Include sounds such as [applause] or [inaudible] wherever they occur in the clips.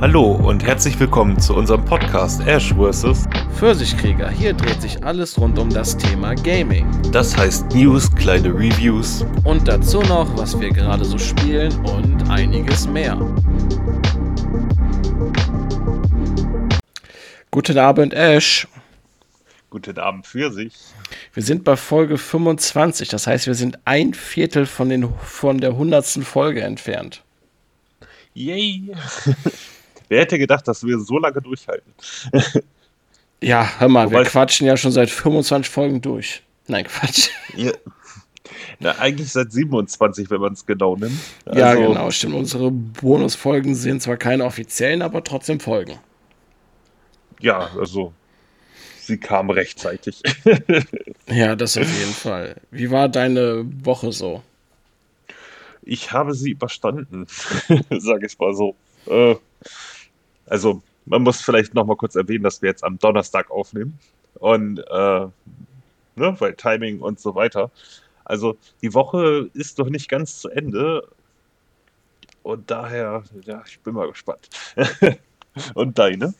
Hallo und herzlich willkommen zu unserem Podcast Ash vs. Pfirsichkrieger. Hier dreht sich alles rund um das Thema Gaming. Das heißt News, kleine Reviews Und dazu noch, was wir gerade so spielen und einiges mehr. Guten Abend, Ash. Guten Abend für sich. Wir sind bei Folge 25, das heißt, wir sind ein Viertel von, den, von der hundertsten Folge entfernt. Yay! [laughs] Wer hätte gedacht, dass wir so lange durchhalten? [laughs] Ja, hör mal, wir Wobei- quatschen ja schon seit 25 Folgen durch. Nein, Quatsch. Ja. Na, eigentlich seit 27, wenn man es genau nimmt. ja, Also, genau, stimmt. Unsere Bonusfolgen sind zwar keine offiziellen, aber trotzdem Folgen. Ja, also sie kam rechtzeitig. [laughs] Ja, das auf jeden Fall. Wie war deine Woche so? Ich habe sie überstanden, [laughs] sage ich mal so. Äh, also, man muss vielleicht noch mal kurz erwähnen, dass wir jetzt am Donnerstag aufnehmen. Und, äh, ne, weil Timing und so weiter. Also, die Woche ist noch nicht ganz zu Ende. Und daher, ja, ich bin mal gespannt. [laughs] und deine?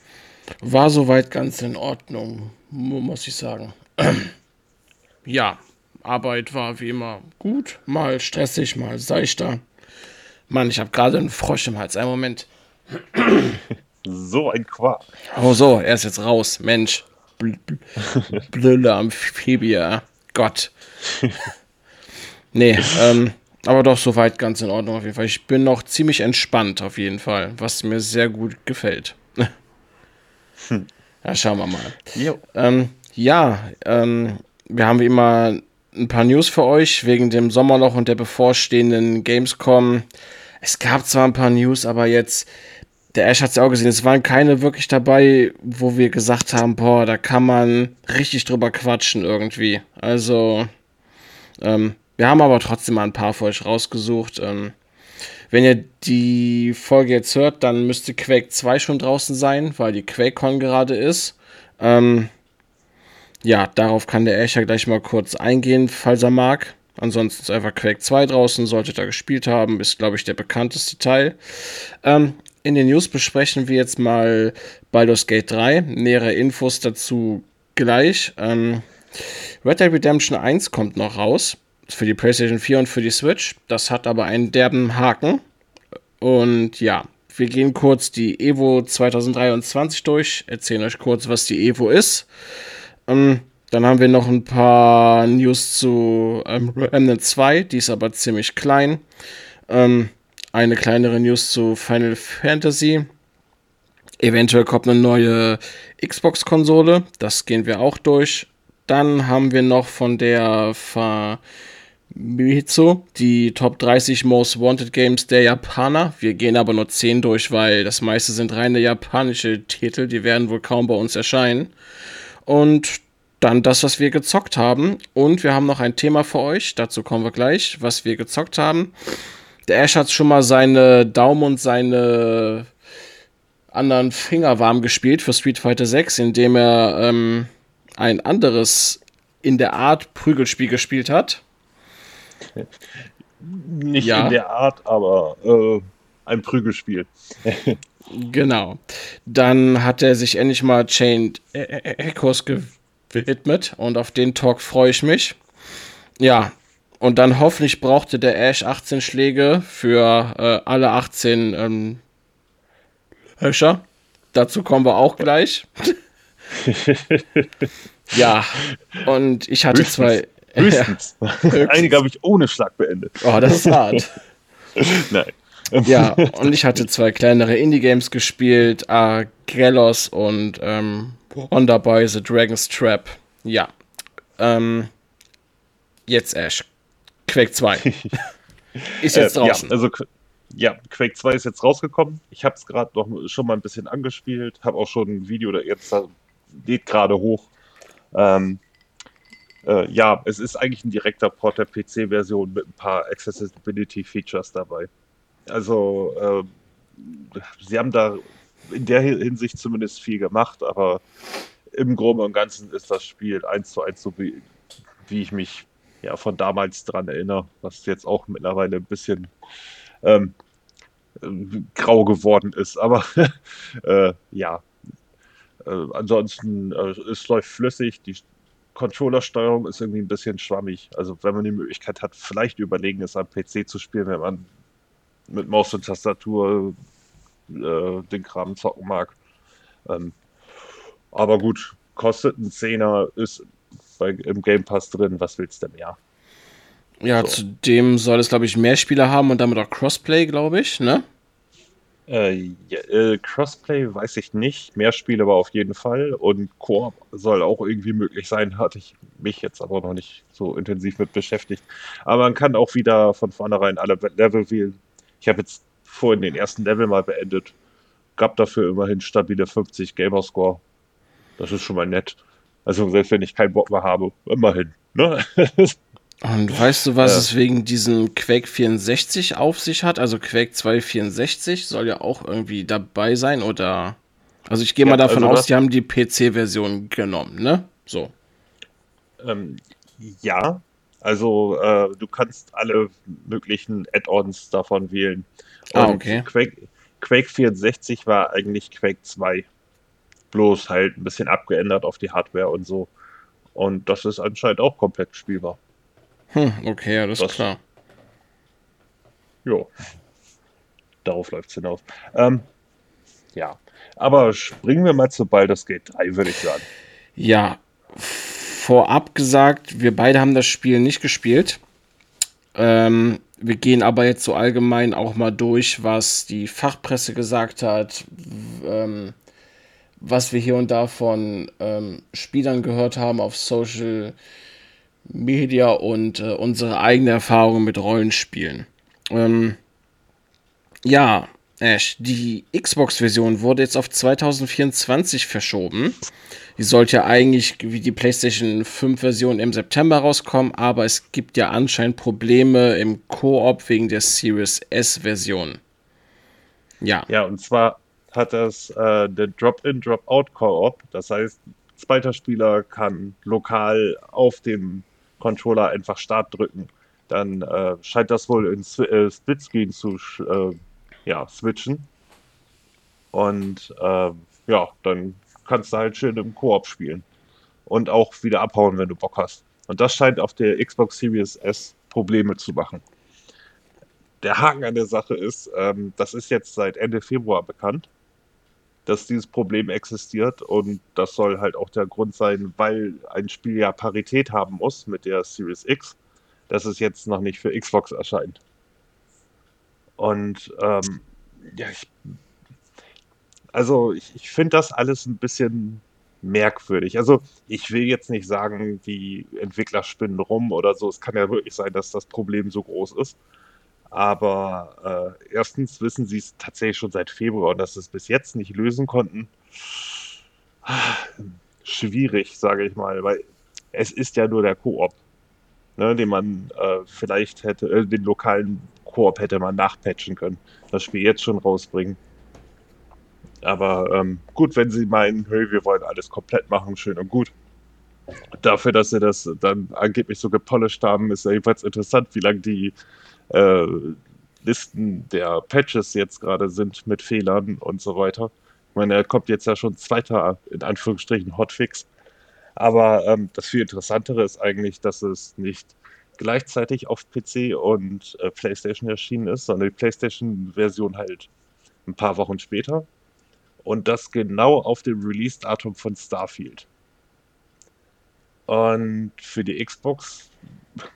War soweit ganz in Ordnung, mu- muss ich sagen. [clears throat] ja, Arbeit war wie immer gut, mal stressig, mal seichter. Mann, ich habe gerade einen Frosch im Hals. Einen Moment. [laughs] So ein Quark. Oh so, er ist jetzt raus. Mensch. Bl bl [laughs] Blöde Amphibia. Gott. nee, ähm, aber doch soweit ganz in Ordnung auf jeden Fall. Ich bin noch ziemlich entspannt auf jeden Fall, was mir sehr gut gefällt. ja, schauen wir mal. Ähm, ja, ähm, wir haben wie immer ein paar News für euch wegen dem Sommerloch und der bevorstehenden Gamescom. Es gab zwar ein paar News, aber jetzt, der Ash hat es ja auch gesehen, es waren keine wirklich dabei, wo wir gesagt haben, boah, da kann man richtig drüber quatschen irgendwie. Also, ähm, wir haben aber trotzdem mal ein paar für euch rausgesucht. Ähm, wenn ihr die Folge jetzt hört, dann müsste Quake 2 schon draußen sein, weil die QuakeCon gerade ist. Ähm, ja, darauf kann der Ash ja gleich mal kurz eingehen, falls er mag. Ansonsten ist einfach Quake 2 draußen, solltet ihr gespielt haben, ist, glaube ich, der bekannteste Teil. Ähm, in den News besprechen wir jetzt mal Baldur's Gate 3. Nähere Infos dazu gleich. Ähm, Red Dead Redemption 1 kommt noch raus. Für die PlayStation 4 und für die Switch. Das hat aber einen derben Haken. Und ja, wir gehen kurz die Evo 2023 durch, erzählen euch kurz, was die Evo ist. Ähm, dann haben wir noch ein paar News zu ähm, Remnant 2, die ist aber ziemlich klein. Ähm, eine kleinere News zu Final Fantasy. Eventuell kommt eine neue Xbox-Konsole, das gehen wir auch durch. Dann haben wir noch von der Famitsu die Top 30 Most Wanted Games der Japaner. Wir gehen aber nur 10 durch, weil das meiste sind reine japanische Titel, die werden wohl kaum bei uns erscheinen. Und dann das, was wir gezockt haben. Und wir haben noch ein Thema für euch, dazu kommen wir gleich, was wir gezockt haben. Der Ash hat schon mal seine Daumen und seine anderen Finger warm gespielt für Street Fighter 6, indem er ähm, ein anderes in der Art Prügelspiel gespielt hat. Nicht Ja. in der Art, aber äh, ein Prügelspiel. [laughs] Genau. Dann hat er sich endlich mal Chained E- E- Echoes gewidmet und auf den Talk freue ich mich. Ja, und dann hoffentlich brauchte der Ash 18 Schläge für äh, alle 18 ähm, Höscher. Dazu kommen wir auch gleich. [laughs] ja, und ich hatte Höchstens. zwei. [laughs] Höchstens. [laughs] Einige habe ich ohne Schlag beendet. Oh, das ist hart. Nein. Ja, und ich hatte zwei kleinere Indie-Games gespielt, äh, Grelos und ähm, Wonderboy The Dragon's Trap. Ja. Ähm, jetzt Ash. Quake 2. [laughs] Ist jetzt Äh, draußen. Ja, also ja, Quake 2 ist jetzt rausgekommen. Ich habe es gerade noch schon mal ein bisschen angespielt, habe auch schon ein Video, da jetzt geht gerade hoch. Ähm, äh, ja, es ist eigentlich ein direkter Port der PC-Version mit ein paar Accessibility-Features dabei. Also, äh, sie haben da in der Hinsicht zumindest viel gemacht, aber im Groben und Ganzen ist das Spiel eins zu eins so, wie, wie ich mich ja von damals dran erinnere, was jetzt auch mittlerweile ein bisschen ähm, äh, grau geworden ist. Aber [laughs] äh, ja, äh, ansonsten, äh, es läuft flüssig. Die Controllersteuerung ist irgendwie ein bisschen schwammig. Also wenn man die Möglichkeit hat, vielleicht überlegen es am PC zu spielen, wenn man mit Maus und Tastatur äh, den Kram zocken mag. Ähm, aber gut, kostet ein Zehner, ist bei, im Game Pass drin, was willst du mehr? Ja, so. zudem soll es, glaube ich, mehr Spieler haben und damit auch Crossplay, glaube ich, ne? Äh, ja, äh, Crossplay weiß ich nicht. Mehr Spiele aber auf jeden Fall. Und Koop soll auch irgendwie möglich sein. Hatte ich mich jetzt aber noch nicht so intensiv mit beschäftigt. Aber man kann auch wieder von vornherein alle Level wählen. Ich habe jetzt vorhin den ersten Level mal beendet. Gab dafür immerhin stabile 50 Gamerscore. Das ist schon mal nett. Also selbst wenn ich keinen Bock mehr habe, immerhin. Ne? [laughs] Und weißt du, was ja. es wegen diesem Quake 64 auf sich hat? Also Quake 264 soll ja auch irgendwie dabei sein, oder? Also ich gehe ja, mal davon also aus, die haben die PC-Version genommen, ne? So. Ähm, ja, also äh, du kannst alle möglichen Add-ons davon wählen. Und ah, okay. Quake, Quake 64 war eigentlich Quake 2 bloß halt ein bisschen abgeändert auf die Hardware und so. Und das ist anscheinend auch komplett spielbar. Hm, okay, ja, das, klar. Jo. Darauf läuft es hinaus. Ähm, ja. Aber springen wir mal zu Baldur's Gate 3, würde ich sagen. Ja. Vorab gesagt, wir beide haben das Spiel nicht gespielt. Ähm, wir gehen aber jetzt so allgemein auch mal durch, was die Fachpresse gesagt hat, ähm, was wir hier und da von ähm, Spielern gehört haben auf Social Media und äh, unsere eigene Erfahrung mit Rollenspielen. Ähm, ja, Ash, die Xbox-Version wurde jetzt auf 2024 verschoben. Die sollte ja eigentlich wie die PlayStation 5-Version im September rauskommen, aber es gibt ja anscheinend Probleme im Koop wegen der Series S-Version. Ja. Ja, und zwar hat das äh, der Drop-in, Drop-out-Koop. Das heißt, zweiter Spieler kann lokal auf dem Controller einfach Start drücken. Dann äh, scheint das wohl in äh, Splitscreen zu äh, ja, switchen. Und äh, ja, dann kannst du halt schön im Koop spielen. Und auch wieder abhauen, wenn du Bock hast. Und das scheint auf der Xbox Series S Probleme zu machen. Der Haken an der Sache ist, ähm, das ist jetzt seit Ende Februar bekannt dass dieses Problem existiert und das soll halt auch der Grund sein, weil ein Spiel ja Parität haben muss mit der Series X, dass es jetzt noch nicht für Xbox erscheint. Und ähm, ja, ich, also ich, ich finde das alles ein bisschen merkwürdig. Also ich will jetzt nicht sagen, die Entwickler spinnen rum oder so. Es kann ja wirklich sein, dass das Problem so groß ist. Aber äh, erstens wissen sie es tatsächlich schon seit Februar und dass sie es bis jetzt nicht lösen konnten. Schwierig, sage ich mal, weil es ist ja nur der Koop, ne, den man äh, vielleicht hätte, äh, den lokalen Koop hätte man nachpatchen können, das Spiel jetzt schon rausbringen. Aber ähm, gut, wenn sie meinen, hey, wir wollen alles komplett machen, schön und gut. Dafür, dass sie das dann angeblich so gepolished haben, ist ja jedenfalls interessant, wie lange die äh, Listen der Patches jetzt gerade sind mit Fehlern und so weiter. Ich meine, er kommt jetzt ja schon zweiter, in Anführungsstrichen, Hotfix. Aber ähm, das viel Interessantere ist eigentlich, dass es nicht gleichzeitig auf PC und äh, PlayStation erschienen ist, sondern die PlayStation-Version halt ein paar Wochen später. Und das genau auf dem Release-Datum von Starfield. Und für die Xbox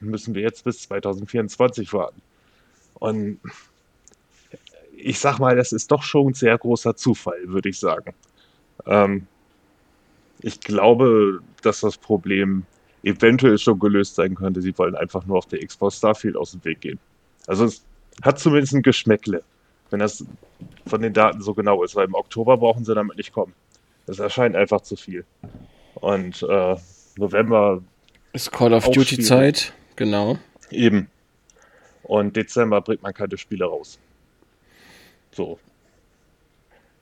müssen wir jetzt bis 2024 warten. Und ich sag mal, das ist doch schon ein sehr großer Zufall, würde ich sagen. Ähm, ich glaube, dass das Problem eventuell schon gelöst sein könnte. Sie wollen einfach nur auf der Xbox Starfield aus dem Weg gehen. Also es hat zumindest ein Geschmäckle, wenn das von den Daten so genau ist, weil im Oktober brauchen sie damit nicht kommen. Das erscheint einfach zu viel. Und äh, November ist Call of Duty Zeit, genau. Eben. Und Dezember bringt man keine Spiele raus. So.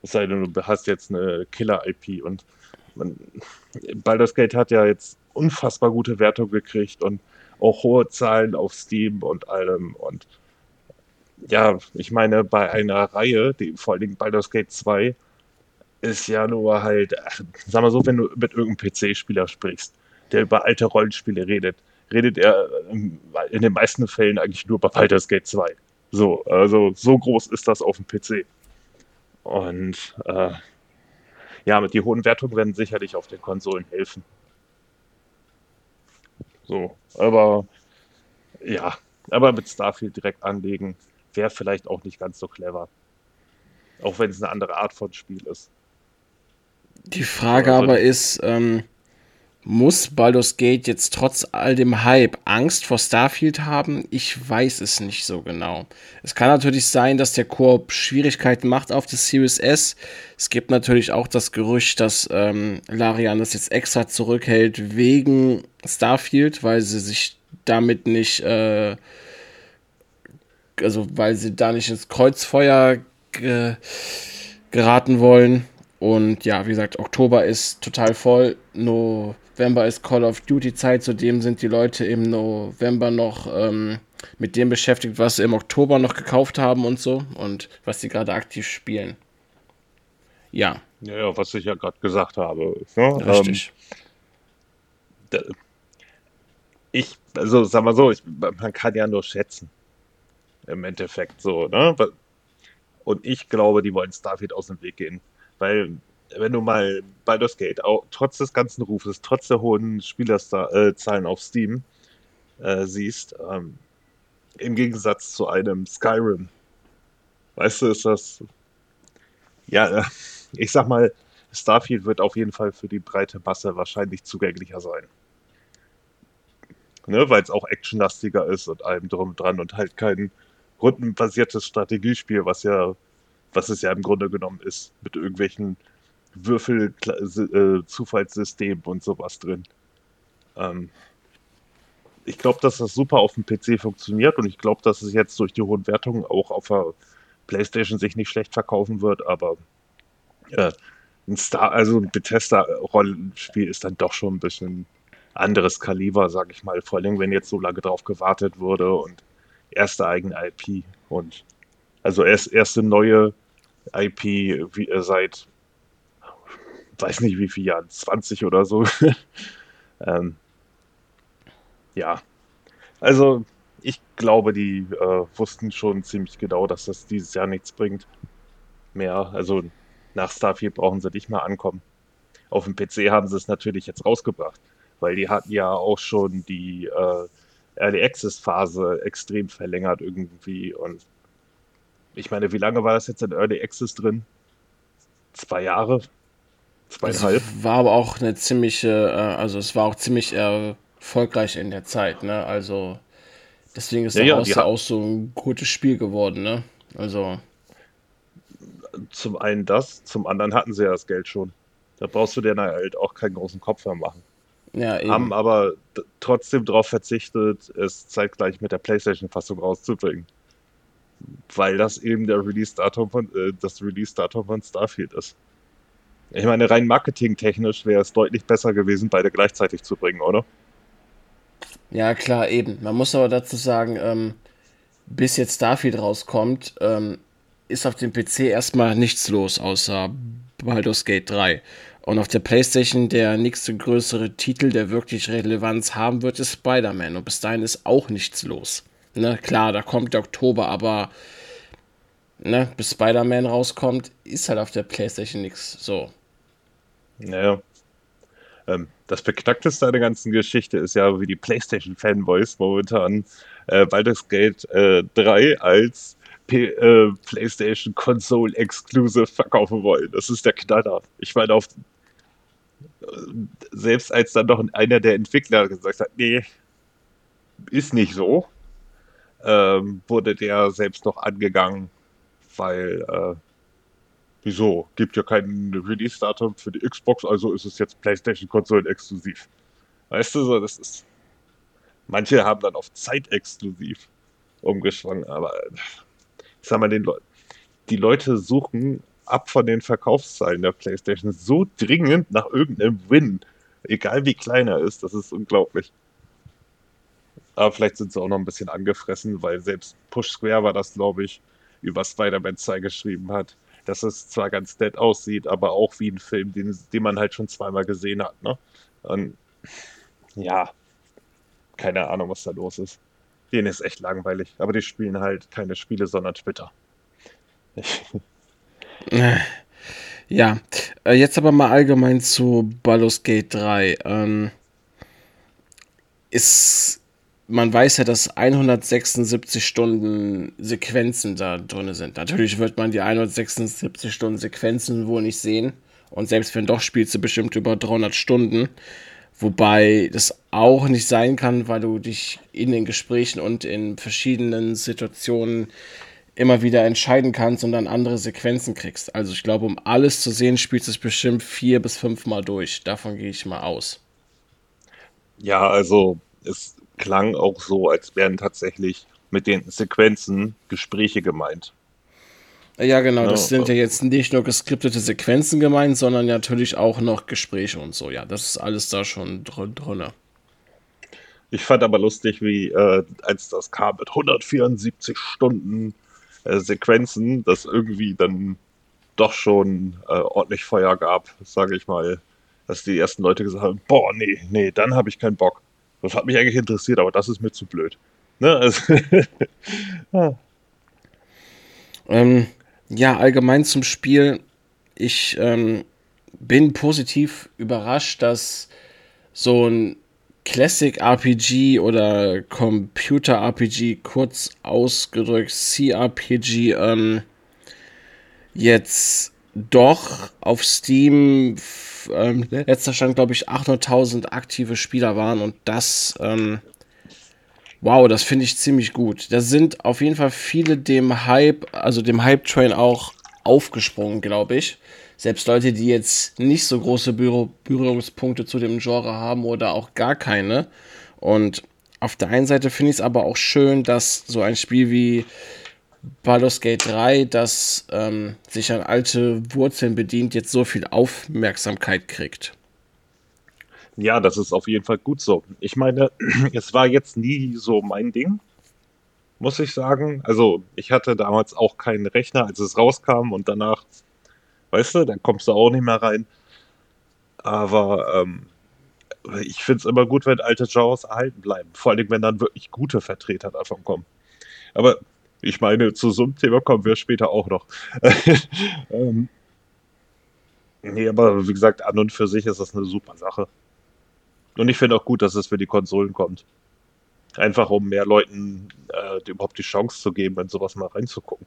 Es sei denn, du hast jetzt eine Killer-IP und man, Baldur's Gate hat ja jetzt unfassbar gute Wertung gekriegt und auch hohe Zahlen auf Steam und allem und ja, ich meine, bei einer Reihe, die, vor allen Dingen Baldur's Gate 2, ist ja nur halt, sag mal so, wenn du mit irgendeinem PC-Spieler sprichst, der über alte Rollenspiele redet, redet er ähm, in den meisten Fällen eigentlich nur bei Baldur's Gate 2. So, also so groß ist das auf dem PC. Und äh, ja, mit die hohen Wertungen werden sicherlich auf den Konsolen helfen. So, aber ja, aber mit Starfield direkt anlegen wäre vielleicht auch nicht ganz so clever. Auch wenn es eine andere Art von Spiel ist. Die Frage also, aber ist, ähm, muss Baldur's Gate jetzt trotz all dem Hype Angst vor Starfield haben? Ich weiß es nicht so genau. Es kann natürlich sein, dass der Koop Schwierigkeiten macht auf der Series S. Es gibt natürlich auch das Gerücht, dass ähm, Larian das jetzt extra zurückhält wegen Starfield, weil sie sich damit nicht, äh, also weil sie da nicht ins Kreuzfeuer ge geraten wollen. Und ja, wie gesagt, Oktober ist total voll. November ist Call of Duty Zeit, zudem sind die Leute im November noch ähm, mit dem beschäftigt, was sie im Oktober noch gekauft haben und so und was sie gerade aktiv spielen. Ja. Ja, ja was ich ja gerade gesagt habe. Ne? Richtig. Ähm, ich, also sag mal so, ich, man kann ja nur schätzen. Im Endeffekt so, ne? Und ich glaube, die wollen Starfield aus dem Weg gehen. Weil wenn du mal Baldur's Gate, auch, trotz des ganzen Rufes, trotz der hohen Spielerzahlen äh, auf Steam äh, siehst, ähm, im Gegensatz zu einem Skyrim, weißt du, ist das, ja, äh, ich sag mal, Starfield wird auf jeden Fall für die breite Masse wahrscheinlich zugänglicher sein. Ne, weil es auch actionlastiger ist und allem drum dran und halt kein rundenbasiertes Strategiespiel, was ja, was es ja im Grunde genommen ist, mit irgendwelchen Würfel-Zufallssystem äh, und sowas drin. Ähm, ich glaube, dass das super auf dem PC funktioniert und ich glaube, dass es jetzt durch die hohen Wertungen auch auf der PlayStation sich nicht schlecht verkaufen wird, aber äh, ein Star, also ein Bethesda-Rollenspiel ist dann doch schon ein bisschen anderes Kaliber, sag ich mal. Vor allem, wenn jetzt so lange drauf gewartet wurde und erste eigene IP und also erst erste neue IP wie, äh, seit weiß nicht wie viele Jahren, 20 oder so. [laughs] ähm, ja, also ich glaube, die äh, wussten schon ziemlich genau, dass das dieses Jahr nichts bringt. Mehr, also nach Starfield brauchen sie nicht mehr ankommen. Auf dem PC haben sie es natürlich jetzt rausgebracht, weil die hatten ja auch schon die äh, Early Access Phase extrem verlängert irgendwie und ich meine, wie lange war das jetzt in Early Access drin? Zwei Jahre, Zweieinhalb. Es war aber auch eine ziemliche, äh, also es war auch ziemlich erfolgreich in der Zeit, ne? Also deswegen ist ja, daraus ja, auch so ein gutes Spiel geworden, ne? Also. Zum einen das, zum anderen hatten sie ja das Geld schon. Da brauchst du dir halt auch keinen großen Kopf mehr machen. Ja, eben. Haben aber trotzdem darauf verzichtet, es zeitgleich mit der PlayStation-Fassung rauszubringen. Weil das eben der Release-Datum von, äh, das Release-Datum von Starfield ist. Ich meine, rein marketingtechnisch wäre es deutlich besser gewesen, beide gleichzeitig zu bringen, oder? Ja, klar, eben. Man muss aber dazu sagen, ähm, bis jetzt Starfield rauskommt, ähm, ist auf dem PC erstmal nichts los, außer Baldur's Gate 3. Und auf der PlayStation der nächste größere Titel, der wirklich Relevanz haben wird, ist Spider-Man. Und bis dahin ist auch nichts los. Ne, klar, da kommt der Oktober, aber ne, bis Spider-Man rauskommt, ist halt auf der PlayStation nichts. So. Naja. Ähm, das Beknackteste an der ganzen Geschichte ist ja, wie die PlayStation-Fanboys momentan äh, Baldur's Gate äh, 3 als P äh, PlayStation Console Exclusive verkaufen wollen. Das ist der Knaller. Ich meine, auf, selbst als dann noch einer der Entwickler gesagt hat, nee, ist nicht so, ähm, wurde der selbst noch angegangen weil, äh, wieso? Gibt ja kein Release-Datum für die Xbox, also ist es jetzt PlayStation-Konsolen exklusiv. Weißt du, so, das ist. Manche haben dann auf Zeit exklusiv umgeschwungen, aber ich sag mal, den Le die Leute suchen ab von den Verkaufszahlen der PlayStation so dringend nach irgendeinem Win, egal wie klein er ist, das ist unglaublich. Aber vielleicht sind sie auch noch ein bisschen angefressen, weil selbst Push Square war das, glaube ich, über Spider-Man 2 geschrieben hat, dass es zwar ganz nett aussieht, aber auch wie ein Film, den, den man halt schon zweimal gesehen hat. Ne? Und ja, keine Ahnung, was da los ist. Denen ist echt langweilig, aber die spielen halt keine Spiele, sondern Twitter. [laughs] Ja, äh, jetzt aber mal allgemein zu Baldur's Gate 3. Ähm, ist, man weiß ja, dass 176 Stunden Sequenzen da drin sind. Natürlich wird man die 176 Stunden Sequenzen wohl nicht sehen. Und selbst wenn doch, spielst du bestimmt über 300 Stunden. Wobei das auch nicht sein kann, weil du dich in den Gesprächen und in verschiedenen Situationen immer wieder entscheiden kannst und dann andere Sequenzen kriegst. Also ich glaube, um alles zu sehen, spielst du es bestimmt vier bis fünf Mal durch. Davon gehe ich mal aus. Ja, also es klang auch so, als wären tatsächlich mit den Sequenzen Gespräche gemeint. Ja, genau, das ja, sind ja jetzt nicht nur geskriptete Sequenzen gemeint, sondern natürlich auch noch Gespräche und so. Ja, das ist alles da schon drin. Ich fand aber lustig, wie äh, als das kam mit 174 Stunden äh, Sequenzen, dass irgendwie dann doch schon äh, ordentlich Feuer gab, sage ich mal. Dass die ersten Leute gesagt haben, boah, nee, nee, dann habe ich keinen Bock. Das hat mich eigentlich interessiert, aber das ist mir zu blöd. Ne? Also, ja. [laughs] Ähm, ja, allgemein zum Spiel. Ich ähm, bin positiv überrascht, dass so ein Classic RPG oder Computer RPG, kurz ausgedrückt CRPG, ähm, jetzt doch auf Steam, ähm, letzter Stand, glaube ich, 800.000 aktive Spieler waren und das, ähm, wow, das finde ich ziemlich gut. Da sind auf jeden Fall viele dem Hype, also dem Hype-Train auch aufgesprungen, glaube ich selbst Leute, die jetzt nicht so große Berührungspunkte zu dem Genre haben oder auch gar keine. Und auf der einen Seite finde ich es aber auch schön, dass so ein Spiel wie Baldur's Gate 3, das ähm, sich an alte Wurzeln bedient, jetzt so viel Aufmerksamkeit kriegt. Ja, das ist auf jeden Fall gut so. Ich meine, [clears throat] es war jetzt nie so mein Ding, muss ich sagen. Also ich hatte damals auch keinen Rechner, als es rauskam und danach Weißt du, dann kommst du auch nicht mehr rein. Aber ähm, ich finde es immer gut, wenn alte Genres erhalten bleiben. Vor allem, wenn dann wirklich gute Vertreter davon kommen. Aber ich meine, zu so einem Thema kommen wir später auch noch. [laughs] ähm, nee, aber wie gesagt, an und für sich ist das eine super Sache. Und ich finde auch gut, dass es für die Konsolen kommt. Einfach um mehr Leuten äh, überhaupt die Chance zu geben, in sowas mal reinzugucken.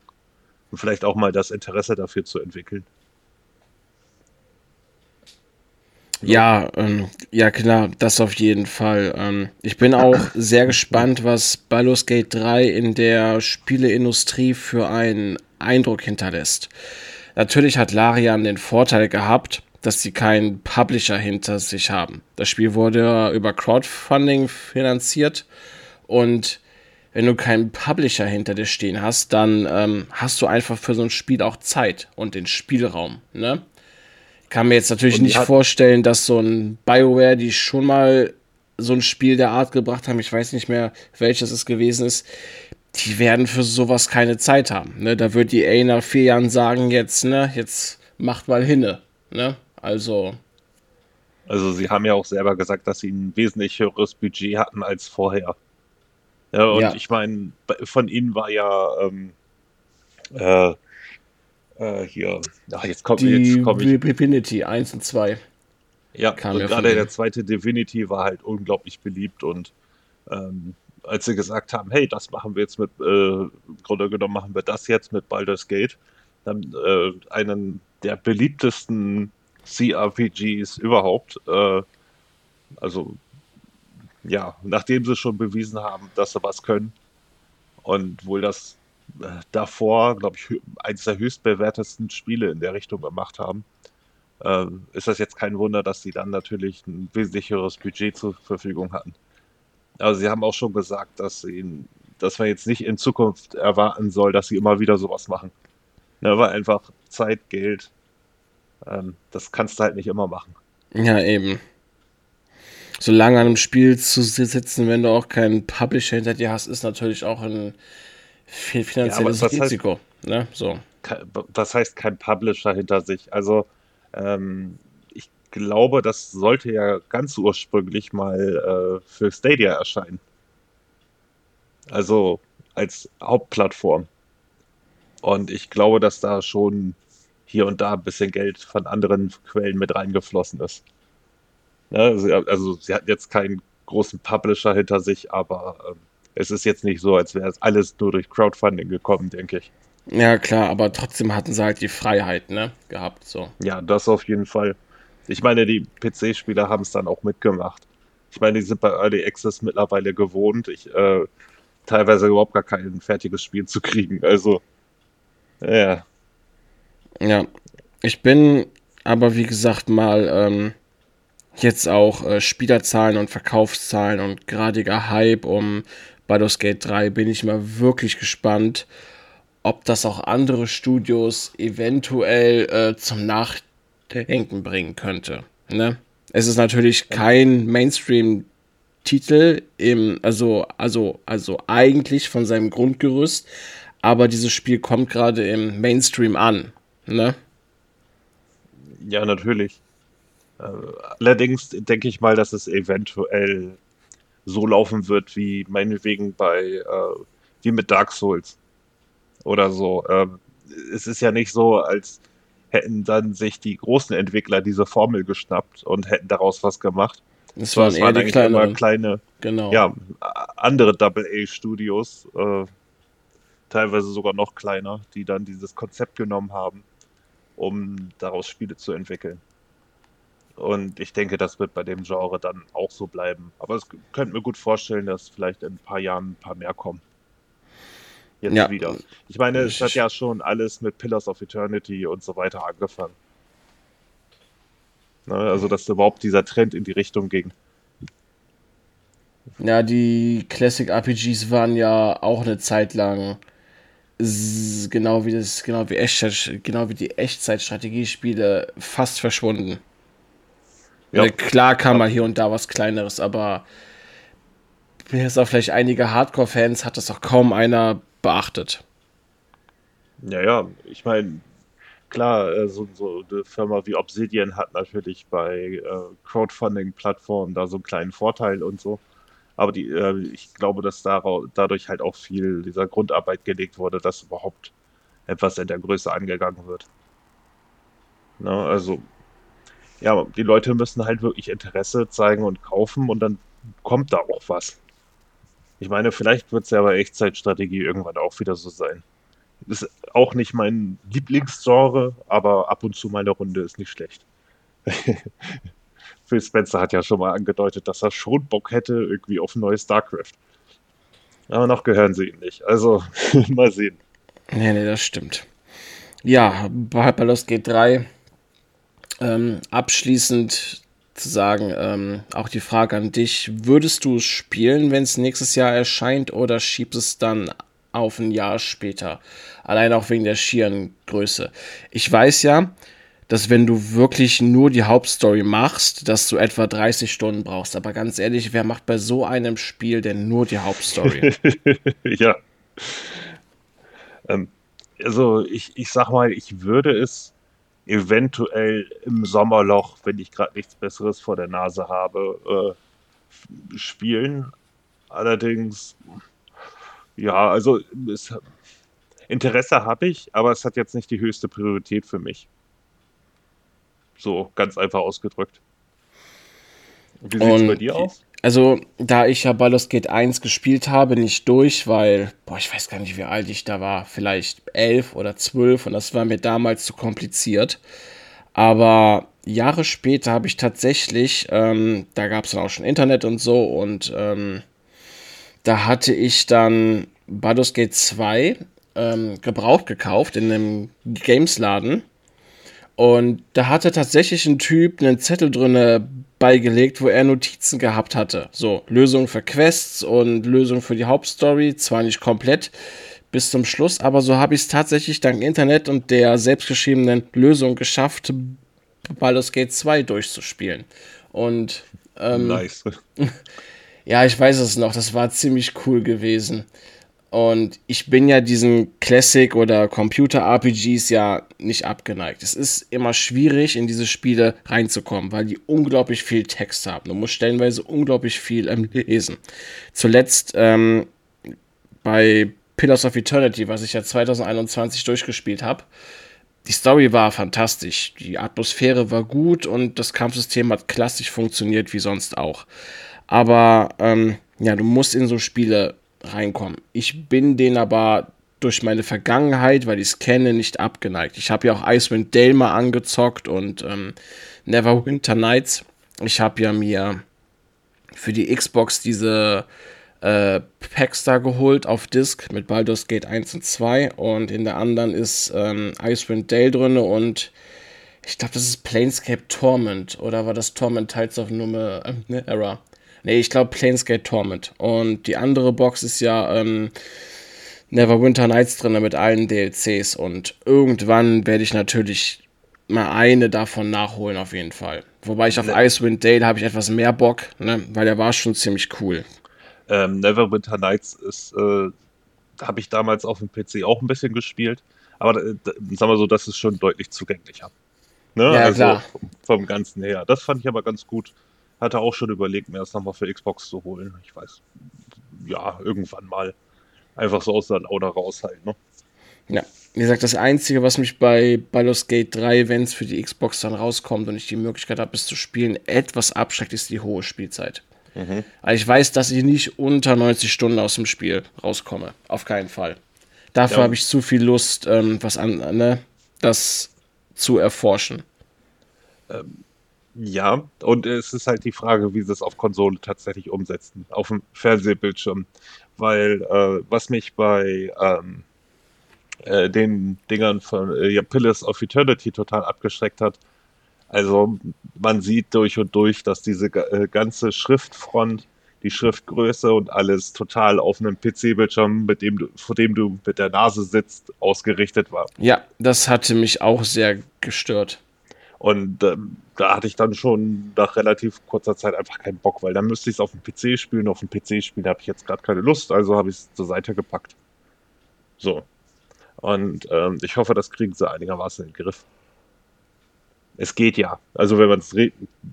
Und vielleicht auch mal das Interesse dafür zu entwickeln. Ja, ähm, ja klar, das auf jeden Fall. Ähm, ich bin auch sehr gespannt, was Baldur's Gate 3 in der Spieleindustrie für einen Eindruck hinterlässt. Natürlich hat Larian den Vorteil gehabt, dass sie keinen Publisher hinter sich haben. Das Spiel wurde über Crowdfunding finanziert und wenn du keinen Publisher hinter dir stehen hast, dann ähm, hast du einfach für so ein Spiel auch Zeit und den Spielraum. Ne? Kann mir jetzt natürlich nicht vorstellen, dass so ein BioWare, die schon mal so ein Spiel der Art gebracht haben, ich weiß nicht mehr, welches es gewesen ist, die werden für sowas keine Zeit haben. Ne? Da wird die A nach vier Jahren sagen, jetzt, ne, jetzt macht mal hinne. Ne? Also. Also sie haben ja auch selber gesagt, dass sie ein wesentlich höheres Budget hatten als vorher. Ja, und ja. ich meine, von ihnen war ja ähm, äh, äh, hier, ach, jetzt kommt die komm ich. Divinity 1 und 2. Ja, und gerade der zweite Divinity war halt unglaublich beliebt und ähm, als sie gesagt haben, hey, das machen wir jetzt mit, äh, im Grunde genommen machen wir das jetzt mit Baldur's Gate, dann äh, einen der beliebtesten CRPGs überhaupt. Äh, also ja, nachdem sie schon bewiesen haben, dass sie was können und wohl das davor, glaube ich, eines der höchstbewertesten Spiele in der Richtung gemacht haben. Äh, ist das jetzt kein Wunder, dass sie dann natürlich ein wesentlich Budget zur Verfügung hatten. Also sie haben auch schon gesagt, dass, sie, dass man jetzt nicht in Zukunft erwarten soll, dass sie immer wieder sowas machen. Ne, weil einfach Zeit, Geld, ähm, das kannst du halt nicht immer machen. Ja, eben. so lange an einem Spiel zu sitzen, wenn du auch keinen Publisher hinter dir hast, ist natürlich auch ein finanzielles ja, Risiko. Heißt, ne? so. Was heißt kein Publisher hinter sich? Also ähm, ich glaube, das sollte ja ganz ursprünglich mal äh, für Stadia erscheinen. Also als Hauptplattform. Und ich glaube, dass da schon hier und da ein bisschen Geld von anderen Quellen mit reingeflossen ist. Ja, also, also sie hat jetzt keinen großen Publisher hinter sich, aber ähm, es ist jetzt nicht so, als wäre es alles nur durch Crowdfunding gekommen, denke ich. Ja, klar, aber trotzdem hatten sie halt die Freiheit, ne, gehabt, so. Ja, das auf jeden Fall. Ich meine, die PC-Spieler haben es dann auch mitgemacht. Ich meine, die sind bei Early Access mittlerweile gewohnt, ich, äh, teilweise überhaupt gar kein fertiges Spiel zu kriegen. Also, ja. Ja. Ich bin aber, wie gesagt, mal ähm, jetzt auch äh, Spielerzahlen und Verkaufszahlen und geradiger Hype um Baldur's Gate 3 bin ich mal wirklich gespannt, ob das auch andere Studios eventuell äh, zum Nachdenken bringen könnte. Ne? Es ist natürlich kein Mainstream-Titel im, also, also, also eigentlich von seinem Grundgerüst, aber dieses Spiel kommt gerade im Mainstream an. Ne? Ja, natürlich. Äh, allerdings denke ich mal, dass es eventuell so laufen wird wie meinetwegen bei äh, wie mit Dark Souls oder so. Ähm, es ist ja nicht so, als hätten dann sich die großen Entwickler diese Formel geschnappt und hätten daraus was gemacht. Es waren, es waren eher die kleine, kleine, genau. ja, andere Double-A-Studios, äh, teilweise sogar noch kleiner, die dann dieses Konzept genommen haben, um daraus Spiele zu entwickeln. Und ich denke, das wird bei dem Genre dann auch so bleiben. Aber es könnte mir gut vorstellen, dass vielleicht in ein paar Jahren ein paar mehr kommen. Jetzt ja. wieder. Ich meine, es hat ja schon alles mit Pillars of Eternity und so weiter angefangen. Ne, also, dass überhaupt dieser Trend in die Richtung ging. Ja, die Classic RPGs waren ja auch eine Zeit lang genau wie das, genau wie Echtzeit, genau wie die Echtzeitstrategiespiele fast verschwunden. Ja. Klar kam mal hier und da was Kleineres, aber bis auf vielleicht einige Hardcore-Fans hat das auch kaum einer beachtet. Ja, ja, ich meine, klar, äh, so, so, eine Firma wie Obsidian hat natürlich bei äh, Crowdfunding-Plattformen da so einen kleinen Vorteil und so. Aber die, äh, ich glaube, dass dadurch halt auch viel dieser Grundarbeit gelegt wurde, dass überhaupt etwas in der Größe angegangen wird. Na, ne, also ja, die Leute müssen halt wirklich Interesse zeigen und kaufen und dann kommt da auch was. Ich meine, vielleicht wird es ja bei Echtzeitstrategie irgendwann auch wieder so sein. Ist auch nicht mein Lieblingsgenre, aber ab und zu mal eine Runde ist nicht schlecht. [laughs] Phil Spencer hat ja schon mal angedeutet, dass er schon Bock hätte irgendwie auf ein neues StarCraft. Aber noch gehören sie ihm nicht. Also, [laughs] mal sehen. Nee, nee, das stimmt. Ja, bei Baldur's Gate 3 ähm, abschließend zu sagen, ähm, auch die Frage an dich, würdest du es spielen, wenn es nächstes Jahr erscheint oder schiebst es dann auf ein Jahr später? Allein auch wegen der schieren Größe. Ich weiß ja, dass wenn du wirklich nur die Hauptstory machst, dass du etwa 30 Stunden brauchst. Aber ganz ehrlich, wer macht bei so einem Spiel denn nur die Hauptstory? [laughs] ja. Ähm, also ich, ich sag mal, ich würde es eventuell im Sommerloch, wenn ich gerade nichts Besseres vor der Nase habe, äh, spielen. Allerdings, ja, also es, Interesse habe ich, aber es hat jetzt nicht die höchste Priorität für mich. So ganz einfach ausgedrückt. Wie sieht es bei dir aus? Also, da ich ja Baldur's Gate 1 gespielt habe, nicht durch, weil, boah, ich weiß gar nicht, wie alt ich da war, vielleicht elf oder zwölf und das war mir damals zu kompliziert. Aber Jahre später habe ich tatsächlich, ähm, da gab es dann auch schon Internet und so und ähm, da hatte ich dann Baldur's Gate 2 ähm, gebraucht gekauft in einem Gamesladen. Und da hatte tatsächlich ein Typ einen Zettel drin, beigelegt, wo er Notizen gehabt hatte. So, Lösung für Quests und Lösung für die Hauptstory. Zwar nicht komplett bis zum Schluss, aber so habe ich es tatsächlich dank Internet und der selbstgeschriebenen Lösung geschafft, Baldur's Gate 2 durchzuspielen. Und Ähm, nice. [laughs] ja, ich weiß es noch, das war ziemlich cool gewesen. Und ich bin ja diesen Classic- oder Computer-RPGs ja nicht abgeneigt. Es ist immer schwierig, in diese Spiele reinzukommen, weil die unglaublich viel Text haben. Du musst stellenweise unglaublich viel ähm, lesen. Zuletzt ähm, bei Pillars of Eternity, was ich ja 2021 durchgespielt habe, die Story war fantastisch, die Atmosphäre war gut und das Kampfsystem hat klassisch funktioniert wie sonst auch. Aber ähm, ja, du musst in so Spiele reinkommen. Ich bin denen aber durch meine Vergangenheit, weil ich es kenne, nicht abgeneigt. Ich habe ja auch Icewind Dale mal angezockt und ähm, Neverwinter Nights. Ich habe ja mir für die Xbox diese äh, Packs da geholt auf Disc mit Baldur's Gate 1 und 2 und in der anderen ist ähm, Icewind Dale drin und ich glaube, das ist Planescape Torment oder war das Torment Tides of Nummer Error? Nee, ich glaube Planescape Torment. Und die andere Box ist ja ähm, Neverwinter Nights drin mit allen DLCs. Und irgendwann werde ich natürlich mal eine davon nachholen, auf jeden Fall. Wobei ich auf ne Icewind Dale habe ich etwas mehr Bock, ne? weil der war schon ziemlich cool. Ähm, Neverwinter Nights ist, äh, habe ich damals auf dem PC auch ein bisschen gespielt. Aber äh, sagen wir so, das ist schon deutlich zugänglicher. Ne? Ja, also klar. vom Ganzen her. Das fand ich aber ganz gut. Hatte auch schon überlegt, mir das nochmal für Xbox zu holen. Ich weiß, ja, irgendwann mal. Einfach so aus der Laune raus halt, ne? Ja, wie gesagt, das Einzige, was mich bei Baldur's Gate 3, wenn es für die Xbox dann rauskommt und ich die Möglichkeit habe, es zu spielen, etwas abschreckt, ist die hohe Spielzeit. Mhm. Also ich weiß, dass ich nicht unter 90 Stunden aus dem Spiel rauskomme. Auf keinen Fall. Dafür ja. habe ich zu viel Lust, ähm, was an, ne, das zu erforschen. Ähm, ja, und es ist halt die Frage, wie sie es auf Konsole tatsächlich umsetzen, auf dem Fernsehbildschirm. Weil äh, was mich bei ähm, äh, den Dingern von äh, Pillars of Eternity total abgeschreckt hat, also man sieht durch und durch, dass diese äh, ganze Schriftfront, die Schriftgröße und alles total auf einem PC-Bildschirm, mit dem du, vor dem du mit der Nase sitzt, ausgerichtet war. Ja, das hatte mich auch sehr gestört. Und ähm, da hatte ich dann schon nach relativ kurzer Zeit einfach keinen Bock, weil dann müsste ich es auf dem PC spielen. Auf dem PC spielen habe ich jetzt gerade keine Lust, also habe ich es zur Seite gepackt. So. Und ähm, ich hoffe, das kriegen sie einigermaßen in den Griff. Es geht ja. Also wenn man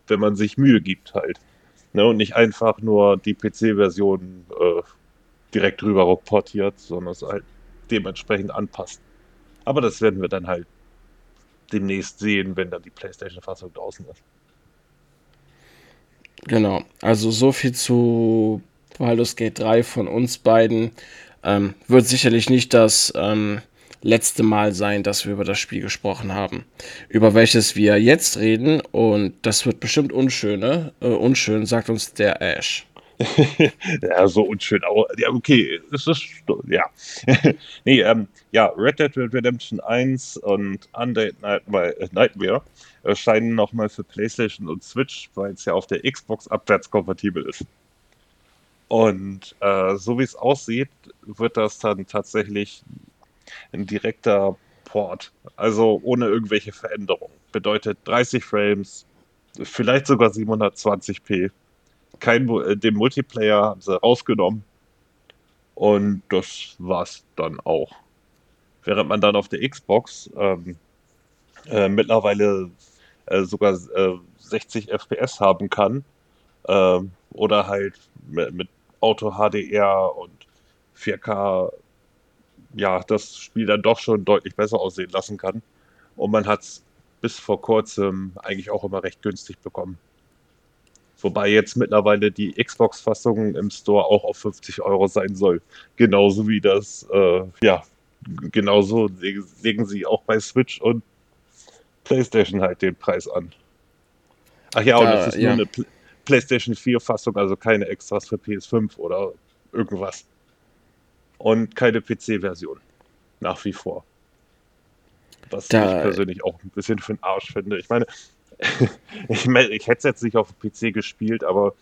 wenn man sich Mühe gibt halt. Ne, und nicht einfach nur die PC-Version äh, direkt rüber portiert, sondern es halt dementsprechend anpasst. Aber das werden wir dann halt demnächst sehen, wenn dann die PlayStation-Fassung draußen ist. Genau, also so viel zu Baldur's Gate 3 von uns beiden. Ähm, wird sicherlich nicht das ähm, letzte Mal sein, dass wir über das Spiel gesprochen haben, über welches wir jetzt reden. Und das wird bestimmt unschön? Äh, unschön, sagt uns der Ash. [laughs] ja, so unschön. Aber, ja, okay, es ist, ja. [laughs] nee, ähm, ja, Red Dead Redemption 1 und Undead Nightmare, äh, Nightmare erscheinen nochmal für PlayStation und Switch, weil es ja auf der Xbox abwärtskompatibel ist. Und äh, so wie es aussieht, wird das dann tatsächlich ein direkter Port, also ohne irgendwelche Veränderungen. Bedeutet 30 Frames, vielleicht sogar 720p kein, äh, den Multiplayer haben sie rausgenommen. Und das war's dann auch. Während man dann auf der Xbox ähm, äh, mittlerweile äh, sogar äh, 60 FPS haben kann. Ähm, oder halt mit, mit Auto HDR und 4K ja, das Spiel dann doch schon deutlich besser aussehen lassen kann. Und man hat es bis vor kurzem eigentlich auch immer recht günstig bekommen. Wobei jetzt mittlerweile die Xbox-Fassung im Store auch auf 50 Euro sein soll. Genauso wie das, äh, ja, genauso legen sie auch bei Switch und PlayStation halt den Preis an. Ach ja, und es ist ja. nur eine Pl PlayStation 4-Fassung, also keine Extras für PS5 oder irgendwas. Und keine PC-Version. Nach wie vor. Was da, ich persönlich auch ein bisschen für den Arsch finde. Ich meine, [laughs] ich, ich hätte es jetzt nicht auf dem PC gespielt, aber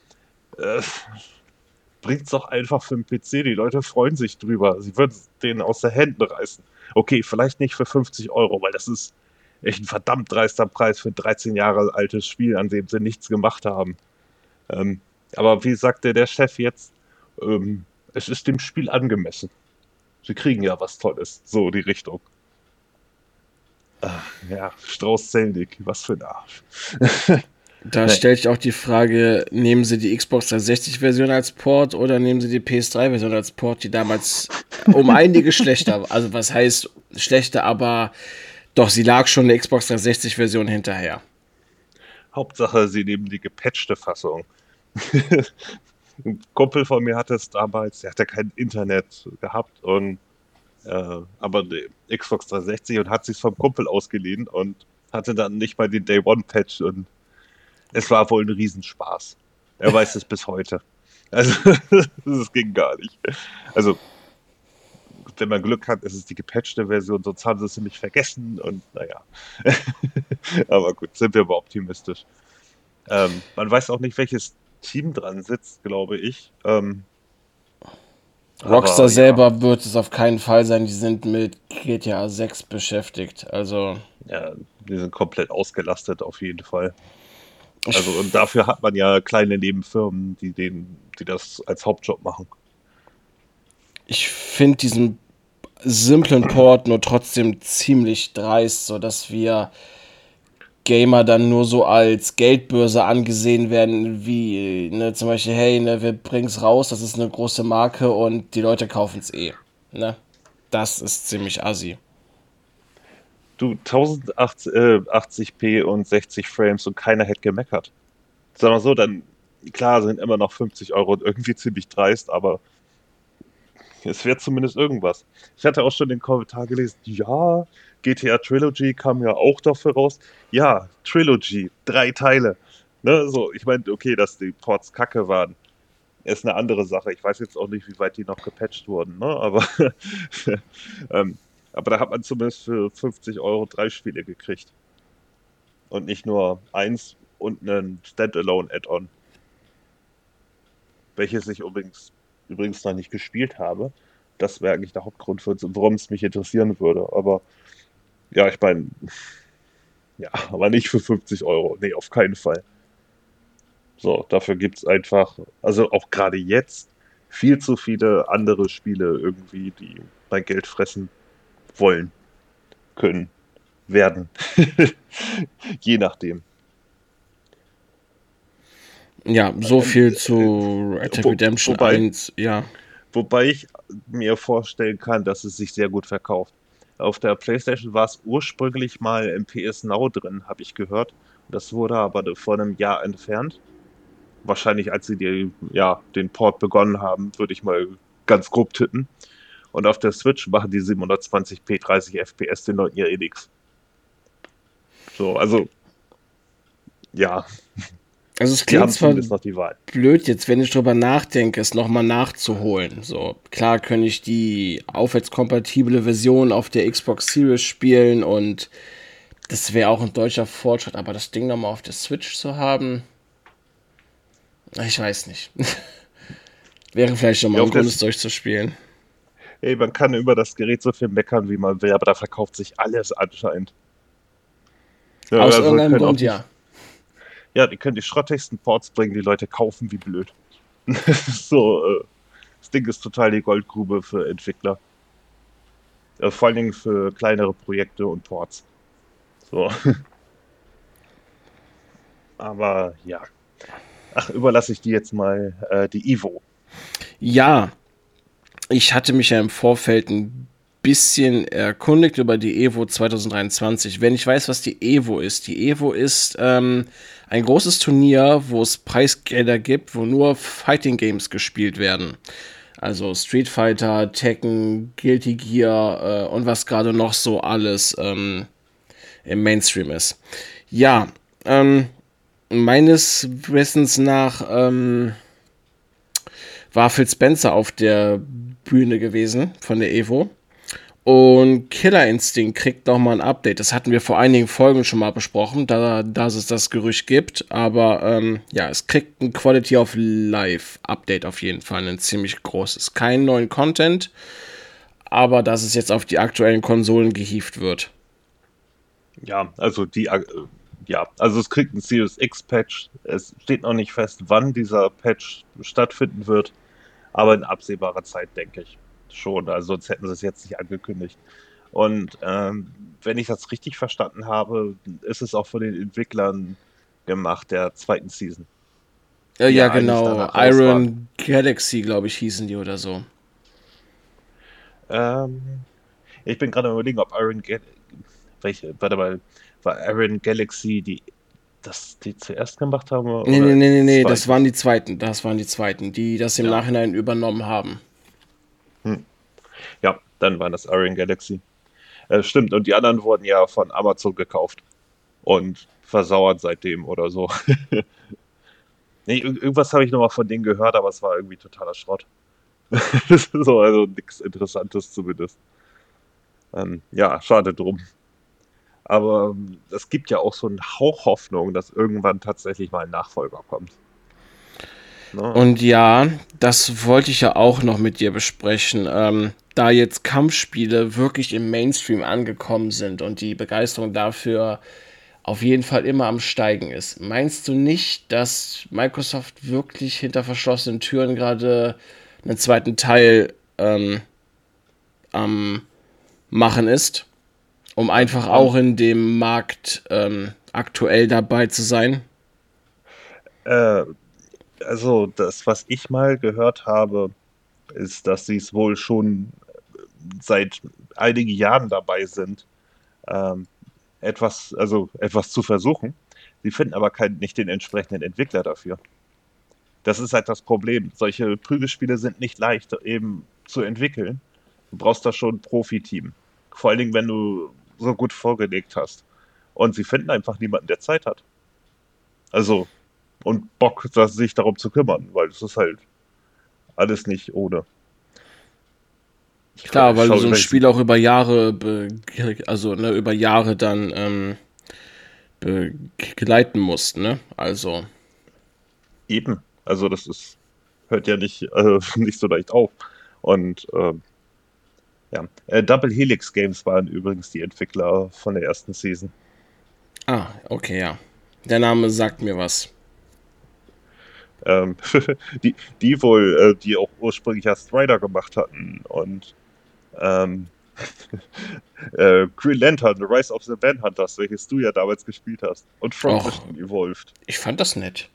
äh, bringt es doch einfach für den PC. Die Leute freuen sich drüber. Sie würden den aus der Hände reißen. Okay, vielleicht nicht für 50 Euro, weil das ist echt ein verdammt dreister Preis für ein 13 Jahre altes Spiel, an dem sie nichts gemacht haben. Ähm, aber wie sagte der Chef jetzt, ähm, es ist dem Spiel angemessen. Sie kriegen ja was Tolles, so die Richtung. Ach, ja, Strauß Zelnick, was für ein Arsch. [laughs] Da stellt sich auch die Frage, nehmen Sie die Xbox 360-Version als Port oder nehmen Sie die PS3-Version als Port, die damals um einige schlechter, [laughs] also was heißt schlechter, aber doch, sie lag schon eine Xbox 360-Version hinterher. Hauptsache, sie nehmen die gepatchte Fassung. [laughs] Ein Kumpel von mir hatte es damals, der hatte kein Internet gehabt und äh, aber die Xbox 360 und hat sich vom Kumpel ausgeliehen und hatte dann nicht mal den Day One Patch und es war wohl ein Riesenspaß. Er weiß es bis heute. Also, [laughs] das ging gar nicht. Also, wenn man Glück hat, ist es die gepatchte Version, sonst haben sie es nämlich vergessen und naja. [laughs] Aber gut, sind wir aber optimistisch. Ähm, man weiß auch nicht, welches Team dran sitzt, glaube ich. Ähm, Rockstar aber, selber ja. wird es auf keinen Fall sein. Die sind mit GTA 6 beschäftigt. Also. Ja, die sind komplett ausgelastet auf jeden Fall. Also und dafür hat man ja kleine Nebenfirmen, die den, die das als Hauptjob machen. Ich finde diesen simplen Port nur trotzdem ziemlich dreist, sodass wir Gamer dann nur so als Geldbörse angesehen werden, wie ne, zum Beispiel, hey, ne, wir es raus, das ist eine große Marke und die Leute kaufen es eh. Ne? Das ist ziemlich assi du 1080p äh, und 60 Frames und keiner hätte gemeckert. Sag mal so, dann, klar, sind immer noch 50 Euro irgendwie ziemlich dreist, aber es wäre zumindest irgendwas. Ich hatte auch schon den Kommentar gelesen, ja, GTA Trilogy kam ja auch dafür raus. Ja, Trilogy, drei Teile. Ne, so, ich meine, okay, dass die Ports kacke waren, ist eine andere Sache. Ich weiß jetzt auch nicht, wie weit die noch gepatcht wurden, ne? aber [laughs] ähm, aber da hat man zumindest für 50 Euro drei Spiele gekriegt. Und nicht nur eins und einen Standalone-Add-on. Welches ich übrigens, übrigens noch nicht gespielt habe. Das wäre eigentlich der Hauptgrund, warum es mich interessieren würde. Aber ja, ich meine, ja, aber nicht für 50 Euro. Nee, auf keinen Fall. So, dafür gibt es einfach, also auch gerade jetzt, viel zu viele andere Spiele irgendwie, die mein Geld fressen wollen, können, werden. [laughs] Je nachdem. Ja, so viel ähm, zu Red Dead Redemption wobei, 1, ja. Wobei ich mir vorstellen kann, dass es sich sehr gut verkauft. Auf der PlayStation war es ursprünglich mal im PS Now drin, habe ich gehört. Das wurde aber vor einem Jahr entfernt. Wahrscheinlich, als sie die, ja, den Port begonnen haben, würde ich mal ganz grob tippen. Und auf der Switch machen die 720p 30 FPS den Leuten ja eh nix. So, also, ja. Also es klingt zwar blöd jetzt, wenn ich drüber nachdenke, es nochmal nachzuholen. So, klar kann ich die aufwärtskompatible Version auf der Xbox Series spielen und das wäre auch ein deutscher Fortschritt, aber das Ding nochmal auf der Switch zu haben, ich weiß nicht. [laughs] wäre vielleicht schon mal ja, ein Grund, es durchzuspielen ey, man kann über das Gerät so viel meckern, wie man will, aber da verkauft sich alles anscheinend. Ja, Aus also irgendeinem Grund, ja. Ja, die können die schrottigsten Ports bringen, die Leute kaufen wie blöd. [laughs] so, äh, das Ding ist total die Goldgrube für Entwickler. Ja, vor allen Dingen für kleinere Projekte und Ports. So. [laughs] Aber ja. Ach, überlasse ich die jetzt mal äh, die Ivo. Ja, ich hatte mich ja im Vorfeld ein bisschen erkundigt über die Evo 2023. Wenn ich weiß, was die Evo ist. Die Evo ist ähm, ein großes Turnier, wo es Preisgelder gibt, wo nur Fighting Games gespielt werden. Also Street Fighter, Tekken, Guilty Gear äh, und was gerade noch so alles ähm, im Mainstream ist. Ja, ähm, meines Wissens nach ähm, war Phil Spencer auf der Bühne gewesen von der Evo. Und Killer Instinct kriegt nochmal ein Update. Das hatten wir vor einigen Folgen schon mal besprochen, da, dass es das Gerücht gibt. Aber ähm, ja, es kriegt ein Quality of Life Update auf jeden Fall. Ein ziemlich großes. Kein neuen Content, aber dass es jetzt auf die aktuellen Konsolen gehievt wird. Ja, also die, äh, ja, also es kriegt ein Series X-Patch. Es steht noch nicht fest, wann dieser Patch stattfinden wird, aber in absehbarer Zeit, denke ich schon. Also sonst hätten sie es jetzt nicht angekündigt. Und ähm, wenn ich das richtig verstanden habe, ist es auch von den Entwicklern gemacht der zweiten Season. Ja, ja genau. Iron Galaxy, glaube ich, hießen die oder so. Ähm, ich bin gerade überlegen, ob Iron Galaxy. Welche? Warte mal. War Iron Galaxy die das die zuerst gemacht haben? Oder nee, nee, nee, nee, nee, das waren die zweiten. Das waren die zweiten, die das im ja. Nachhinein übernommen haben. Dann waren das Iron Galaxy. Äh, stimmt, und die anderen wurden ja von Amazon gekauft und versauert seitdem oder so. [laughs] nee, irgendwas habe ich nochmal von denen gehört, aber es war irgendwie totaler Schrott. [laughs] so, also nichts Interessantes zumindest. Ähm, ja, schade drum. Aber ähm, es gibt ja auch so einen Hauch Hoffnung, dass irgendwann tatsächlich mal ein Nachfolger kommt. Ne? Und ja, das wollte ich ja auch noch mit dir besprechen. Ähm, da jetzt Kampfspiele wirklich im Mainstream angekommen sind und die Begeisterung dafür auf jeden Fall immer am Steigen ist. Meinst du nicht, dass Microsoft wirklich hinter verschlossenen Türen gerade einen zweiten Teil ähm, am Machen ist? Um einfach auch in dem Markt ähm, aktuell dabei zu sein? Äh, also, das, was ich mal gehört habe, ist, dass sie es wohl schon seit einigen Jahren dabei sind, ähm, etwas, also etwas zu versuchen. Sie finden aber kein, nicht den entsprechenden Entwickler dafür. Das ist halt das Problem. Solche Prügelspiele sind nicht leicht eben zu entwickeln. Du brauchst da schon ein Profi-Team. Vor allen Dingen, wenn du so gut vorgelegt hast. Und sie finden einfach niemanden, der Zeit hat. Also, und Bock, sich darum zu kümmern, weil es ist halt alles nicht ohne. Klar, weil du so ein Spiel auch über Jahre, also ne, über Jahre dann ähm, begleiten musst, ne? Also. Eben. Also das ist, hört ja nicht, äh, [laughs] nicht so leicht auf. Und ähm, ja, äh, Double Helix Games waren übrigens die Entwickler von der ersten Season. Ah, okay, ja. Der Name sagt mir was. Ähm, [laughs] die, die wohl, äh, die auch ursprünglich ja Strider gemacht hatten und ähm, [laughs] äh, Green Lantern, The Rise of the Manhunters, welches du ja damals gespielt hast. Und Front Mission Evolved. Ich fand das nett.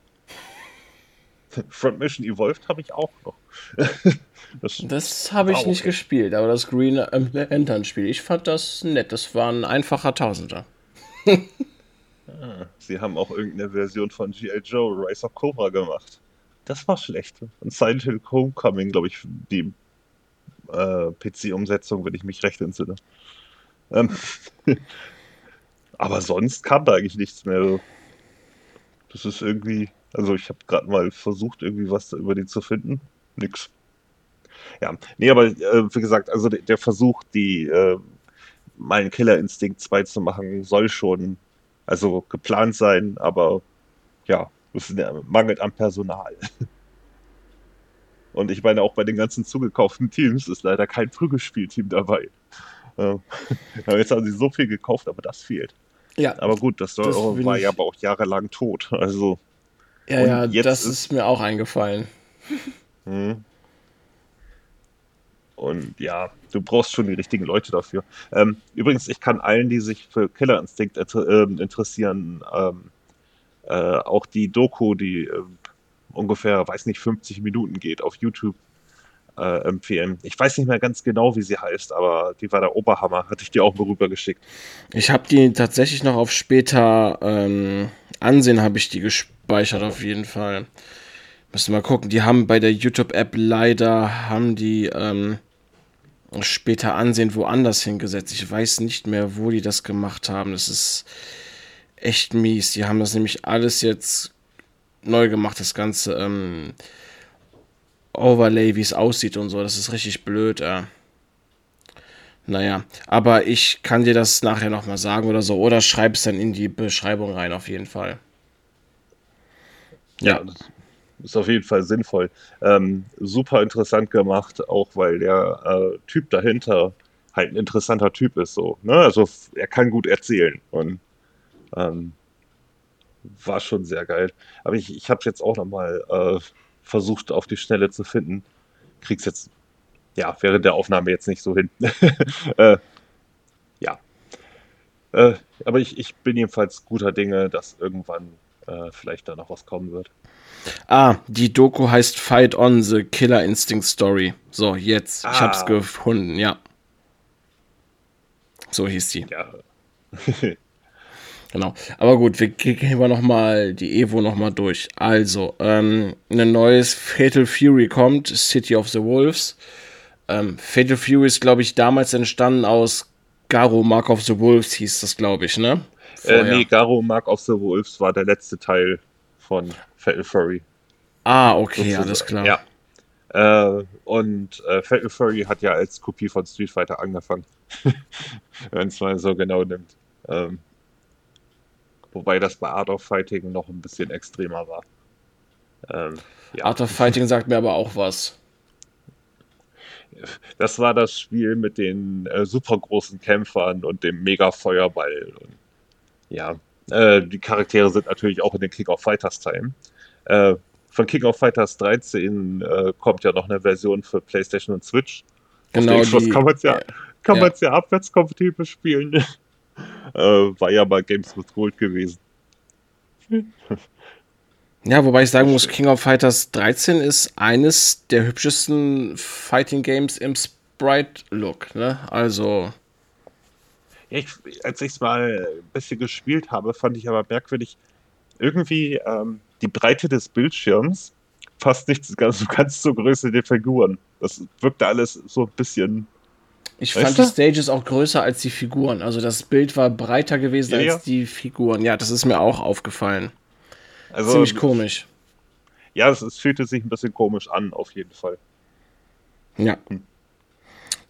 [laughs] Front Mission Evolved habe ich auch noch. [laughs] das, das habe ich nicht okay. gespielt, aber das Green Lantern Spiel, ich fand das nett. Das war ein einfacher Tausender. ah, sie haben auch irgendeine Version von G.I. Joe, Rise of Cobra gemacht. Das war schlecht. Und Silent Hill Homecoming, glaube ich, die äh, PC-Umsetzung, wenn ich mich recht entsinne. Ähm, [laughs] aber sonst kam da eigentlich nichts mehr. Das ist irgendwie, also ich habe gerade mal versucht, irgendwie was über die zu finden. Nix. Ja, nee, aber äh, wie gesagt, also der, der Versuch, die äh, meinen Killer Instinct 2 zu machen, soll schon also geplant sein, aber ja, es mangelt an Personal. [laughs] Und ich meine, auch bei den ganzen zugekauften Teams ist leider kein Prügelspielteam dabei. Ähm, [laughs] jetzt haben sie so viel gekauft, aber das fehlt. Ja. Aber gut, das, das war ja aber auch jahrelang tot. Also. Ja, ja, das ist, ist, mir auch eingefallen. Hm. Und ja, du brauchst schon die richtigen Leute dafür. Ähm, übrigens, ich kann allen, die sich für Killer Instinct äh, interessieren, ähm, äh, auch die Doku, die äh, ungefähr, weiß nicht, 50 Minuten geht auf YouTube äh, empfehlen. Ich weiß nicht mehr ganz genau, wie sie heißt, aber die war der Oberhammer. Hatte ich dir auch mal rübergeschickt. Ich habe die tatsächlich noch auf später ähm, Ansehen, habe ich die gespeichert auf jeden Fall. Müssen wir mal gucken. Die haben bei der YouTube-App leider, haben die ähm, später Ansehen woanders hingesetzt. Ich weiß nicht mehr, wo die das gemacht haben. Das ist echt mies. Die haben das nämlich alles jetzt neu gemacht, das ganze ähm, Overlay, wie es aussieht und so. Das ist richtig blöd. Äh. Naja, aber ich kann dir das nachher nochmal sagen oder so. Oder schreib es dann in die Beschreibung rein, auf jeden Fall. Ja, das ist auf jeden Fall sinnvoll. Ähm, super interessant gemacht, auch weil der äh, Typ dahinter halt ein interessanter Typ ist. So, ne? Also er kann gut erzählen. Und ähm, war schon sehr geil. Aber ich, ich habe es jetzt auch nochmal äh, versucht, auf die Schnelle zu finden. Krieg's jetzt, ja, während der Aufnahme jetzt nicht so hin. [laughs] äh, ja. Äh, aber ich, ich bin jedenfalls guter Dinge, dass irgendwann äh, vielleicht da noch was kommen wird. Ah, die Doku heißt Fight on the Killer Instinct Story. So, jetzt. Ah. Ich hab's gefunden, ja. So hieß die. Ja. [laughs] genau. Aber gut, wir gehen wir nochmal die Evo nochmal durch. Also, ähm, ein neues Fatal Fury kommt, City of the Wolves. Ähm, Fatal Fury ist, glaube ich, damals entstanden aus Garo Mark of the Wolves, hieß das, glaube ich, ne? Äh, nee, Garo Mark of the Wolves war der letzte Teil von Fatal Fury. Ah, okay, sozusagen. alles klar. Ja. Äh, und äh, Fatal Fury hat ja als Kopie von Street Fighter angefangen. [laughs] Wenn es mal so genau nimmt. Ähm, wobei das bei Art of Fighting noch ein bisschen extremer war. Ähm, ja. Art of Fighting sagt mir aber auch was. Das war das Spiel mit den äh, super großen Kämpfern und dem Mega-Feuerball. ja, äh, die Charaktere sind natürlich auch in den King of Fighters Teilen. Äh, von King of Fighters 13 äh, kommt ja noch eine Version für PlayStation und Switch. Genau. Auf die, kann man es ja, kann ja. ja abwärtskompatibel spielen. Äh, war ja mal Games with Gold gewesen. Ja, wobei ich sagen muss, King of Fighters 13 ist eines der hübschesten Fighting Games im Sprite-Look. Ne? Also. Ja, ich, als ich es mal ein bisschen gespielt habe, fand ich aber merkwürdig, irgendwie ähm, die Breite des Bildschirms passt nicht ganz, ganz zur Größe der Figuren. Das wirkte alles so ein bisschen. Ich fand du? die Stages auch größer als die Figuren. Also das Bild war breiter gewesen ja, als ja. die Figuren. Ja, das ist mir auch aufgefallen. Also, Ziemlich komisch. Ja, es, es fühlte sich ein bisschen komisch an, auf jeden Fall. Ja. Hm.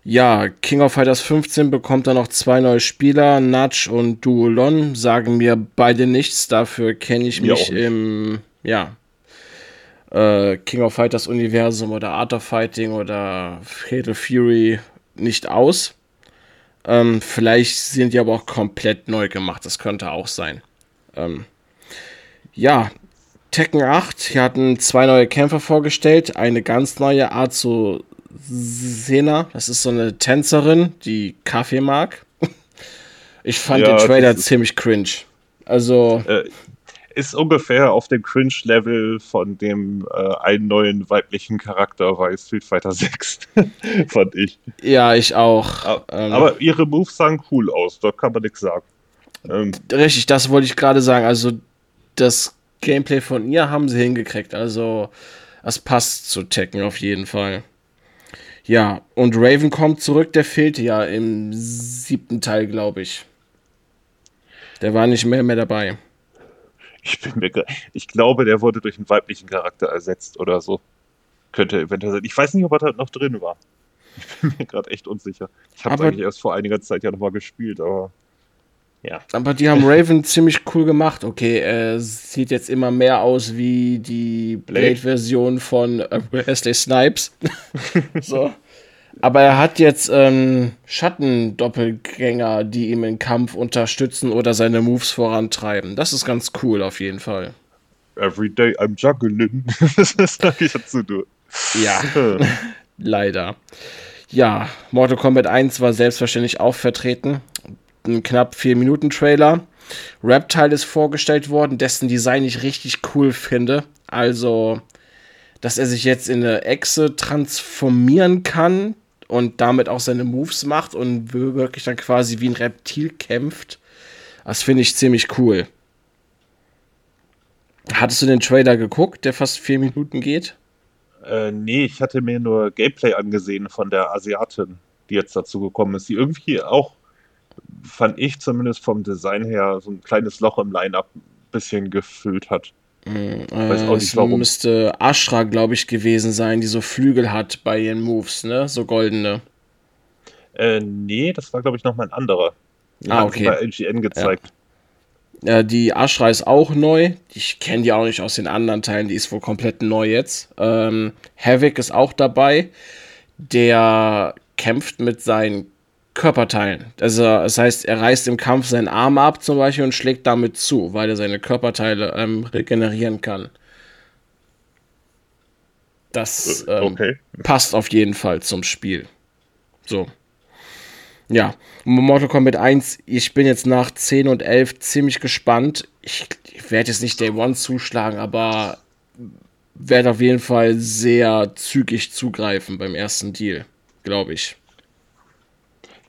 Ja, King of Fighters 15 bekommt dann noch zwei neue Spieler, Nudge und Duolon, sagen mir beide nichts, dafür kenne ich mich im, ja, äh, King of Fighters Universum oder Art of Fighting oder Fatal Fury nicht aus. Ähm, vielleicht sind die aber auch komplett neu gemacht, das könnte auch sein. Ähm, ja, Tekken 8, hier hatten zwei neue Kämpfer vorgestellt, eine ganz neue Art zu Sena, das ist so eine Tänzerin, die Kaffee mag. [laughs] Ich fand ja, den Trailer ziemlich cringe. Also. Äh, ist ungefähr auf dem Cringe-Level von dem äh, einen neuen weiblichen Charakter bei Street Fighter 6, [laughs] fand ich. Ja, ich auch. Aber, ähm, aber, ihre Moves sahen cool aus, da kann man nichts sagen. Ähm, richtig, das wollte ich gerade sagen. Also, das Gameplay von ihr haben sie hingekriegt. Also, das passt zu Tekken auf jeden Fall. Ja, und Raven kommt zurück, der fehlte ja im siebten Teil, glaube ich. Der war nicht mehr, mehr dabei. Ich, bin mir, ich glaube, der wurde durch einen weiblichen Charakter ersetzt oder so. Könnte eventuell sein. Ich weiß nicht, ob er da noch drin war. Ich bin mir gerade echt unsicher. Ich habe eigentlich erst vor einiger Zeit ja nochmal gespielt, aber ja. Aber die haben Raven ziemlich cool gemacht. Okay, er sieht jetzt immer mehr aus wie die Blade-Version von äh, [laughs] Wesley Snipes. [laughs] so. Aber er hat jetzt ähm, Schattendoppelgänger, die ihm im Kampf unterstützen oder seine Moves vorantreiben. Das ist ganz cool auf jeden Fall. Every day I'm juggling. [laughs] das ich dazu. Ja, [laughs] leider. Ja, Mortal Kombat 1 war selbstverständlich auch vertreten ein knapp 4-Minuten-Trailer. Reptile ist vorgestellt worden, dessen Design ich richtig cool finde. Also, dass er sich jetzt in eine Echse transformieren kann und damit auch seine Moves macht und wirklich dann quasi wie ein Reptil kämpft. Das finde ich ziemlich cool. Hattest du den Trailer geguckt, der fast vier Minuten geht? Äh, nee, ich hatte mir nur Gameplay angesehen von der Asiatin, die jetzt dazu gekommen ist, die irgendwie auch fand ich zumindest vom Design her, so ein kleines Loch im Line-Up ein bisschen gefüllt hat. Mm, weiß auch nicht, warum. müsste Ashra, glaube ich, gewesen sein, die so Flügel hat bei ihren Moves, ne? So goldene. Äh, nee, das war, glaube ich, nochmal ein anderer. Die ah, okay. bei LGN gezeigt. Ja. ja. die Ashra ist auch neu. Ich kenne die auch nicht aus den anderen Teilen, die ist wohl komplett neu jetzt. Ähm, Havoc ist auch dabei. Der kämpft mit seinen Körperteilen. Also, das heißt, er reißt im Kampf seinen Arm ab zum Beispiel und schlägt damit zu, weil er seine Körperteile ähm, regenerieren kann. Das äh, ähm, okay. passt auf jeden Fall zum Spiel. So. Ja, Mortal Kombat 1, ich bin jetzt nach 10 und 11 ziemlich gespannt. Ich, ich werde jetzt nicht Day One zuschlagen, aber werde auf jeden Fall sehr zügig zugreifen beim ersten Deal, glaube ich.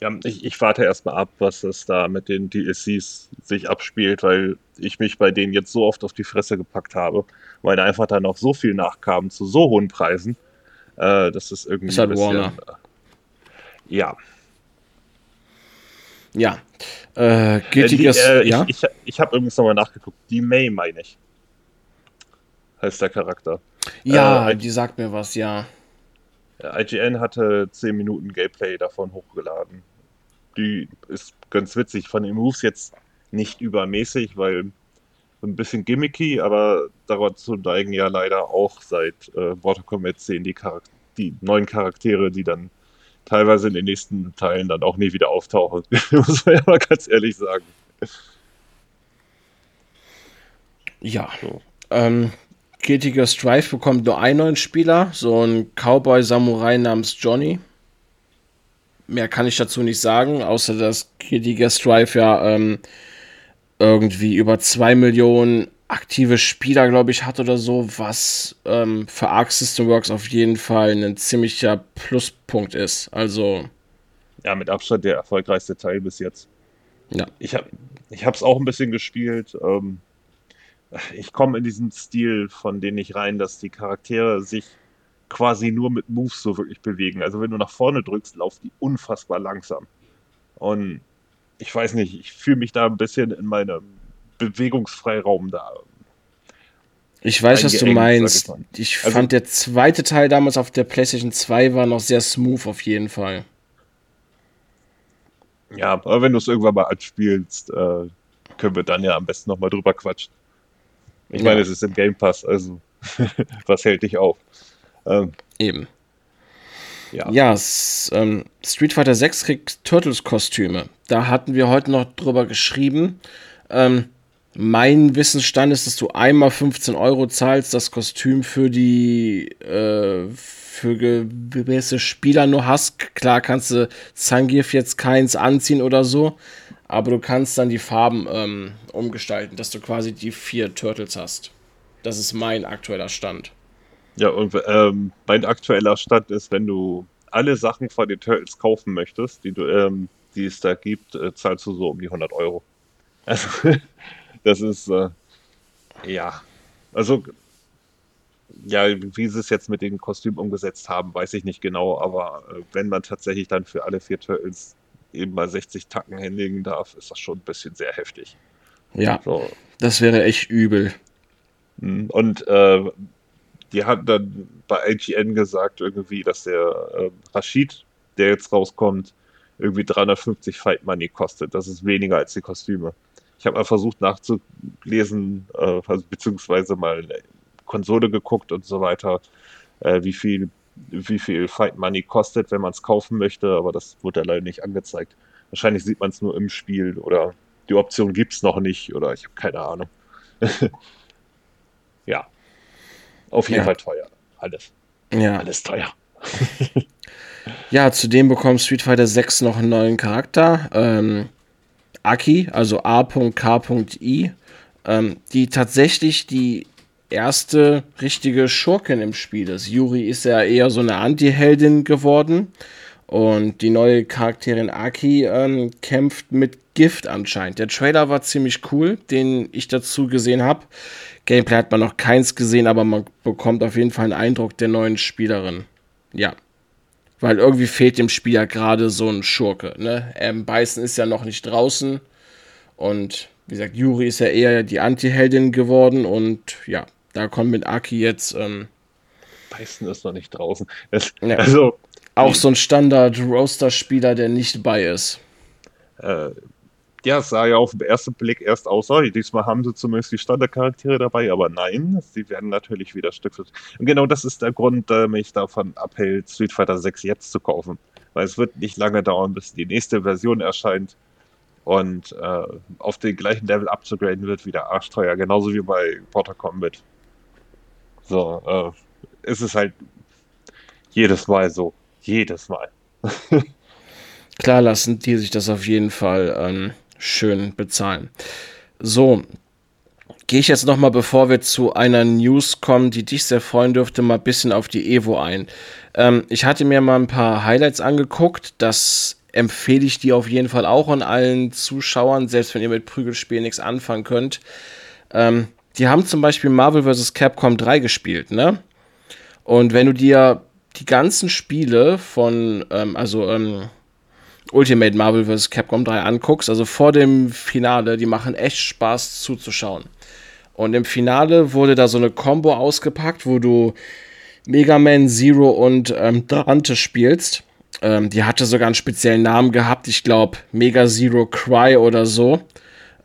Ja, ich, ich warte erstmal ab, was es da mit den DLCs sich abspielt, weil ich mich bei denen jetzt so oft auf die Fresse gepackt habe, weil da einfach dann noch so viel nachkam zu so hohen Preisen, äh, dass es irgendwie ist halt ein bisschen, Warner. Äh, ja, ja. Äh, gültiges, äh, äh, ja? Ich, ich, ich habe übrigens nochmal nachgeguckt. Die May, meine ich. Heißt der Charakter. Ja, äh, die sagt mir was, ja. IGN hatte 10 Minuten Gameplay davon hochgeladen. Die ist ganz witzig. Von den Moves jetzt nicht übermäßig, weil ein bisschen gimmicky, aber dazu neigen ja leider auch seit äh, Mortal Kombat 10 die, die neuen Charaktere, die dann teilweise in den nächsten Teilen dann auch nie wieder auftauchen. [laughs] Muss man ja mal ganz ehrlich sagen. Ja. So. Ähm, Giltiger Strife bekommt nur einen neuen Spieler, so ein Cowboy-Samurai namens Johnny. Mehr kann ich dazu nicht sagen, außer dass Giltiger Strife ja ähm, irgendwie über 2 Millionen aktive Spieler, glaube ich, hat oder so, was ähm, für Arc System Works auf jeden Fall ein ziemlicher Pluspunkt ist. Also. Ja, mit Abstand der erfolgreichste Teil bis jetzt. Ja. Ich habe es auch ein bisschen gespielt. Ähm, ich komme in diesen Stil von denen nicht rein, dass die Charaktere sich quasi nur mit Moves so wirklich bewegen. Also wenn du nach vorne drückst, laufen die unfassbar langsam. Und ich weiß nicht, ich fühle mich da ein bisschen in meinem Bewegungsfreiraum da. Ich weiß, was du meinst. Ich, ich also, fand der zweite Teil damals auf der PlayStation 2 war noch sehr smooth auf jeden Fall. Ja, aber wenn du es irgendwann mal anspielst, äh, können wir dann ja am besten nochmal drüber quatschen. Ich ja. meine, es ist im Game Pass, also [laughs] was hält dich auf? Ähm, Eben. Ja, ja ähm, Street Fighter 6 kriegt Turtles-Kostüme. Da hatten wir heute noch drüber geschrieben. Ähm, mein Wissensstand ist, dass du einmal 15 Euro zahlst, das Kostüm für die äh, für gewisse Spieler nur hast. Klar kannst du Zangief jetzt keins anziehen oder so, aber du kannst dann die Farben ähm, umgestalten, dass du quasi die vier Turtles hast. Das ist mein aktueller Stand. Ja, und ähm, mein aktueller Stand ist, wenn du alle Sachen von den Turtles kaufen möchtest, die, du, ähm, die es da gibt, äh, zahlst du so um die 100 Euro. Also [laughs] das ist, äh, ja, also, ja, wie sie es jetzt mit dem Kostüm umgesetzt haben, weiß ich nicht genau, aber äh, wenn man tatsächlich dann für alle vier Turtles eben mal 60 Tacken händigen darf, ist das schon ein bisschen sehr heftig. Ja, so. das wäre echt übel. Hm, und äh, die haben dann bei IGN gesagt irgendwie, dass der äh, Rashid, der jetzt rauskommt, irgendwie 350 Fight Money kostet. Das ist weniger als die Kostüme. Ich habe mal versucht nachzulesen, äh, also, beziehungsweise mal Konsole geguckt und so weiter, äh, wie viel wie viel Fight Money kostet, wenn man es kaufen möchte, aber das wurde leider nicht angezeigt. Wahrscheinlich sieht man es nur im Spiel oder die Option gibt es noch nicht oder ich habe keine Ahnung. [laughs] ja. Auf jeden ja. Fall teuer. Alles. Ja. Alles teuer. [laughs] ja, zudem bekommt Street Fighter 6 noch einen neuen Charakter. Ähm, Aki, also A.K.I, ähm, die tatsächlich die erste richtige Schurkin im Spiel ist. Yuri ist ja eher so eine Anti-Heldin geworden. Und die neue Charakterin Aki ähm, kämpft mit Gift anscheinend. Der Trailer war ziemlich cool, den ich dazu gesehen habe. Gameplay hat man noch keins gesehen, aber man bekommt auf jeden Fall einen Eindruck der neuen Spielerin. Ja. Weil irgendwie fehlt dem Spiel ja gerade so ein Schurke. Ne? Ähm, Beißen ist ja noch nicht draußen. Und wie gesagt, Yuri ist ja eher die Anti-Heldin geworden. Und ja, da kommt mit Aki jetzt. Ähm, Beißen ist noch nicht draußen. Das, ja. Also. Auch so ein Standard-Roaster-Spieler, der nicht bei ist. Äh, ja, es sah ja auf den ersten Blick erst aus, oh, diesmal haben sie zumindest die Standardcharaktere dabei, aber nein, sie werden natürlich wieder Stück für. Und genau das ist der Grund, der mich davon abhält, Street Fighter 6 jetzt zu kaufen. Weil es wird nicht lange dauern, bis die nächste Version erscheint. Und äh, auf den gleichen Level abzugraden wird wieder arschteuer, genauso wie bei Porter Combat. So, äh, ist es halt jedes Mal so. Jedes Mal. [laughs] Klar lassen die sich das auf jeden Fall ähm, schön bezahlen. So, gehe ich jetzt noch mal, bevor wir zu einer News kommen, die dich sehr freuen dürfte, mal ein bisschen auf die Evo ein. Ähm, ich hatte mir mal ein paar Highlights angeguckt. Das empfehle ich dir auf jeden Fall auch an allen Zuschauern, selbst wenn ihr mit Prügelspielen nichts anfangen könnt. Ähm, die haben zum Beispiel Marvel vs. Capcom 3 gespielt, ne? Und wenn du dir die ganzen Spiele von, ähm, also ähm, Ultimate Marvel vs. Capcom 3 anguckst, also vor dem Finale, die machen echt Spaß zuzuschauen. Und im Finale wurde da so eine Combo ausgepackt, wo du Mega Man Zero und ähm, Dante spielst. Ähm, die hatte sogar einen speziellen Namen gehabt, ich glaube Mega Zero Cry oder so.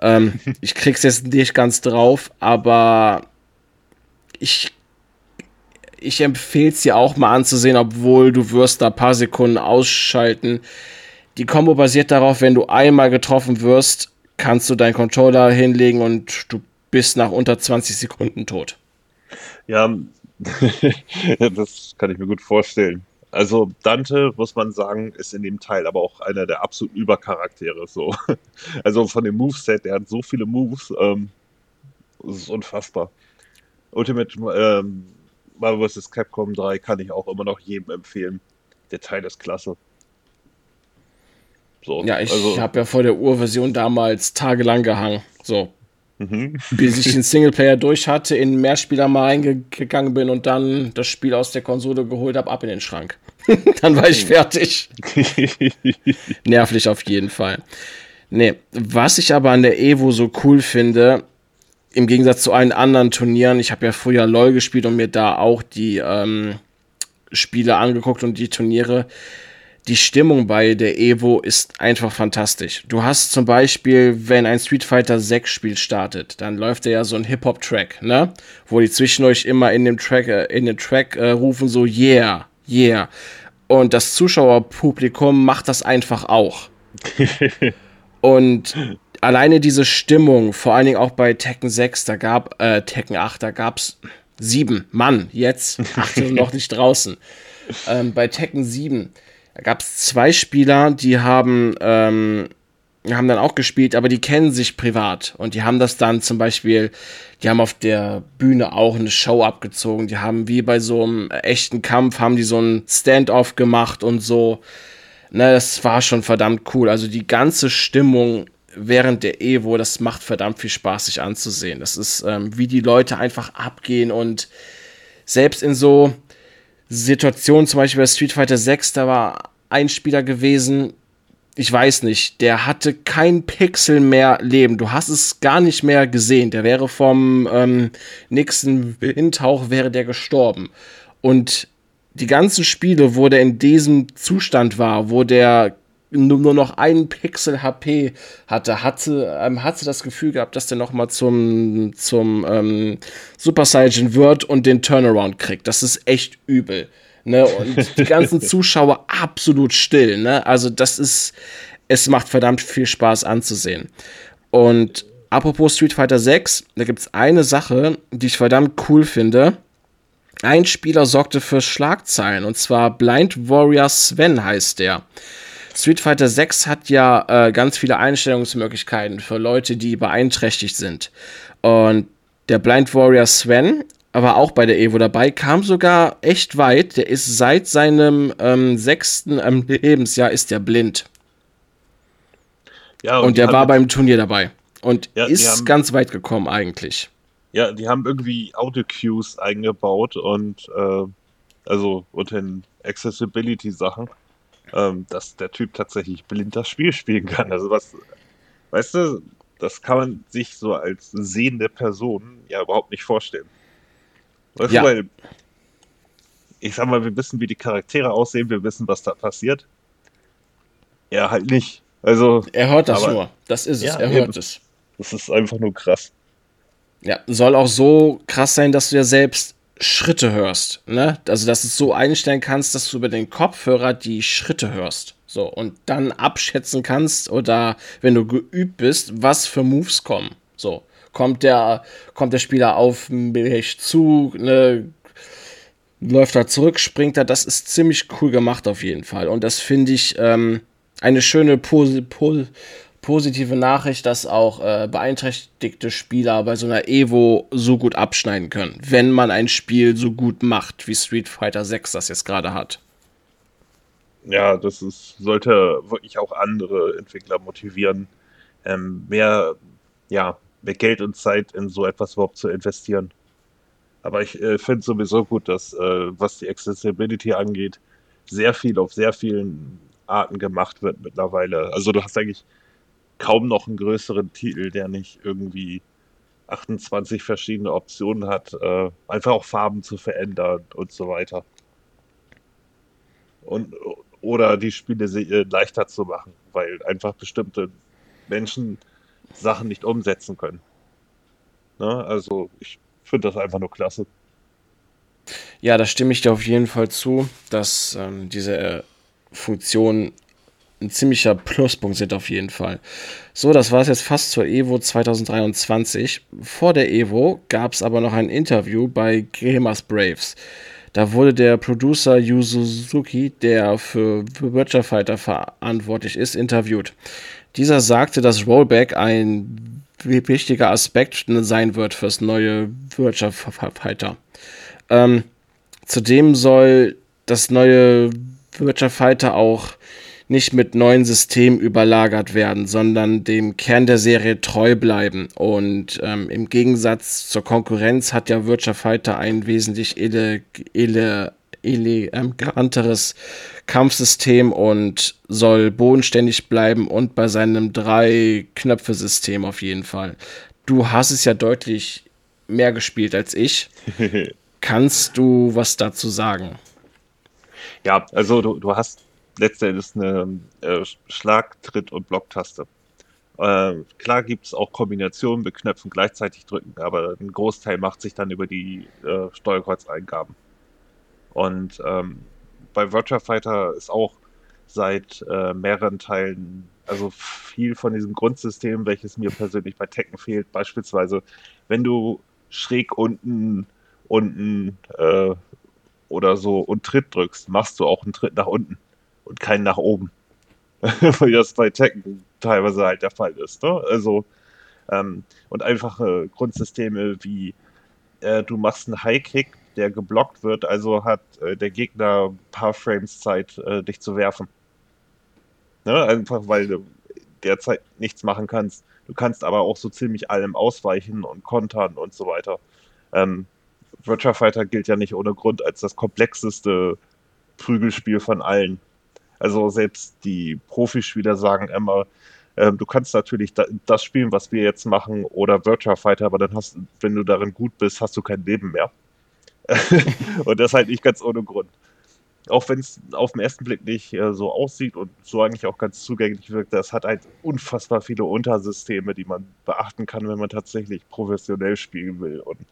Ähm, [laughs] ich krieg's jetzt nicht ganz drauf, aber ich ich empfehle es dir auch mal anzusehen, obwohl du wirst da ein paar Sekunden ausschalten. Die Combo basiert darauf, wenn du einmal getroffen wirst, kannst du deinen Controller hinlegen und du bist nach unter 20 Sekunden tot. Ja, [laughs] das kann ich mir gut vorstellen. Also Dante, muss man sagen, ist in dem Teil aber auch einer der absoluten Übercharaktere. So. [laughs] Also von dem Moveset, der hat so viele Moves, ähm, das ist unfassbar. Ultimate ähm, Marvel vs. Capcom 3 kann ich auch immer noch jedem empfehlen. Der Teil ist klasse. So, ja, ich also, habe ja vor der Urversion damals tagelang gehangen. So. Mhm. [laughs] Bis ich den Singleplayer durch hatte, in Mehrspieler mal reingegangen bin und dann das Spiel aus der Konsole geholt habe, ab in den Schrank. [laughs] dann war ich fertig. [laughs] Nervlich auf jeden Fall. Nee, was ich aber an der Evo so cool finde, im Gegensatz zu allen anderen Turnieren, ich habe ja früher LOL gespielt und mir da auch die ähm, Spiele angeguckt und die Turniere die Stimmung bei der Evo ist einfach fantastisch. Du hast zum Beispiel, wenn ein Street Fighter 6 Spiel startet, dann läuft da ja so ein Hip-Hop-Track, ne? Wo die zwischen euch immer in dem Track, äh, in den Track äh, rufen so, yeah, yeah. Und das Zuschauerpublikum macht das einfach auch. [laughs] Und alleine diese Stimmung, vor allen Dingen auch bei Tekken 6, da gab, äh, Tekken 8, da gab's sieben Mann, jetzt, [laughs] acht noch nicht draußen. Ähm, bei Tekken 7, da gab es zwei Spieler, die haben, ähm, haben dann auch gespielt, aber die kennen sich privat. Und die haben das dann zum Beispiel, die haben auf der Bühne auch eine Show abgezogen. Die haben wie bei so einem echten Kampf, haben die so ein Stand-off gemacht und so. Ne, das war schon verdammt cool. Also die ganze Stimmung während der Evo, das macht verdammt viel Spaß, sich anzusehen. Das ist, ähm, wie die Leute einfach abgehen und selbst in so Situation, zum Beispiel bei Street Fighter 6, da war ein Spieler gewesen, ich weiß nicht, der hatte kein Pixel mehr Leben. Du hast es gar nicht mehr gesehen. Der wäre vom ähm, nächsten Windhauch wäre der gestorben. Und die ganzen Spiele, wo der in diesem Zustand war, wo der nur noch einen Pixel HP hatte, hatte, ähm, hatte das Gefühl gehabt, dass der noch mal zum, zum ähm, Super Saiyan wird und den Turnaround kriegt. Das ist echt übel. Ne? Und die [laughs] ganzen Zuschauer absolut still. Ne? Also das ist, es macht verdammt viel Spaß anzusehen. Und apropos Street Fighter 6, da gibt es eine Sache, die ich verdammt cool finde. Ein Spieler sorgte für Schlagzeilen und zwar Blind Warrior Sven heißt der. Street Fighter 6 hat ja äh, ganz viele Einstellungsmöglichkeiten für Leute, die beeinträchtigt sind. Und der Blind Warrior Sven war auch bei der Evo dabei, kam sogar echt weit. Der ist seit seinem ähm, sechsten ähm, Lebensjahr ist der blind. Ja, und, und der war beim Turnier dabei. Und ja, ist haben, ganz weit gekommen eigentlich. Ja, die haben irgendwie Audio-Cues eingebaut und äh, also unter den Accessibility-Sachen ähm, dass der Typ tatsächlich blind das Spiel spielen kann. Also was, weißt du, das kann man sich so als sehende Person ja überhaupt nicht vorstellen. Weißt ja. du, weil ich sag mal, wir wissen, wie die Charaktere aussehen, wir wissen, was da passiert. Er halt nicht. Also. Er hört das nur. Das ist es. Ja, er hört eben. es. Das ist einfach nur krass. Ja, soll auch so krass sein, dass du ja selbst Schritte hörst. Ne? Also, dass du es so einstellen kannst, dass du über den Kopfhörer die Schritte hörst. So, und dann abschätzen kannst oder wenn du geübt bist, was für Moves kommen. So, kommt der, kommt der Spieler auf mich zu, ne, läuft er zurück, springt er. Das ist ziemlich cool gemacht auf jeden Fall. Und das finde ich ähm, eine schöne Pose, Pose, positive Nachricht, dass auch äh, beeinträchtigte Spieler bei so einer Evo so gut abschneiden können, wenn man ein Spiel so gut macht, wie Street Fighter 6 das jetzt gerade hat. Ja, das ist, sollte wirklich auch andere Entwickler motivieren, ähm, mehr, ja, mehr Geld und Zeit in so etwas überhaupt zu investieren. Aber ich äh, finde sowieso gut, dass, äh, was die Accessibility angeht, sehr viel auf sehr vielen Arten gemacht wird mittlerweile. Also du hast eigentlich kaum noch einen größeren Titel, der nicht irgendwie 28 verschiedene Optionen hat, äh, einfach auch Farben zu verändern und so weiter. Und, oder die Spiele äh, leichter zu machen, weil einfach bestimmte Menschen Sachen nicht umsetzen können. Ne? Also ich finde das einfach nur klasse. Ja, da stimme ich dir auf jeden Fall zu, dass ähm, diese äh, Funktionen ein ziemlicher Pluspunkt sind auf jeden Fall. So, das war es jetzt fast zur Evo 2023. Vor der Evo gab es aber noch ein Interview bei Gamers Braves. Da wurde der Producer Yu Suzuki, der für Virtua Fighter verantwortlich ist, interviewt. Dieser sagte, dass Rollback ein wichtiger Aspekt sein wird fürs neue Virtua Fighter. Ähm, zudem soll das neue Virtua Fighter auch nicht mit neuen Systemen überlagert werden, sondern dem Kern der Serie treu bleiben. Und ähm, im Gegensatz zur Konkurrenz hat ja Virtua Fighter ein wesentlich ele, ele, eleganteres Kampfsystem und soll bodenständig bleiben und bei seinem Drei-Knöpfe-System auf jeden Fall. Du hast es ja deutlich mehr gespielt als ich. [laughs] Kannst du was dazu sagen? Ja, also du, du hast letztendlich eine äh, Schlag-, Tritt- und Blocktaste. Äh, klar gibt es auch Kombinationen mit Knöpfen gleichzeitig drücken, aber ein Großteil macht sich dann über die äh, Steuerkreuzeingaben. Und ähm, bei Virtua Fighter ist auch seit äh, mehreren Teilen, also viel von diesem Grundsystem, welches mir persönlich bei Tekken fehlt, beispielsweise, wenn du schräg unten, unten äh, oder so und Tritt drückst, machst du auch einen Tritt nach unten und keinen nach oben. [laughs] Weil das bei Tekken teilweise halt der Fall ist. Ne? Also, ähm, und einfache Grundsysteme wie äh, du machst einen High-Kick, der geblockt wird, also hat äh, der Gegner ein paar Frames Zeit, äh, dich zu werfen. Ne? Einfach weil du derzeit nichts machen kannst. Du kannst aber auch so ziemlich allem ausweichen und kontern und so weiter. Ähm, Virtua Fighter gilt ja nicht ohne Grund als das komplexeste Prügelspiel von allen. Also selbst die Profispieler sagen immer, äh, du kannst natürlich da, das spielen, was wir jetzt machen, oder Virtua Fighter, aber dann hast, wenn du darin gut bist, hast du kein Leben mehr. [laughs] und das halt nicht ganz ohne Grund. Auch wenn es auf den ersten Blick nicht äh, so aussieht und so eigentlich auch ganz zugänglich wirkt, das hat halt unfassbar viele Untersysteme, die man beachten kann, wenn man tatsächlich professionell spielen will. Und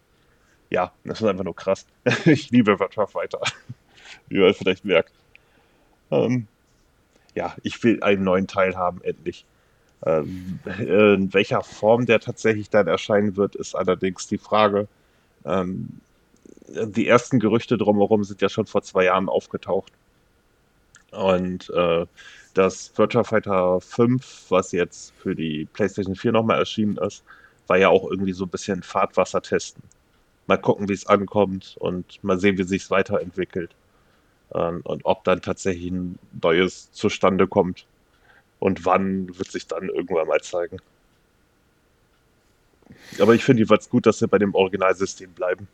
ja, das ist einfach nur krass. [laughs] ich liebe Virtua Fighter, [laughs] wie man vielleicht merkt. Ähm, ja, ich will einen neuen Teil haben, endlich. Ähm, in welcher Form der tatsächlich dann erscheinen wird, ist allerdings die Frage. Ähm, die ersten Gerüchte drumherum sind ja schon vor zwei Jahren aufgetaucht. Und äh, das Virtua Fighter 5, was jetzt für die PlayStation 4 nochmal erschienen ist, war ja auch irgendwie so ein bisschen Fahrtwasser testen. Mal gucken, wie es ankommt und mal sehen, wie sich es weiterentwickelt. Ähm, und ob dann tatsächlich ein neues zustande kommt. Und wann wird sich dann irgendwann mal zeigen. Aber ich finde jedenfalls gut, dass wir bei dem Originalsystem bleiben.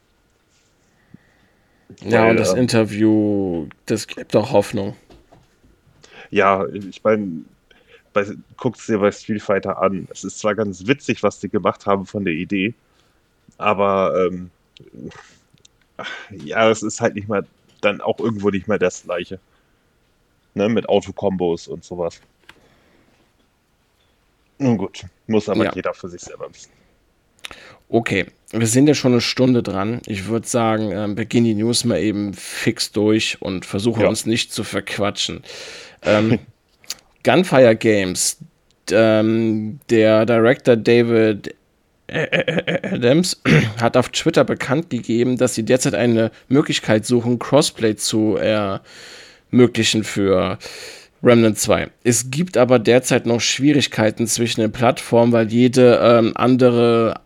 Ja, Weil, und das ähm, Interview, das gibt auch Hoffnung. Ja, ich meine, guckt es dir bei Street Fighter an. Es ist zwar ganz witzig, was die gemacht haben von der Idee, aber ähm, ja, es ist halt nicht mal dann auch irgendwo nicht mehr das gleiche. Ne, mit Autokombos und sowas. Nun gut, muss aber ja. jeder für sich selber wissen. Okay, wir sind ja schon eine Stunde dran. Ich würde sagen, äh, wir gehen die News mal eben fix durch und versuchen ja. uns nicht zu verquatschen. Ähm, [laughs] Gunfire Games, ähm, der Director David Adams hat auf Twitter bekannt gegeben, dass sie derzeit eine Möglichkeit suchen, Crossplay zu ermöglichen für Remnant 2. Es gibt aber derzeit noch Schwierigkeiten zwischen den Plattformen, weil jede ähm, andere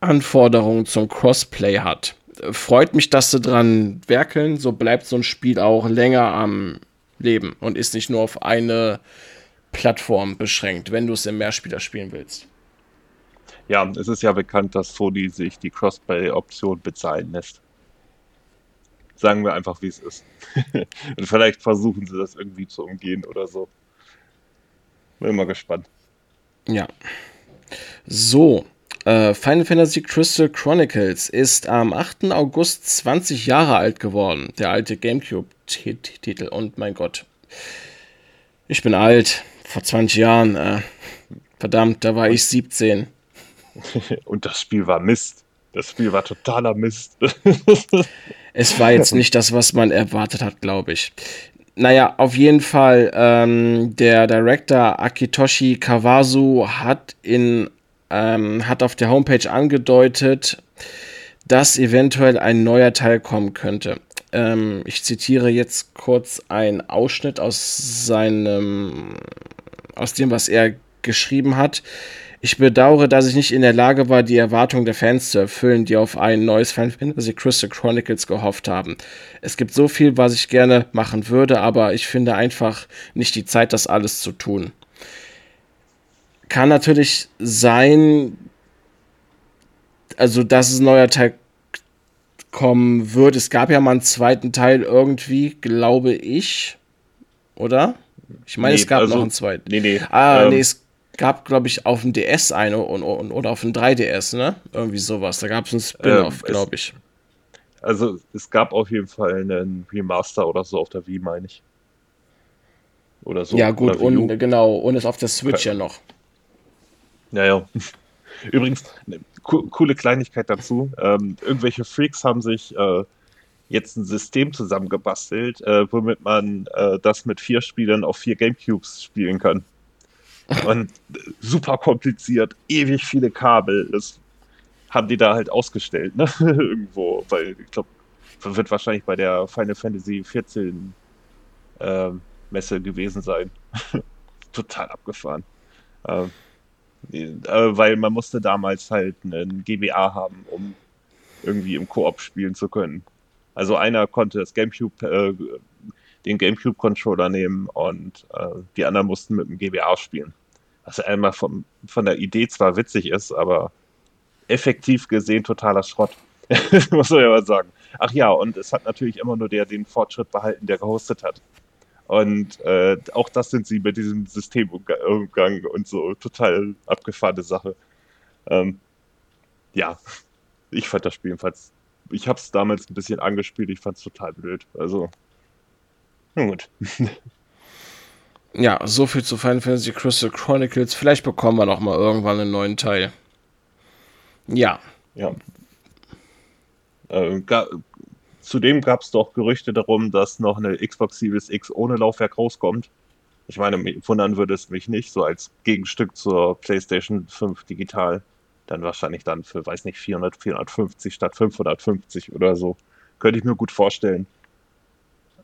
Anforderungen zum Crossplay hat. Freut mich, dass sie dran werkeln, so bleibt so ein Spiel auch länger am Leben und ist nicht nur auf eine Plattform beschränkt, wenn du es im Mehrspieler spielen willst. Ja, es ist ja bekannt, dass Sony sich die Crossplay-Option bezahlen lässt. Sagen wir einfach, wie es ist. [laughs] und vielleicht versuchen sie das irgendwie zu umgehen oder so. Bin mal gespannt. Ja. So, äh, Final Fantasy Crystal Chronicles ist am 8. August 20 Jahre alt geworden. Der alte GameCube-Titel. Und mein Gott, ich bin alt. Vor 20 Jahren. Äh, verdammt, da war ich 17. [laughs] Und das Spiel war Mist. Das Spiel war totaler Mist. [laughs] es war jetzt nicht das, was man erwartet hat, glaube ich. Naja, auf jeden Fall, ähm, der Director Akitoshi Kawasu hat in ähm, hat auf der Homepage angedeutet, dass eventuell ein neuer Teil kommen könnte. Ähm, ich zitiere jetzt kurz einen Ausschnitt aus seinem, aus dem, was er geschrieben hat. Ich bedauere, dass ich nicht in der Lage war, die Erwartungen der Fans zu erfüllen, die auf ein neues Final Fantasy Crystal Chronicles gehofft haben. Es gibt so viel, was ich gerne machen würde, aber ich finde einfach nicht die Zeit, das alles zu tun. Kann natürlich sein, also dass es ein neuer Teil kommen wird. Es gab ja mal einen zweiten Teil irgendwie, glaube ich. Oder? Ich meine, nee, es gab also, noch einen zweiten. Nee, nee. Ah, ähm, nee, es gab, glaube ich, auf dem DS eine und, und, oder auf dem 3DS, ne? Irgendwie sowas. Da gab es einen Spin-off, ähm, glaube ich. Also, es gab auf jeden Fall einen Remaster oder so auf der Wii, meine ich. Oder so. Ja, gut, und genau. Und es auf der Switch ja noch. Ja, ja. [laughs] Übrigens, eine co coole Kleinigkeit dazu. Ähm, irgendwelche Freaks haben sich äh, jetzt ein System zusammengebastelt, äh, womit man äh, das mit vier Spielern auf vier Gamecubes spielen kann. Und super kompliziert, ewig viele Kabel. Das haben die da halt ausgestellt, ne? [laughs] Irgendwo, weil ich glaube, wird wahrscheinlich bei der Final Fantasy 14 äh, Messe gewesen sein. [laughs] Total abgefahren. Ähm, äh, weil man musste damals halt einen GBA haben, um irgendwie im Koop spielen zu können. Also einer konnte das GameCube, äh, den GameCube-Controller nehmen und äh, die anderen mussten mit dem GBA spielen. Was einmal vom, von der Idee zwar witzig ist, aber effektiv gesehen totaler Schrott. [laughs] Muss man ja mal sagen. Ach ja, und es hat natürlich immer nur der den Fortschritt behalten, der gehostet hat. Und äh, auch das sind sie mit diesem Systemumgang und so total abgefahrene Sache. Ähm, ja, ich fand das Spiel jedenfalls. Ich habe es damals ein bisschen angespielt, ich fand es total blöd. Also, na gut. [laughs] ja, so viel zu Final Fantasy Crystal Chronicles. Vielleicht bekommen wir noch mal irgendwann einen neuen Teil. Ja. Ja. Äh, Zudem gab es doch Gerüchte darum, dass noch eine Xbox Series X ohne Laufwerk rauskommt. Ich meine, wundern würde es mich nicht, so als Gegenstück zur PlayStation 5 digital. Dann wahrscheinlich dann für, weiß nicht, 400, 450 statt 550 oder so. Könnte ich mir gut vorstellen.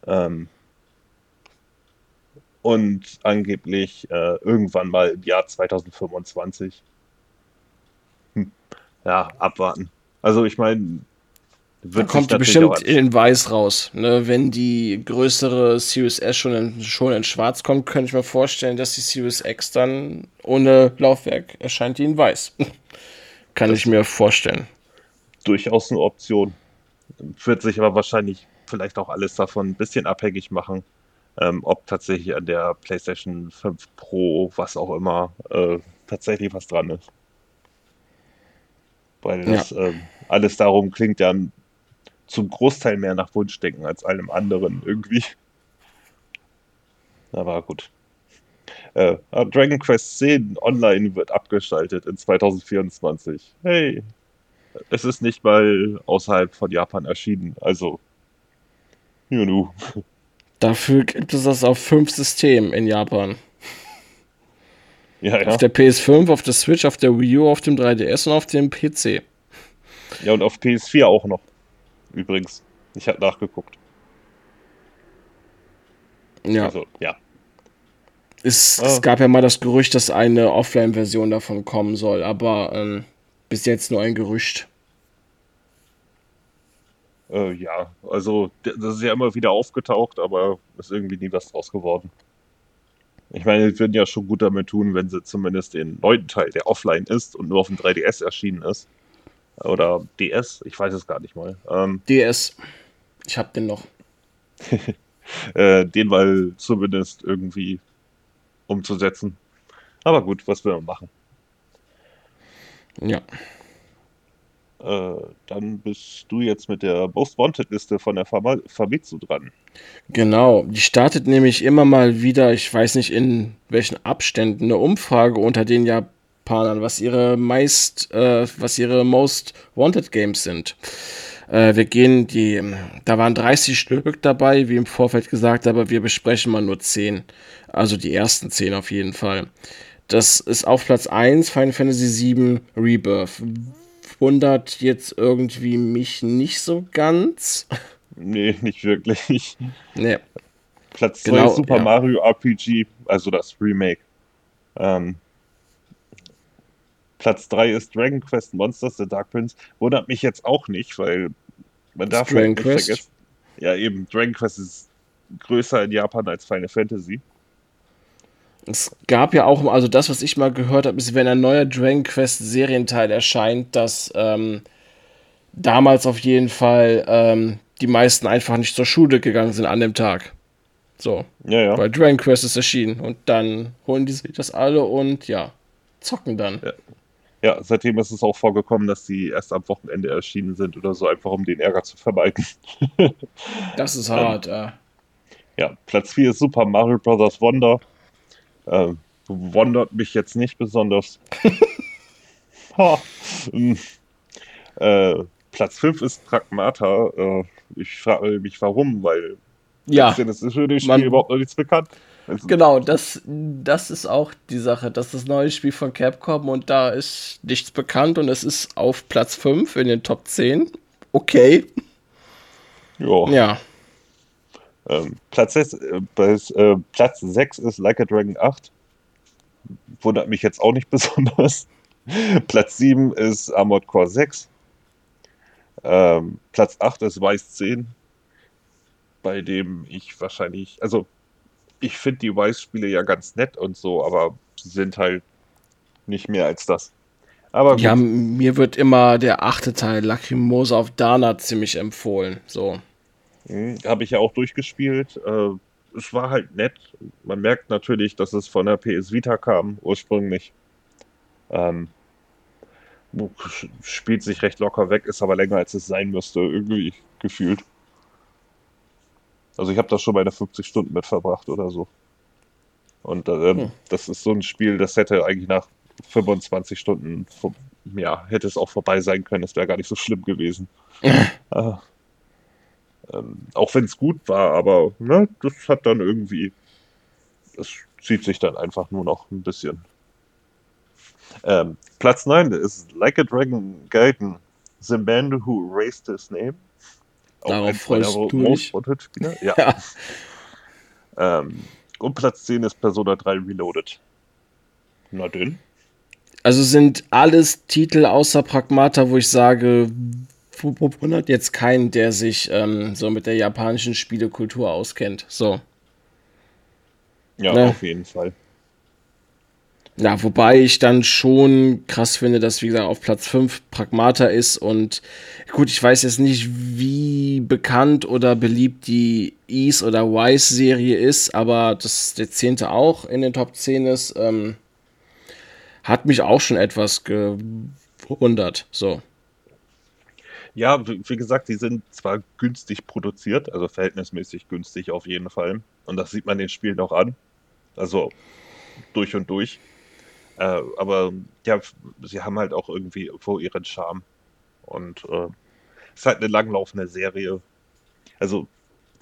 Ähm und angeblich äh, irgendwann mal im Jahr 2025. Hm. Ja, abwarten. Also ich meine, wird kommt bestimmt in Weiß raus. Ne? Wenn die größere Series S schon in, schon in Schwarz kommt, könnte ich mir vorstellen, dass die Series X dann ohne Laufwerk erscheint, die in Weiß. [laughs] Kann das ich mir vorstellen. Durchaus eine Option. Wird sich aber wahrscheinlich vielleicht auch alles davon ein bisschen abhängig machen, ähm, ob tatsächlich an der PlayStation 5 Pro, was auch immer, äh, tatsächlich was dran ist. Weil das ja. ähm, alles darum klingt ja zum Großteil mehr nach Wunschdenken als allem anderen irgendwie. Aber gut. Äh, Dragon Quest 10 Online wird abgeschaltet in 2024. Hey, es ist nicht mal außerhalb von Japan erschienen. Also, Junu. [laughs] Dafür gibt es das auf fünf Systemen in Japan. Ja, ja. Auf der PS5, auf der Switch, auf der Wii U, auf dem 3DS und auf dem PC. Ja, und auf PS4 auch noch. Übrigens. Ich habe nachgeguckt. Ja. Also, ja. Es, oh. es, gab ja mal das Gerücht, dass eine Offline-Version davon kommen soll, aber ähm, bis jetzt nur ein Gerücht. Äh, ja, also das ist ja immer wieder aufgetaucht, aber ist irgendwie nie was draus geworden. Ich meine, sie würden ja schon gut damit tun, wenn sie zumindest den neunten Teil, der offline ist und nur auf dem 3DS erschienen ist. Oder DS, ich weiß es gar nicht mal. Ähm, DS. Ich hab den noch. [laughs] äh, den mal zumindest irgendwie umzusetzen. Aber gut, was will man machen? Ja. Äh, dann bist du jetzt mit der Most Wanted Liste von der Famitsu dran. Genau, die startet nämlich immer mal wieder, ich weiß nicht in welchen Abständen, eine Umfrage unter den Japanern, was ihre meist, äh, was ihre Most Wanted Games sind. Äh, wir gehen die, da waren 30 Stück dabei, wie im Vorfeld gesagt, aber wir besprechen mal nur 10. Also die ersten 10 auf jeden Fall. Das ist auf Platz 1 Final Fantasy VII Rebirth wundert jetzt irgendwie mich nicht so ganz. Nee, nicht wirklich. Nee. Platz 2 genau, Super ja. Mario RPG, also das Remake. Ähm, Platz 3 ist Dragon Quest Monsters, The Dark Prince. Wundert mich jetzt auch nicht, weil man darf Dragon halt nicht Quest. vergessen. Ja, eben, Dragon Quest ist größer in Japan als Final Fantasy. Es gab ja auch, also das, was ich mal gehört habe, ist, wenn ein neuer Dragon Quest Serienteil erscheint, dass ähm, damals auf jeden Fall ähm, die meisten einfach nicht zur Schule gegangen sind an dem Tag. So. Ja, ja. Weil Dragon Quest ist erschienen und dann holen die sich das alle und ja, zocken dann. Ja. ja, seitdem ist es auch vorgekommen, dass die erst am Wochenende erschienen sind oder so, einfach um den Ärger zu vermeiden. das ist [laughs] hart, ähm, äh. Ja, Platz 4 ist Super Mario Bros. Wonder. Äh, wundert mich jetzt nicht besonders. [laughs] hm. äh, Platz 5 ist Pragmata. Äh, ich frage mich warum, weil ja, ist für das Spiel überhaupt noch nichts bekannt. Also, genau, das, das ist auch die Sache. Das ist das neue Spiel von Capcom und da ist nichts bekannt und es ist auf Platz 5 in den Top 10. Okay. Jo. Ja. Ähm, Platz, 6, äh, äh, Platz 6 ist Like a Dragon 8. Wundert mich jetzt auch nicht [laughs] besonders. Platz 7 ist Armored Core 6. Ähm, Platz 8 ist Weiß 10. Bei dem ich wahrscheinlich, also ich finde die Weiß-Spiele ja ganz nett und so, aber sie sind halt nicht mehr als das. Aber gut. Ja, mir wird immer der achte Teil Lacrimosa auf Dana ziemlich empfohlen. So. Mhm, Habe ich ja auch durchgespielt. Äh, es war halt nett. Man merkt natürlich, dass es von der PS Vita kam, ursprünglich. Ähm, spielt sich recht locker weg, ist aber länger als es sein müsste, irgendwie gefühlt. Also ich habe da schon meine 50 Stunden mit verbracht oder so. Und äh, hm. das ist so ein Spiel, das hätte eigentlich nach 25 Stunden, ja, hätte es auch vorbei sein können. Es wäre gar nicht so schlimm gewesen. äh, [laughs] ähm, auch wenn es gut war, aber ne, das hat dann irgendwie, das zieht sich dann einfach nur noch ein bisschen. Ähm, Platz 9 ist Like a Dragon Gaiden, The Man Who Raised His Name. Auch Darauf freust du dich. [laughs] Ja. ja. Ähm, und Platz 10 ist Persona 3 Reloaded. Na dünn. Also sind alles Titel außer Pragmata, wo ich sage, wundert jetzt keinen, der sich ähm, so mit der japanischen Spielekultur auskennt. So. Ja, ne? auf jeden Fall. Ja, wobei ich dann schon krass finde, dass, wie gesagt, auf Platz 5 Pragmata ist und gut, ich weiß jetzt nicht, wie bekannt oder beliebt die Ease oder Wise Serie ist, aber dass der zehnte auch in den Top 10 ist, ähm, hat mich auch schon etwas gewundert, so. Ja, wie gesagt, die sind zwar günstig produziert, also verhältnismäßig günstig auf jeden Fall. Und das sieht man den Spielen auch an. Also durch und durch. Äh, aber ja, sie haben halt auch irgendwie irgendwo ihren Charme. Und äh, es ist halt eine langlaufende Serie. Also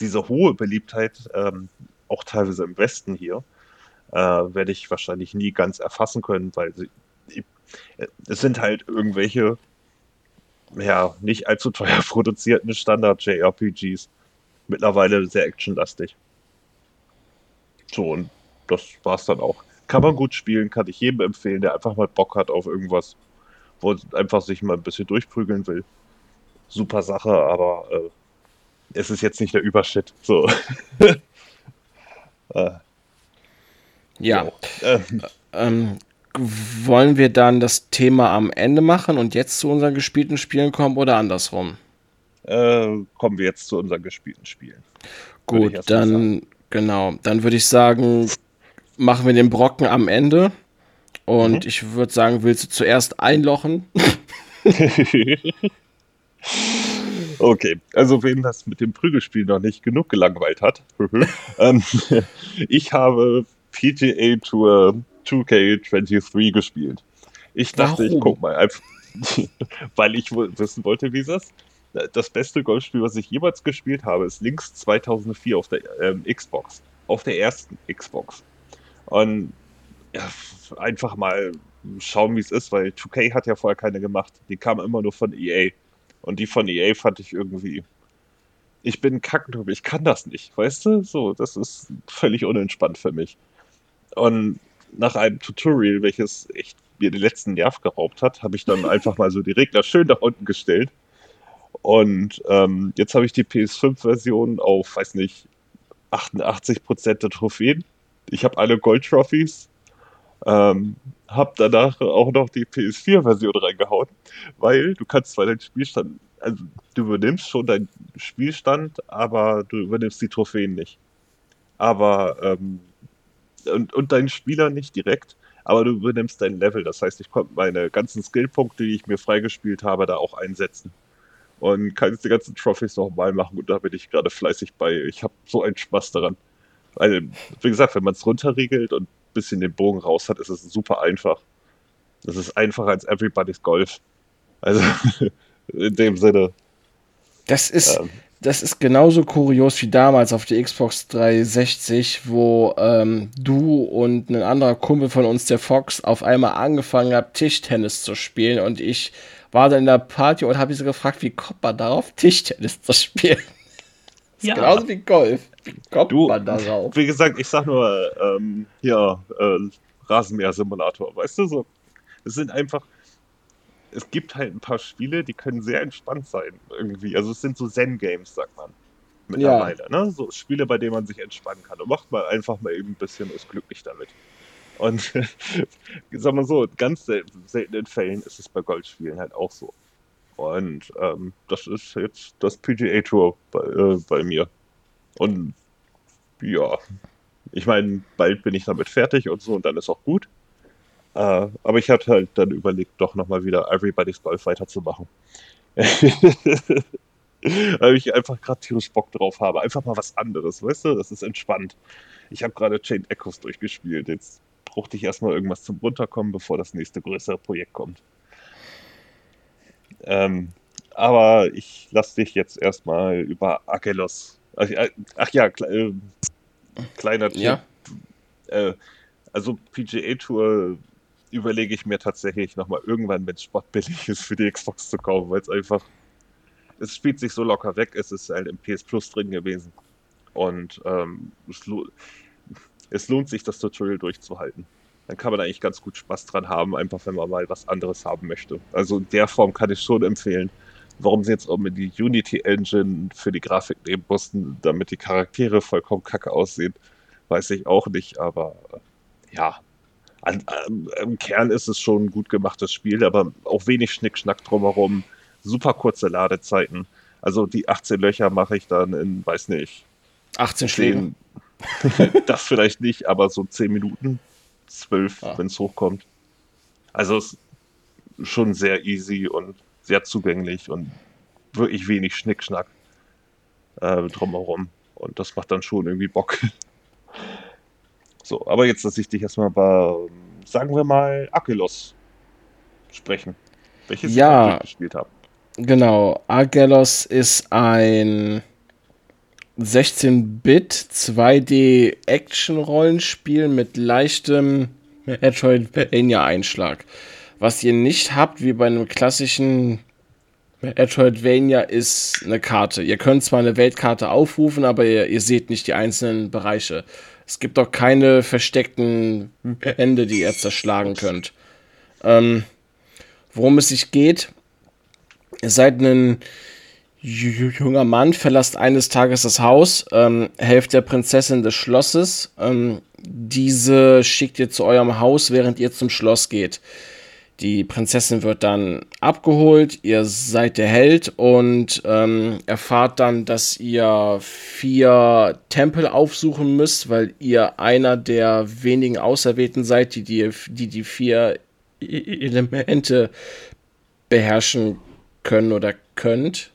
diese hohe Beliebtheit, ähm, auch teilweise im Westen hier, äh, werde ich wahrscheinlich nie ganz erfassen können, weil sie, äh, es sind halt irgendwelche, ja, nicht allzu teuer [laughs] produzierten Standard-JRPGs. Mittlerweile sehr actionlastig. So, und das war's dann auch. Kann man gut spielen, kann ich jedem empfehlen, der einfach mal Bock hat auf irgendwas, wo er einfach sich mal ein bisschen durchprügeln will. Super Sache, aber äh, es ist jetzt nicht der Übershit. So. [laughs] äh, ja. Äh, ähm, wollen wir dann das Thema am Ende machen und jetzt zu unseren gespielten Spielen kommen oder andersrum? Äh, kommen wir jetzt zu unseren gespielten Spielen. Gut, dann genau, dann würde ich sagen, machen wir den Brocken am Ende. Und mhm. ich würde sagen, willst du zuerst einlochen? [laughs] okay, also wen das mit dem Prügelspiel noch nicht genug gelangweilt hat, [laughs] ähm, ich habe PGA Tour 2K23 gespielt. Ich dachte, Warum? ich guck mal einfach, [laughs] weil ich wissen wollte, wie es ist. Das beste Golfspiel, was ich jemals gespielt habe, ist Links 2004 auf der ähm, Xbox. Auf der ersten Xbox. Und ja, einfach mal schauen, wie es ist, weil 2K hat ja vorher keine gemacht. Die kam immer nur von EA. Und die von EA fand ich irgendwie. Ich bin kackendrüber, ich kann das nicht, weißt du? So, das ist völlig unentspannt für mich. Und nach einem Tutorial, welches echt mir den letzten Nerv geraubt hat, habe ich dann [laughs] einfach mal so die Regler schön nach unten gestellt. Und ähm, jetzt habe ich die PS5-Version auf, weiß nicht, 88% der Trophäen. Ich habe alle Gold-Trophies. Ähm, habe danach auch noch die PS4-Version reingehauen, weil du kannst zwar deinen Spielstand, also du übernimmst schon deinen Spielstand, aber du übernimmst die Trophäen nicht. Aber ähm, und, und deinen Spieler nicht direkt, aber du übernimmst dein Level. Das heißt, ich konnte meine ganzen Skillpunkte, die ich mir freigespielt habe, da auch einsetzen. Und kann jetzt die ganzen Trophies nochmal machen und da bin ich gerade fleißig bei. Ich habe so einen Spaß daran. Weil, wie gesagt, wenn man es runterriegelt und ein bisschen den Bogen raus hat, ist es super einfach. Das ist einfacher als Everybody's Golf. Also, [laughs] in dem Sinne. Das ist, ähm, das ist genauso kurios wie damals auf der Xbox 360, wo ähm, du und ein anderer Kumpel von uns, der Fox, auf einmal angefangen habt, Tischtennis zu spielen und ich war dann in der Party und habe sie gefragt, wie kommt man darauf, Tischtennis zu spielen? Das ja. genauso wie Golf. Wie kommt du, man darauf? Wie gesagt, ich sag nur, ähm, ja, äh, Rasenmäher-Simulator, weißt du, so. Es sind einfach, es gibt halt ein paar Spiele, die können sehr entspannt sein irgendwie. Also es sind so Zen-Games, sagt man. Mittlerweile, ja. ne? So Spiele, bei denen man sich entspannen kann. Und macht mal einfach mal eben ein bisschen ist glücklich damit. Und [laughs] sag mal so, ganz selten, seltenen Fällen ist es bei Golfspielen halt auch so. Und ähm, das ist jetzt das PGA Tour bei, äh, bei mir. Und ja, ich meine, bald bin ich damit fertig und so und dann ist auch gut. Uh, aber ich hatte halt dann überlegt, doch nochmal wieder Everybody's Golf weiterzumachen. [laughs] Weil ich einfach gerade tierisch Bock drauf habe. Einfach mal was anderes, weißt du? Das ist entspannt. Ich habe gerade Chain Echoes durchgespielt. Jetzt brauchte ich erstmal irgendwas zum Runterkommen, bevor das nächste größere Projekt kommt. Ähm, aber ich lasse dich jetzt erstmal über Akelos. Ach, äh, ach ja, äh, kleiner Tipp. Ja. Äh, also PGA Tour überlege ich mir tatsächlich nochmal irgendwann, wenn es sportbillig [laughs] ist, für die Xbox zu kaufen, weil es einfach, es spielt sich so locker weg, es ist halt im PS Plus drin gewesen. Und ähm, es, lo es lohnt sich, das Tutorial durchzuhalten. Dann kann man eigentlich ganz gut Spaß dran haben, einfach wenn man mal was anderes haben möchte. Also in der Form kann ich schon empfehlen. Warum sie jetzt auch mit die Unity Engine für die Grafik nehmen mussten, damit die Charaktere vollkommen kacke aussehen, weiß ich auch nicht, aber ja, an, an, im Kern ist es schon ein gut gemachtes Spiel, aber auch wenig Schnickschnack drumherum. Super kurze Ladezeiten. Also die 18 Löcher mache ich dann in, weiß nicht. 18 Schläge. [laughs] das vielleicht nicht, aber so 10 Minuten, 12, ja. wenn es hochkommt. Also es ist schon sehr easy und sehr zugänglich und wirklich wenig Schnickschnack äh, drumherum. Und das macht dann schon irgendwie Bock. So, aber jetzt lasse ich dich erstmal bei, sagen wir mal, Akelos sprechen. Welches Ja, ich gespielt habe. genau. Argelos ist ein 16-Bit 2D Action-Rollenspiel mit leichtem Metroidvania-Einschlag. Was ihr nicht habt, wie bei einem klassischen Metroidvania, ist eine Karte. Ihr könnt zwar eine Weltkarte aufrufen, aber ihr, ihr seht nicht die einzelnen Bereiche. Es gibt auch keine versteckten Wände, die ihr zerschlagen könnt. Ähm, worum es sich geht, ihr seid ein ju- junger Mann, verlasst eines Tages das Haus, ähm, helft der Prinzessin des Schlosses. Ähm, diese schickt ihr zu eurem Haus, während ihr zum Schloss geht. Die Prinzessin wird dann abgeholt, ihr seid der Held und ähm, erfahrt dann, dass ihr vier Tempel aufsuchen müsst, weil ihr einer der wenigen Auserwählten seid, die die, die, die vier E- Elemente beherrschen können oder könnt.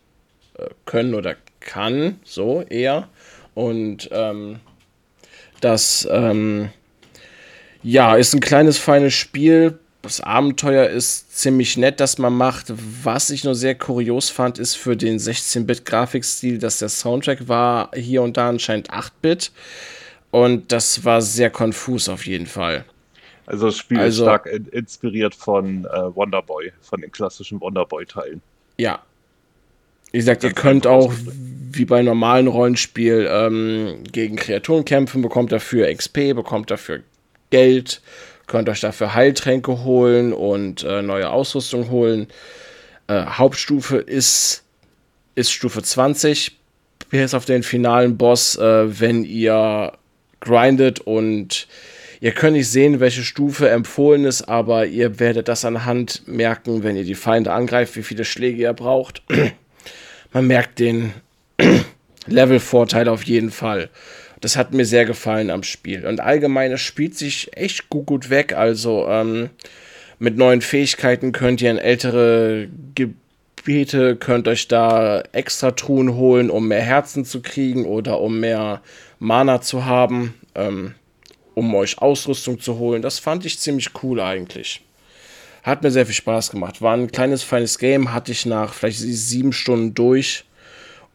Äh, können oder kann, so eher. Und ähm, das ähm, ja, ist ein kleines, feines Spiel. Das Abenteuer ist ziemlich nett, das man macht. Was ich nur sehr kurios fand, ist für den 16-Bit-Grafikstil, dass der Soundtrack war hier und da anscheinend 8-Bit. Und das war sehr konfus auf jeden Fall. Also das Spiel ist Also- stark in inspiriert von äh, Wonderboy, von den klassischen Wonderboy-Teilen. Ja. Wie gesagt, ihr könnt auch wie bei normalen Rollenspiel ähm, gegen Kreaturen kämpfen, bekommt dafür XP, bekommt dafür Geld, könnt euch dafür Heiltränke holen und äh, neue Ausrüstung holen. Äh, Hauptstufe ist, ist Stufe 20, bis auf den finalen Boss, äh, wenn ihr grindet und ihr könnt nicht sehen, welche Stufe empfohlen ist, aber ihr werdet das anhand merken, wenn ihr die Feinde angreift, wie viele Schläge ihr braucht. [clears throat] Man merkt den [clears throat] Levelvorteil auf jeden Fall. Das hat mir sehr gefallen am Spiel. Und allgemein, es spielt sich echt gut, gut weg. Also ähm, mit neuen Fähigkeiten könnt ihr in ältere Gebiete, könnt euch da extra Truhen holen, um mehr Herzen zu kriegen oder um mehr Mana zu haben, ähm, um euch Ausrüstung zu holen. Das fand ich ziemlich cool eigentlich. Hat mir sehr viel Spaß gemacht. War ein kleines, feines Game, hatte ich nach vielleicht sieben Stunden durch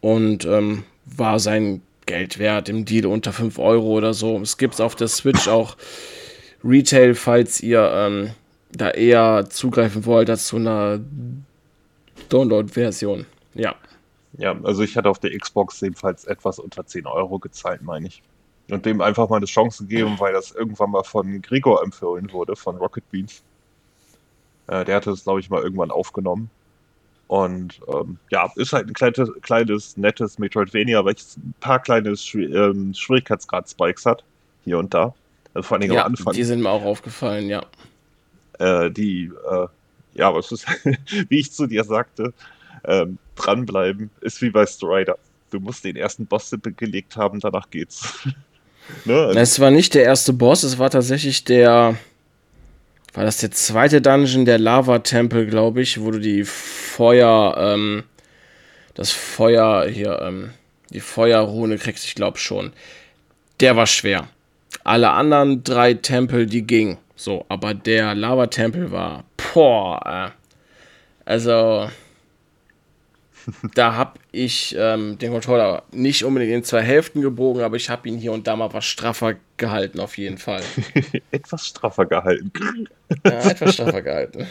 und ähm, war sein Geld wert im Deal unter 5 Euro oder so. Es gibt es auf der Switch auch Retail, falls ihr ähm, da eher zugreifen wollt als zu einer Download-Version. Ja. Ja, also ich hatte auf der Xbox ebenfalls etwas unter 10 Euro gezahlt, meine ich. Und dem einfach mal eine Chance gegeben, weil das irgendwann mal von Gregor empfohlen wurde, von Rocket Beans. Äh, der hatte das, glaube ich, mal irgendwann aufgenommen. Und ähm, ja, ist halt ein kleines, kleines nettes Metroidvania, welches ein paar kleine Schwi- ähm, Schwierigkeitsgrad-Spikes hat, hier und da. Also vor allen Dingen ja, am Anfang. die sind mir auch aufgefallen, ja. äh, die, äh, ja, was ist, [laughs] wie ich zu dir sagte, ähm, dranbleiben, ist wie bei Strider. Du musst den ersten Boss gelegt haben, danach geht's. [laughs] ne? Es war nicht der erste Boss, es war tatsächlich der. War das der zweite Dungeon, der Lava-Tempel, glaube ich, wo du die Feuer, ähm, das Feuer hier, ähm, die Feuerrune kriegst, ich glaube schon. Der war schwer. Alle anderen drei Tempel, die gingen. So, aber der Lava-Tempel war, boah, äh, also, da habe ich ähm, den Controller nicht unbedingt in zwei Hälften gebogen, aber ich habe ihn hier und da mal was straffer gehalten, auf jeden Fall. [laughs] etwas straffer gehalten. Ja, etwas straffer gehalten.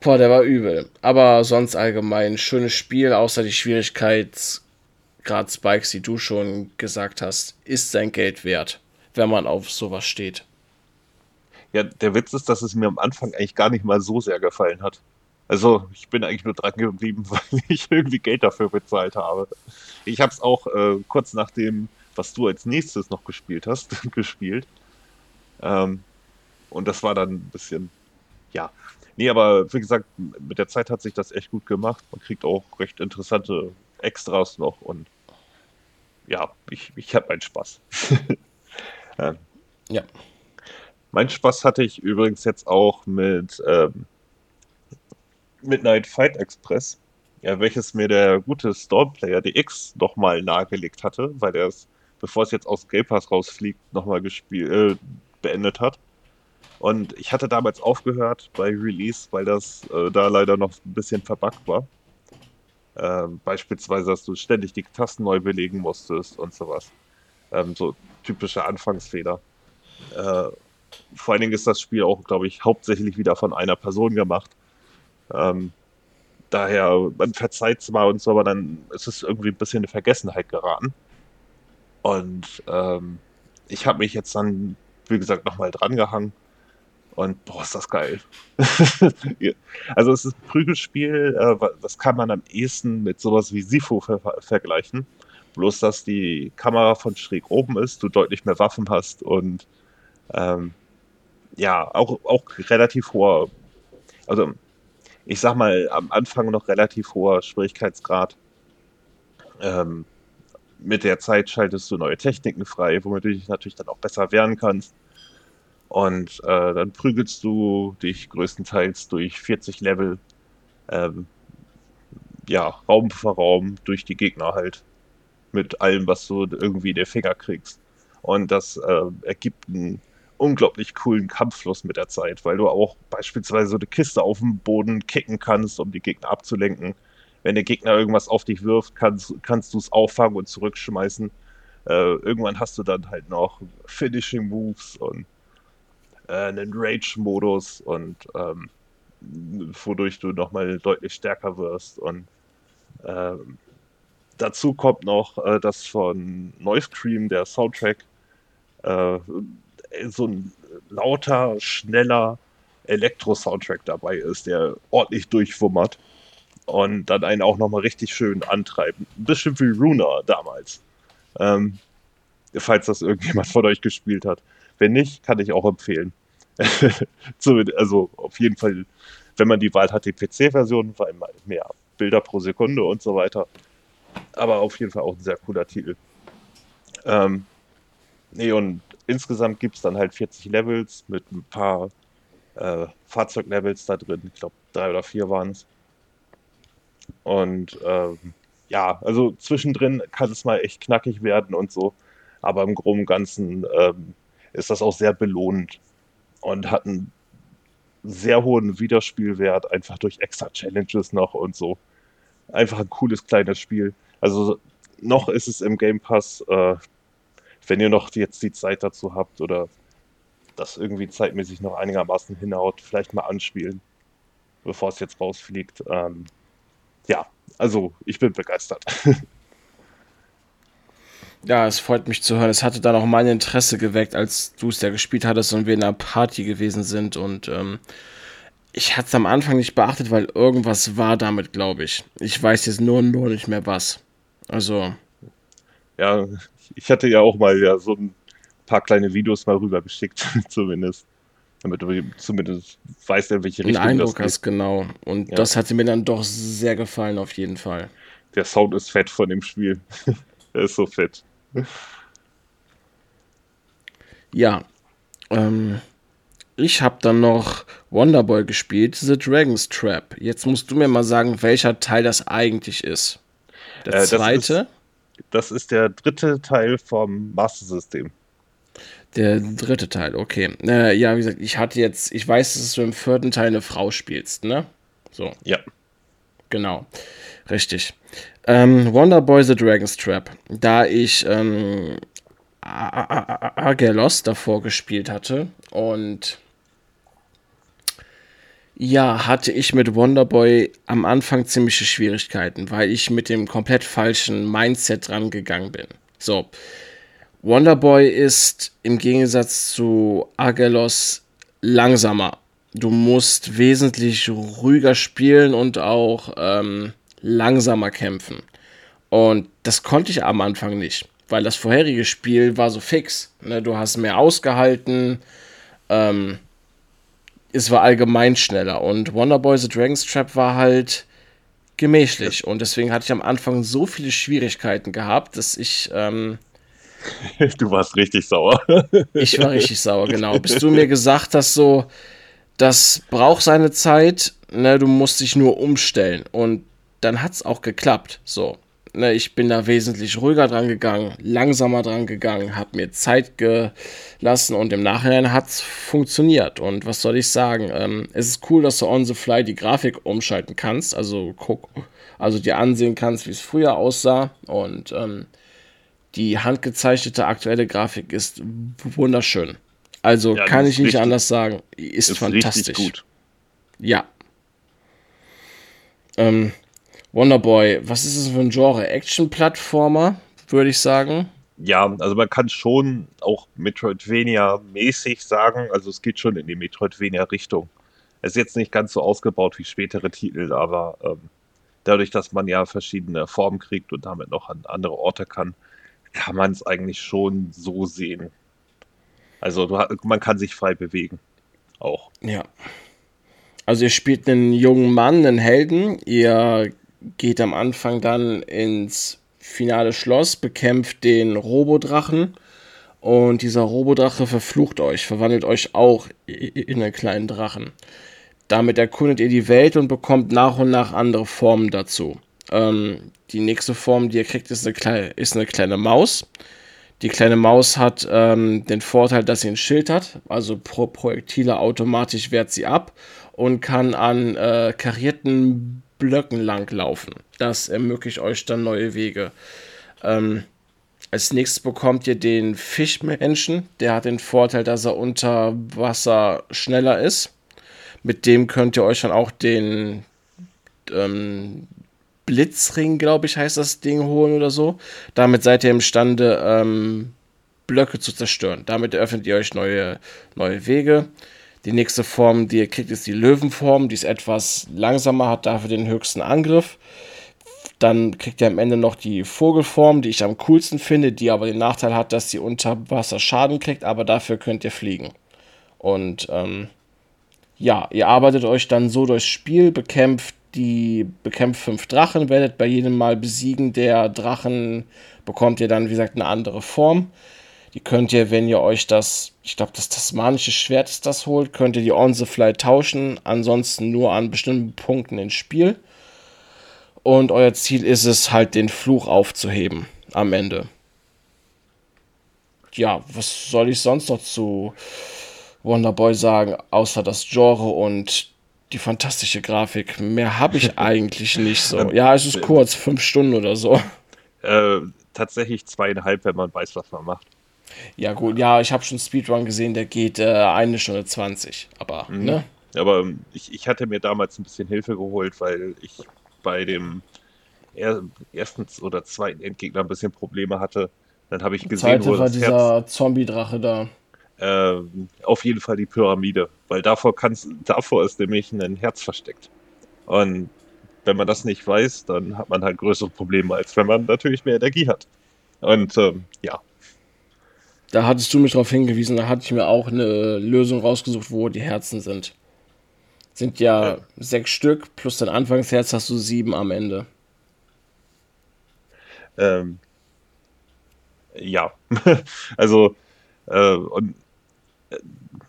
Boah, der war übel. Aber sonst allgemein schönes Spiel, außer die Schwierigkeitsgrad Spikes, die du schon gesagt hast, ist sein Geld wert, wenn man auf sowas steht. Ja, der Witz ist, dass es mir am Anfang eigentlich gar nicht mal so sehr gefallen hat. Also, ich bin eigentlich nur dran geblieben, [laughs] weil ich irgendwie Geld dafür bezahlt habe. Ich habe es auch äh, kurz nach dem, was du als nächstes noch gespielt hast, [laughs] gespielt. Ähm, und das war dann ein bisschen, ja. Nee, aber wie gesagt, mit der Zeit hat sich das echt gut gemacht. Man kriegt auch recht interessante Extras noch und ja, ich, ich habe meinen Spaß. [laughs] ähm, Ja. mein Spaß hatte ich übrigens jetzt auch mit ähm, Midnight Fight Express, ja, welches mir der gute Stormplayer DX nochmal nahegelegt hatte, weil er es bevor es jetzt aus Game Pass rausfliegt, nochmal äh, beendet hat. Und ich hatte damals aufgehört bei Release, weil das äh, da leider noch ein bisschen verbuggt war. Ähm, beispielsweise, dass du ständig die Tasten neu belegen musstest und sowas. Ähm, so typische Anfangsfehler. Äh, vor allen Dingen ist das Spiel auch, glaube ich, hauptsächlich wieder von einer Person gemacht. Ähm, daher, man verzeiht es mal und so, aber dann ist es irgendwie ein bisschen in Vergessenheit geraten. Und ähm, ich habe mich jetzt dann, wie gesagt, nochmal drangehangen. Und boah, ist das geil. [laughs] also es ist ein Prügelspiel, äh, das kann man am ehesten mit sowas wie Sifu ver vergleichen. Bloß, dass die Kamera von schräg oben ist, du deutlich mehr Waffen hast und ähm, ja, auch, auch relativ hoher, also ich sag mal, am Anfang noch relativ hoher Schwierigkeitsgrad. Ähm, mit der Zeit schaltest du neue Techniken frei, womit du dich natürlich dann auch besser wehren kannst. Und äh, dann prügelst du dich größtenteils durch 40 Level, ähm, ja, Raum für Raum durch die Gegner halt. Mit allem, was du irgendwie in den Finger kriegst. Und das äh, ergibt einen unglaublich coolen Kampffluss mit der Zeit, weil du auch beispielsweise so eine Kiste auf dem Boden kicken kannst, um die Gegner abzulenken. Wenn der Gegner irgendwas auf dich wirft, kannst, kannst du es auffangen und zurückschmeißen. Äh, irgendwann hast du dann halt noch Finishing Moves und äh, einen Rage-Modus und ähm, wodurch du nochmal deutlich stärker wirst. Und ähm, dazu kommt noch äh, das von Noise Cream, der Soundtrack, äh, so ein lauter, schneller Elektro-Soundtrack dabei ist, der ordentlich durchwummert und dann einen auch nochmal richtig schön antreibt. Ein bisschen wie Runa damals. Ähm, falls das irgendjemand von euch gespielt hat. Wenn nicht, kann ich auch empfehlen. [laughs] also auf jeden Fall, wenn man die Wahl hat, die PC-Version, weil mehr Bilder pro Sekunde und so weiter. Aber auf jeden Fall auch ein sehr cooler Titel. Ähm, nee, und insgesamt gibt es dann halt 40 Levels mit ein paar äh, Fahrzeuglevels da drin. Ich glaube, drei oder vier waren es. Und ähm, ja, also zwischendrin kann es mal echt knackig werden und so. Aber im Groben und Ganzen ähm, ist das auch sehr belohnend und hat einen sehr hohen Wiederspielwert, einfach durch extra Challenges noch und so. Einfach ein cooles kleines Spiel. Also noch ist es im Game Pass, äh, wenn ihr noch jetzt die Zeit dazu habt oder das irgendwie zeitmäßig noch einigermaßen hinhaut, vielleicht mal anspielen, bevor es jetzt rausfliegt. Ähm, ja, also ich bin begeistert. [laughs] Ja, es freut mich zu hören. Es hatte dann auch mein Interesse geweckt, als du es ja gespielt hattest und wir in einer Party gewesen sind. Und ähm, ich hatte es am Anfang nicht beachtet, weil irgendwas war damit, glaube ich. Ich weiß jetzt nur, nur nicht mehr was. Also. Ja, ich hatte ja auch mal ja so ein paar kleine Videos mal rübergeschickt, [laughs] zumindest. Damit du zumindest weißt, in welche Richtung Eindruck das hast, genau. Und ja. das hatte mir dann doch sehr gefallen, auf jeden Fall. Der Sound ist fett von dem Spiel. [laughs] er ist so fett. Ja. Ähm, ich habe dann noch Wonderboy gespielt, The Dragon's Trap. Jetzt musst du mir mal sagen, welcher Teil das eigentlich ist. Der äh, zweite? Das ist, der dritte Teil vom Master System. Der dritte Teil, okay. Äh, ja, wie gesagt, ich hatte jetzt, ich weiß, dass du im vierten Teil eine Frau spielst, ne? So. Ja. Genau. Richtig. Ähm, Wonderboy The Dragon's Trap. Da ich ähm, Agelos davor gespielt hatte und ja, hatte ich mit Wonderboy am Anfang ziemliche Schwierigkeiten, weil ich mit dem komplett falschen Mindset rangegangen bin. So, Wonderboy ist im Gegensatz zu Agelos langsamer. Du musst wesentlich ruhiger spielen und auch ähm, langsamer kämpfen. Und das konnte ich am Anfang nicht, weil das vorherige Spiel war so fix. Ne? Du hast mehr ausgehalten. Ähm, es war allgemein schneller. Und Wonderboy The Dragon's Trap war halt gemächlich. Und deswegen hatte ich am Anfang so viele Schwierigkeiten gehabt, dass ich ähm, [laughs] Du warst richtig sauer. [laughs] Ich war richtig sauer, genau. Bis du mir gesagt hast, so, das braucht seine Zeit, ne, du musst dich nur umstellen. Und dann hat es auch geklappt. So. Ne, ich bin da wesentlich ruhiger dran gegangen, langsamer dran gegangen, habe mir Zeit gelassen und im Nachhinein hat es funktioniert. Und was soll ich sagen? Ähm, es ist cool, dass du on the fly die Grafik umschalten kannst, also guck, also dir ansehen kannst, wie es früher aussah. Und ähm, die handgezeichnete aktuelle Grafik ist wunderschön. Also ja, kann ich nicht richtig, anders sagen. Ist, ist fantastisch. gut. Ja. Ähm, Wonderboy, was ist das für ein Genre? Action-Plattformer, würde ich sagen. Ja, also man kann schon auch Metroidvania-mäßig sagen. Also es geht schon in die Metroidvania-Richtung. Es ist jetzt nicht ganz so ausgebaut wie spätere Titel, aber ähm, dadurch, dass man ja verschiedene Formen kriegt und damit noch an andere Orte kann, kann man es eigentlich schon so sehen. Also du, man kann sich frei bewegen. Auch. Ja. Also ihr spielt einen jungen Mann, einen Helden. Ihr geht am Anfang dann ins finale Schloss, bekämpft den Robodrachen. Und dieser Robodrache verflucht euch, verwandelt euch auch in einen kleinen Drachen. Damit erkundet ihr die Welt und bekommt nach und nach andere Formen dazu. Ähm, die nächste Form, die ihr kriegt, ist eine, kleine, ist eine kleine Maus. Die kleine Maus hat ähm, den Vorteil, dass sie ein Schild hat, also pro Projektile automatisch wehrt sie ab und kann an äh, karierten Blöcken langlaufen. Das ermöglicht euch dann neue Wege. Ähm, als nächstes bekommt ihr den Fischmenschen. Der hat den Vorteil, dass er unter Wasser schneller ist. Mit dem könnt ihr euch dann auch den ähm, Blitzring, glaube ich, heißt das Ding holen oder so. Damit seid ihr imstande, ähm, Blöcke zu zerstören. Damit eröffnet ihr euch neue, neue Wege. Die nächste Form, die ihr kriegt, ist die Löwenform. Die ist etwas langsamer, hat dafür den höchsten Angriff. Dann kriegt ihr am Ende noch die Vogelform, die ich am coolsten finde, die aber den Nachteil hat, dass sie unter Wasser Schaden kriegt, aber dafür könnt ihr fliegen. Und ähm, ja, ihr arbeitet euch dann so durchs Spiel, bekämpft die bekämpft fünf Drachen, werdet bei jedem Mal besiegen der Drachen, bekommt ihr dann, wie gesagt, eine andere Form. Die könnt ihr, wenn ihr euch das, ich glaube, das tasmanische Schwert ist das holt, könnt ihr die on the fly tauschen, ansonsten nur an bestimmten Punkten ins Spiel. Und euer Ziel ist es halt, den Fluch aufzuheben am Ende. Ja, was soll ich sonst noch zu Wonderboy sagen, außer das Genre und die fantastische Grafik. Mehr habe ich [laughs] eigentlich nicht so. Ähm, ja, es ist kurz, fünf Stunden oder so. Äh, tatsächlich zweieinhalb, wenn man weiß, was man macht. Ja, gut, ja, ich habe schon Speedrun gesehen, der geht äh, eine Stunde 20. Aber, mhm. ne? Aber ähm, ich, ich hatte mir damals ein bisschen Hilfe geholt, weil ich bei dem er, ersten oder zweiten Endgegner ein bisschen Probleme hatte. Dann habe ich gesehen, wo war dieser Zombie-Drache da äh, auf jeden Fall die Pyramide, weil davor, kannst, davor ist nämlich ein Herz versteckt. Und wenn man das nicht weiß, dann hat man halt größere Probleme, als wenn man natürlich mehr Energie hat. Und ähm, ja. Da hattest du mich darauf hingewiesen, da hatte ich mir auch eine Lösung rausgesucht, wo die Herzen sind. Sind ja, ja. sechs Stück, plus dein Anfangsherz hast du sieben am Ende. Ähm, ja, [laughs] also äh, und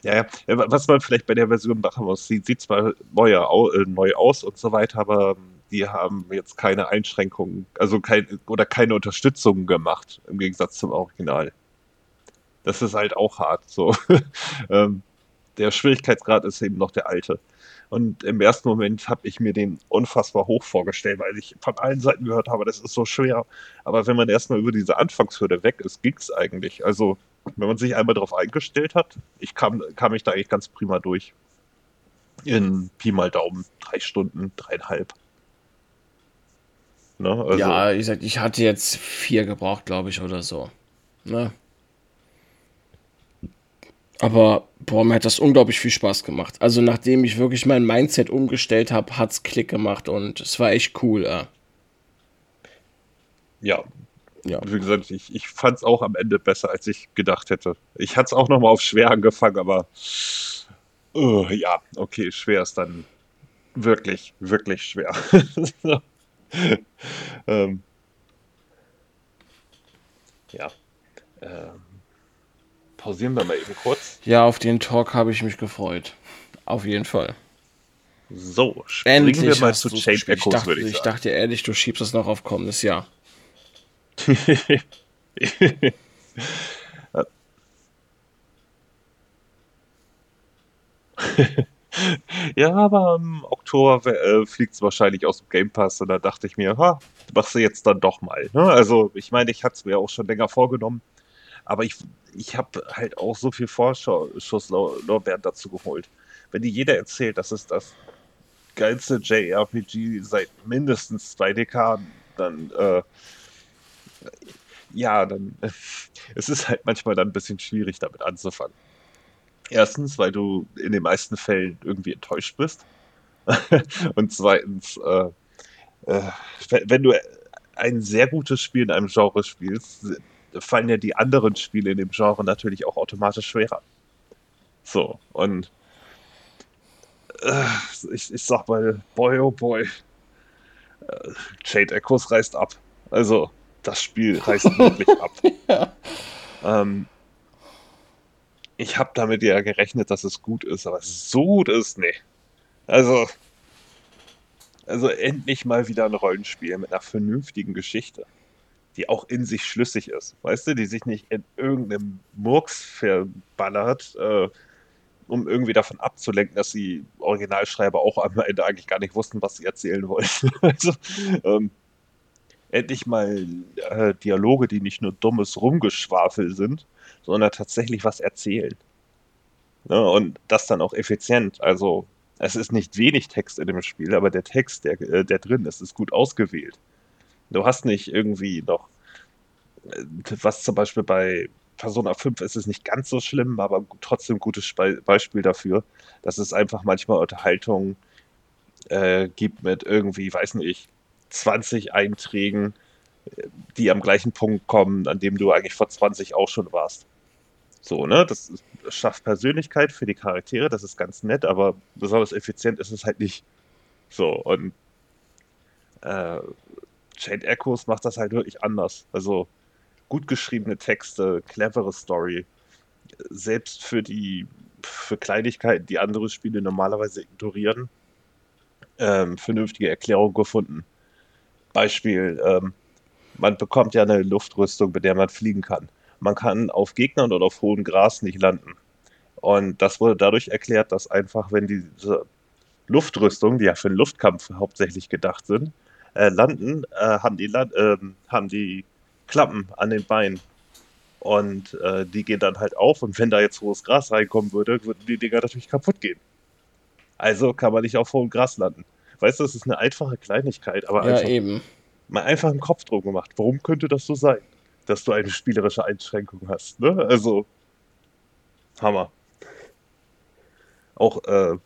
ja, ja, was man vielleicht bei der Version machen muss, sie sieht zwar neu, äh, neu aus und so weiter, aber die haben jetzt keine Einschränkungen, also kein, oder keine Unterstützung gemacht, im Gegensatz zum Original. Das ist halt auch hart. So. [laughs] Ähm, der Schwierigkeitsgrad ist eben noch der alte. Und im ersten Moment habe ich mir den unfassbar hoch vorgestellt, weil ich von allen Seiten gehört habe, das ist so schwer. Aber wenn man erstmal über diese Anfangshürde weg ist, ging es eigentlich. Also wenn man sich einmal darauf eingestellt hat, ich kam, kam ich da eigentlich ganz prima durch. In Pi mal Daumen, drei Stunden, dreieinhalb. Ne? Also, ja, ich sag, ich hatte jetzt vier gebraucht, glaube ich, oder so. Ne? Aber boah, mir hat das unglaublich viel Spaß gemacht. Also nachdem ich wirklich mein Mindset umgestellt habe, hat es Klick gemacht und es war echt cool. Ja, ja ja. Wie gesagt, ich, ich fand es auch am Ende besser, als ich gedacht hätte. Ich hatte es auch nochmal auf schwer angefangen, aber uh, ja, okay, schwer ist dann wirklich, wirklich schwer. [laughs] ähm, ja. Ähm, pausieren wir mal eben kurz. Ja, auf den Talk habe ich mich gefreut. Auf jeden Fall. So, springen Endlich wir mal zu Chain Echoes, würde ich sagen. Ich dachte ehrlich, du schiebst das noch auf kommendes Jahr. [laughs] ja, aber im Oktober äh, fliegt es wahrscheinlich aus dem Game Pass und da dachte ich mir, ha, machst du jetzt dann doch mal. Ne? Also, ich meine, ich hatte es mir auch schon länger vorgenommen, aber ich, ich habe halt auch so viel Vorschusslorbeeren dazu geholt. Wenn dir jeder erzählt, das ist das geilste JRPG seit mindestens zwei Dekaden, dann, äh, ja, dann, [laughs] es ist halt manchmal dann ein bisschen schwierig, damit anzufangen. Erstens, weil du in den meisten Fällen irgendwie enttäuscht bist. [laughs] Und zweitens, äh, äh, wenn du ein sehr gutes Spiel in einem Genre spielst, fallen ja die anderen Spiele in dem Genre natürlich auch automatisch schwerer. So, und äh, ich, ich sag mal, boy oh boy, äh, Jade Echoes reißt ab. Also, das Spiel reißt [laughs] wirklich ab. ja. ähm, ich habe damit ja gerechnet, dass es gut ist, aber so gut ist, nee. Also, also endlich mal wieder ein Rollenspiel mit einer vernünftigen Geschichte, die auch in sich schlüssig ist, weißt du, die sich nicht in irgendeinem Murks verballert, äh, um irgendwie davon abzulenken, dass die Originalschreiber auch am Ende eigentlich gar nicht wussten, was sie erzählen wollten. [laughs] also, ähm, endlich mal äh, Dialoge, die nicht nur dummes Rumgeschwafel sind, sondern tatsächlich was erzählen. Ja, ne, und das dann auch effizient. Also es ist nicht wenig Text in dem Spiel, aber der Text, der, äh, der drin ist, ist gut ausgewählt. Du hast nicht irgendwie noch, äh, was zum Beispiel bei Persona 5 ist es nicht ganz so schlimm, aber trotzdem ein gutes Beispiel dafür, dass es einfach manchmal Unterhaltung äh, gibt mit irgendwie, weiß nicht, 20 Einträgen, die am gleichen Punkt kommen, an dem du eigentlich vor 20 auch schon warst. So, ne? Das, schafft Persönlichkeit für die Charaktere, das ist ganz nett, aber besonders effizient ist es halt nicht. So, und äh, Chain Echoes macht das halt wirklich anders. Also gut geschriebene Texte, clevere Story. Selbst für die für Kleinigkeiten, die andere Spiele normalerweise ignorieren, ähm, vernünftige Erklärung gefunden. Beispiel, ähm, man bekommt ja eine Luftrüstung, mit der man fliegen kann. Man kann auf Gegnern oder auf hohem Gras nicht landen. Und das wurde dadurch erklärt, dass einfach, wenn diese Luftrüstungen, die ja für den Luftkampf hauptsächlich gedacht sind, äh, landen, äh, haben, die äh, haben die Klappen an den Beinen. Und äh, die gehen dann halt auf. Und wenn da jetzt hohes Gras reinkommen würde, würden die Dinger natürlich kaputt gehen. Also kann man nicht auf hohem Gras landen. Weißt du, das ist eine einfache Kleinigkeit, aber ja, einfach eben mal einfach einen Kopf drum gemacht. Warum könnte das so sein, dass du eine spielerische Einschränkung hast? Ne? Also, Hammer. Auch äh,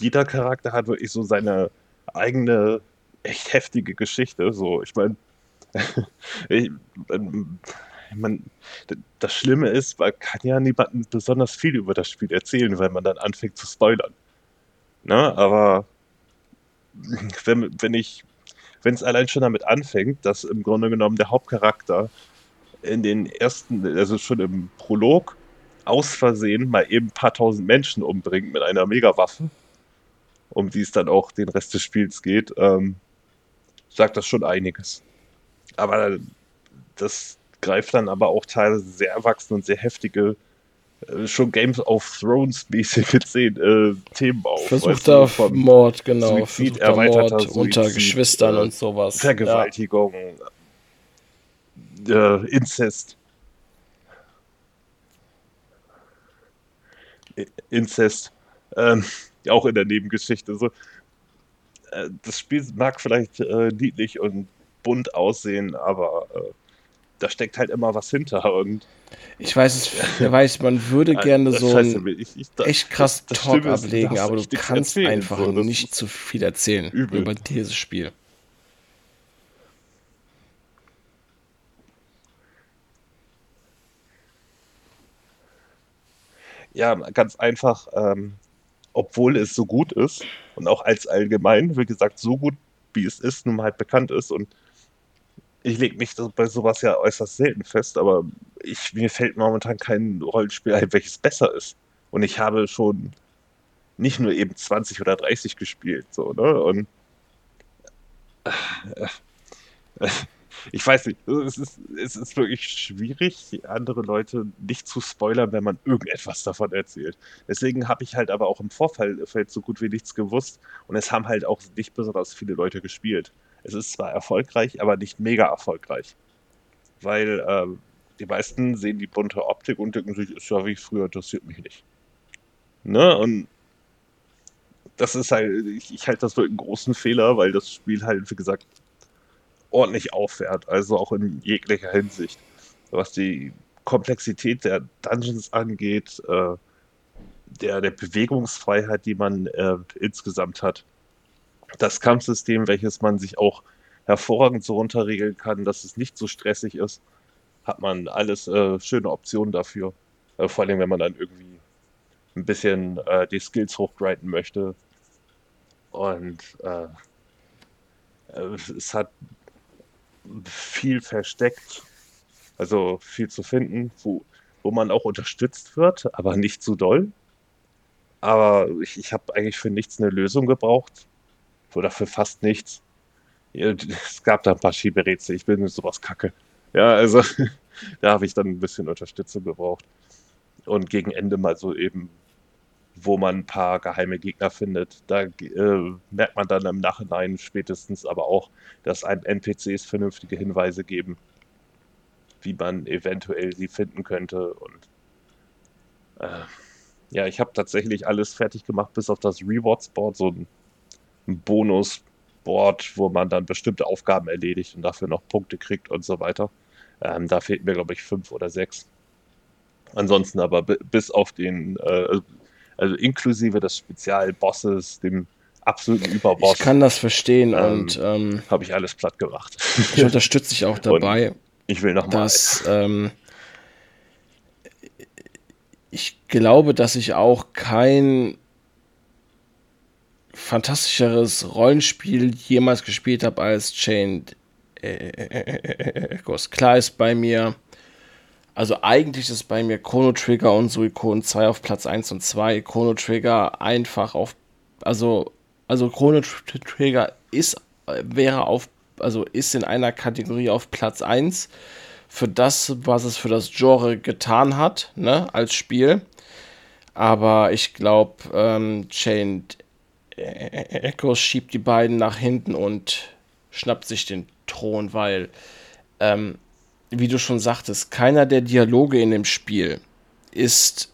jeder Charakter hat wirklich so seine eigene, echt heftige Geschichte. So, ich meine, [laughs] ich, ähm, man, das Schlimme ist, man kann ja niemandem besonders viel über das Spiel erzählen, weil man dann anfängt zu spoilern. Ne? Aber [clears throat] wenn, wenn ich wenn es allein schon damit anfängt, dass im Grunde genommen der Hauptcharakter in den ersten, also schon im Prolog, aus Versehen mal eben ein paar tausend Menschen umbringt mit einer Megawaffe, um die es dann auch den Rest des Spiels geht, ähm, sagt das schon einiges. Aber das greift dann aber auch teilweise sehr erwachsene und sehr heftige äh, schon Games of Thrones mäßige [laughs] äh, Themen auf. Versuchter weißt du, Mord, genau. Suizid, erweiterter Mord Suizid, unter Geschwistern äh, und sowas. Vergewaltigung, ja. äh, Inzest. Inzest. Ähm, auch in der Nebengeschichte. So. Äh, das Spiel mag vielleicht äh, niedlich und bunt aussehen, aber da steckt halt immer was hinter und ich weiß es, weiß, man würde [laughs] gerne so ein ich, ich, das, echt krass das, das Talk ablegen, aber du kannst einfach so, nicht zu viel erzählen übel. über dieses Spiel. Ja, ganz einfach, ähm, obwohl es so gut ist und auch als allgemein, wie gesagt, so gut wie es ist, nun mal halt bekannt ist und ich lege mich bei sowas ja äußerst selten fest, aber ich, mir fällt momentan kein Rollenspiel ein, welches besser ist. Und ich habe schon nicht nur eben 20 oder 30 gespielt, so, ne? Und äh, äh, ich weiß nicht, es ist, es ist wirklich schwierig, andere Leute nicht zu spoilern, wenn man irgendetwas davon erzählt. Deswegen habe ich halt aber auch im Vorfeld so gut wie nichts gewusst und es haben halt auch nicht besonders viele Leute gespielt. Es ist zwar erfolgreich, aber nicht mega erfolgreich. Weil ähm, die meisten sehen die bunte Optik und denken sich, ist ja wie früher, interessiert mich nicht. Ne? Und das ist halt, ich, ich halte das für einen großen Fehler, weil das Spiel halt, wie gesagt, ordentlich auffährt, also auch in jeglicher Hinsicht. Was die Komplexität der Dungeons angeht, äh, der, der Bewegungsfreiheit, die man äh, insgesamt hat, das Kampfsystem, welches man sich auch hervorragend so runterregeln kann, dass es nicht so stressig ist, hat man alles äh, schöne Optionen dafür. Äh, vor allem, wenn man dann irgendwie ein bisschen äh, die Skills hochgrinden möchte. Und äh, es hat viel versteckt, also viel zu finden, wo, wo man auch unterstützt wird, aber nicht zu doll. Aber ich, ich habe eigentlich für nichts eine Lösung gebraucht. Oder für fast nichts. Es gab da ein paar Schieberätsel, ich bin mit sowas kacke. Ja, also [laughs] da habe ich dann ein bisschen Unterstützung gebraucht. Und gegen Ende mal so eben, wo man ein paar geheime Gegner findet, da äh, merkt man dann im Nachhinein spätestens aber auch, dass einem NPCs vernünftige Hinweise geben, wie man eventuell sie finden könnte. Und äh, ja, ich habe tatsächlich alles fertig gemacht, bis auf das Rewards-Board, so ein, ein Bonus-Board, wo man dann bestimmte Aufgaben erledigt und dafür noch Punkte kriegt und so weiter. Ähm, da fehlten mir, glaube ich, fünf oder sechs. Ansonsten aber bis auf den, äh, also inklusive des Spezialbosses, dem absoluten Überboss. Ich kann das verstehen ähm, und ähm, habe ich alles platt gemacht. Ich unterstütze dich auch [laughs] dabei. Und ich will noch mal. Dass, ähm, ich glaube, dass ich auch kein fantastischeres Rollenspiel jemals gespielt habe als Chained Echoes. Klar ist bei mir, also eigentlich ist bei mir Chrono Trigger und Suicon 2 auf Platz 1 und 2. Chrono Trigger einfach auf, also, also Chrono Trigger ist, wäre auf, also ist in einer Kategorie auf Platz 1 für das, was es für das Genre getan hat, ne, als Spiel. Aber ich glaube, ähm, Chained Echoes schiebt die beiden nach hinten und schnappt sich den Thron, weil, ähm, wie du schon sagtest, keiner der Dialoge in dem Spiel ist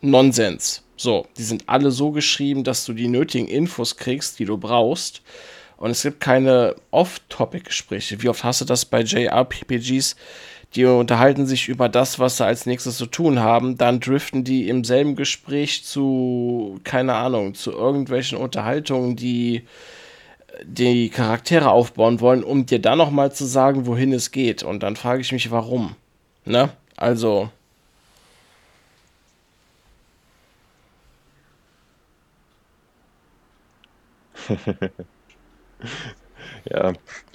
Nonsens. So, die sind alle so geschrieben, dass du die nötigen Infos kriegst, die du brauchst. Und es gibt keine Off-Topic-Gespräche. Wie oft hast du das bei JRPGs? Die unterhalten sich über das, was sie als nächstes zu tun haben. Dann driften die im selben Gespräch zu, keine Ahnung, zu irgendwelchen Unterhaltungen, die die Charaktere aufbauen wollen, um dir dann nochmal zu sagen, wohin es geht. Und dann frage ich mich, warum. Ne? Also. [laughs] ja,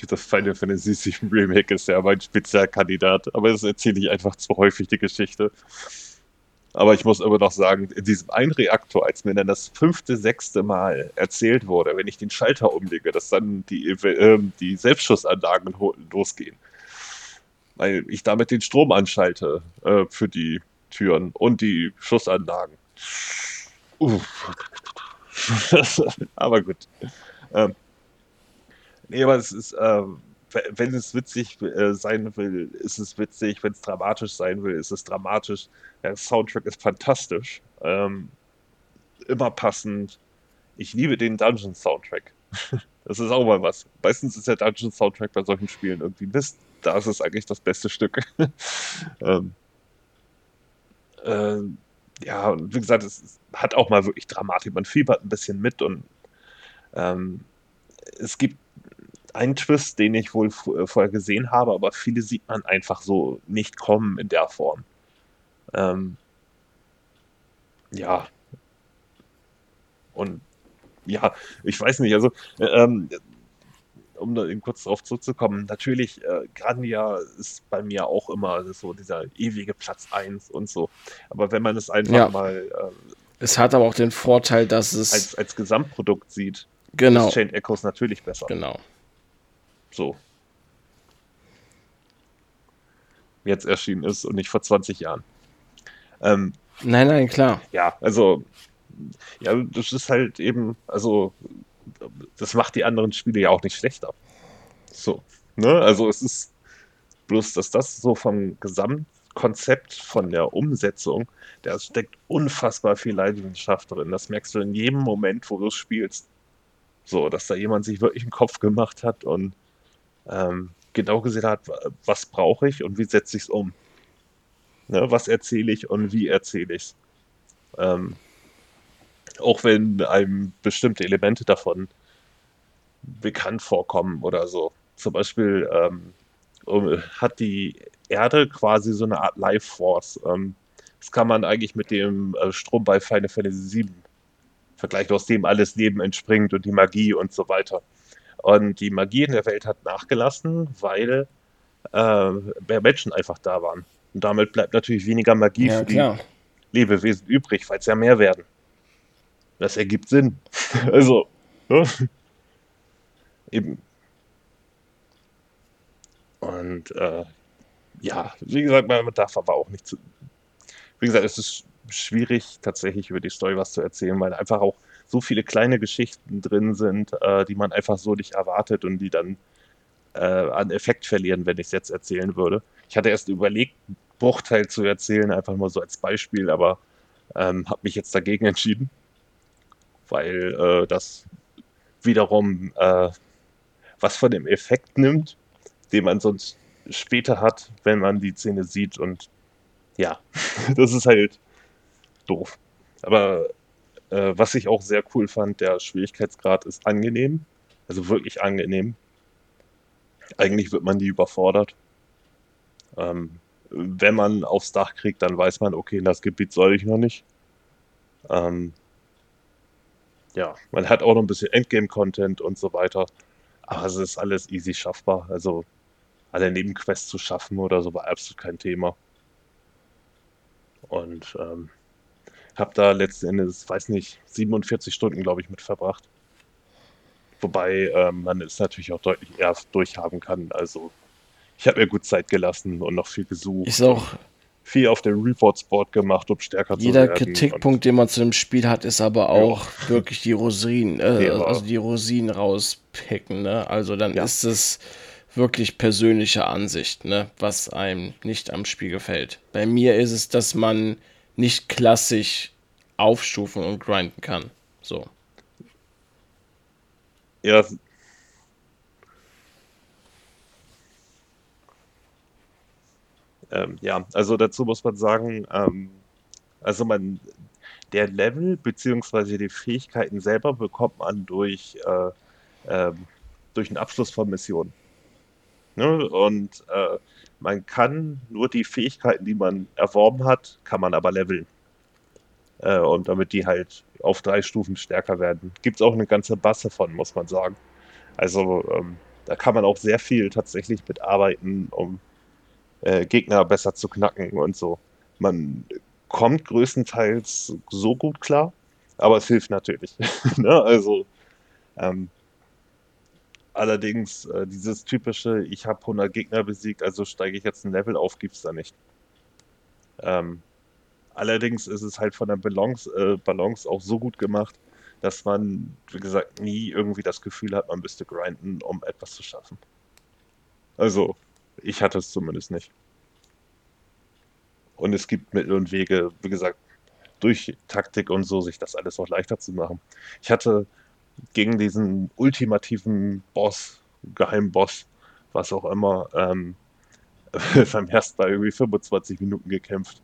das Final Fantasy VII Remake ist ja mein Spezialkandidat, aber es erzähle ich einfach zu häufig die Geschichte. Aber ich muss immer noch sagen, in diesem einen Reaktor, als mir dann das fünfte, sechste Mal erzählt wurde, wenn ich den Schalter umlege, dass dann die, äh, die Selbstschussanlagen losgehen. Weil ich damit den Strom anschalte äh, für die Türen und die Schussanlagen. Uff. [laughs] aber gut. Ähm, nee, aber es ist, ähm, wenn es witzig äh, sein will, ist es witzig. Wenn es dramatisch sein will, ist es dramatisch. Der Soundtrack ist fantastisch. Ähm, immer passend. Ich liebe den Dungeon-Soundtrack. [laughs] das ist auch mal was. Meistens ist der Dungeon-Soundtrack bei solchen Spielen irgendwie Mist. Da ist es eigentlich das beste Stück. [laughs] ähm, äh, ja, und wie gesagt, es hat auch mal wirklich Dramatik. Man fiebert ein bisschen mit und ähm, es gibt ein Twist, den ich wohl äh, vorher gesehen habe, aber viele sieht man einfach so nicht kommen in der Form. Ähm, ja. Und ja, ich weiß nicht, also ähm, um da eben kurz drauf zurückzukommen, natürlich, äh, Grandia ist bei mir auch immer so dieser ewige Platz 1 und so. Aber wenn man es einfach ja. mal. Äh, es hat aber auch den Vorteil, dass es. Als, als Gesamtprodukt sieht, genau. ist Chain Echoes natürlich besser. Genau. So. jetzt erschienen ist und nicht vor 20 Jahren. Ähm, nein, nein, klar. Ja, also, ja, das ist halt eben, also, das macht die anderen Spiele ja auch nicht schlechter. So, ne? Also, es ist bloß, dass das so vom Gesamtkonzept, von der Umsetzung, da steckt unfassbar viel Leidenschaft drin. Das merkst du in jedem Moment, wo du es spielst. So, dass da jemand sich wirklich einen Kopf gemacht hat und ähm, genau gesehen hat, was brauche ich und wie setze ich es um. Ne, was erzähle ich und wie erzähle ich es. Ähm, auch wenn einem bestimmte Elemente davon bekannt vorkommen oder so. Zum Beispiel ähm, hat die Erde quasi so eine Art Life Force. Ähm, das kann man eigentlich mit dem äh, Strom bei Final Fantasy VII vergleichen, aus dem alles Leben entspringt und die Magie und so weiter. Und die Magie in der Welt hat nachgelassen, weil äh, mehr Menschen einfach da waren. Und damit bleibt natürlich weniger Magie ja, für klar. die Lebewesen übrig, weil es ja mehr werden. Das ergibt Sinn. [laughs] also, ne? eben. Und äh, ja, wie gesagt, man darf aber auch nicht zu. Wie gesagt, es ist schwierig, tatsächlich über die Story was zu erzählen, weil einfach auch so viele kleine Geschichten drin sind, äh, die man einfach so nicht erwartet und die dann äh, an Effekt verlieren, wenn ich es jetzt erzählen würde. Ich hatte erst überlegt, Bruchteil zu erzählen, einfach mal so als Beispiel, aber ähm, habe mich jetzt dagegen entschieden, weil äh, das wiederum äh, was von dem Effekt nimmt, den man sonst später hat, wenn man die Szene sieht und ja, [laughs] das ist halt doof. Aber äh, was ich auch sehr cool fand, der Schwierigkeitsgrad ist angenehm. Also wirklich angenehm. Eigentlich wird man nie überfordert. Ähm, wenn man aufs Dach kriegt, dann weiß man, okay, in das Gebiet soll ich noch nicht. Ähm, ja, man hat auch noch ein bisschen Endgame-Content und so weiter. Aber es ist alles easy schaffbar. Also alle Nebenquests zu schaffen oder so war absolut kein Thema. Und ähm, habe da letzten Endes, weiß nicht, 47 Stunden, glaube ich, mit verbracht. Wobei ähm, man es natürlich auch deutlich eher durchhaben kann. Also ich habe mir gut Zeit gelassen und noch viel gesucht. Ist auch viel auf dem Reports-Board gemacht, um stärker zu werden. Jeder Kritikpunkt, den man zu dem Spiel hat, ist aber auch ja. wirklich die Rosinen, äh, ja. also die Rosinen rauspicken. Ne? Also dann ja. ist es wirklich persönliche Ansicht, ne? was einem nicht am Spiel gefällt. Bei mir ist es, dass man nicht klassisch aufstufen und grinden kann. So. Ja. Ähm, ja, also dazu muss man sagen, ähm, also man, der Level bzw. die Fähigkeiten selber bekommt man durch, äh, äh, durch einen Abschluss von Missionen. Ne? Und äh, man kann nur die Fähigkeiten, die man erworben hat, kann man aber leveln. Äh, und damit die halt auf drei Stufen stärker werden. Gibt es auch eine ganze Basse von, muss man sagen. Also ähm, da kann man auch sehr viel tatsächlich mitarbeiten, um äh, Gegner besser zu knacken und so. Man kommt größtenteils so gut klar, aber es hilft natürlich. [laughs] ne? Also ähm, Allerdings äh, dieses typische, ich habe 100 Gegner besiegt, also steige ich jetzt ein Level auf, gibt es da nicht. Ähm, allerdings ist es halt von der Balance, äh, Balance auch so gut gemacht, dass man, wie gesagt, nie irgendwie das Gefühl hat, man müsste grinden, um etwas zu schaffen. Also, ich hatte es zumindest nicht. Und es gibt Mittel und Wege, wie gesagt, durch Taktik und so, sich das alles auch leichter zu machen. Ich hatte gegen diesen ultimativen Boss, Geheimboss, was auch immer, ähm, [laughs] beim ersten Mal irgendwie 25 Minuten gekämpft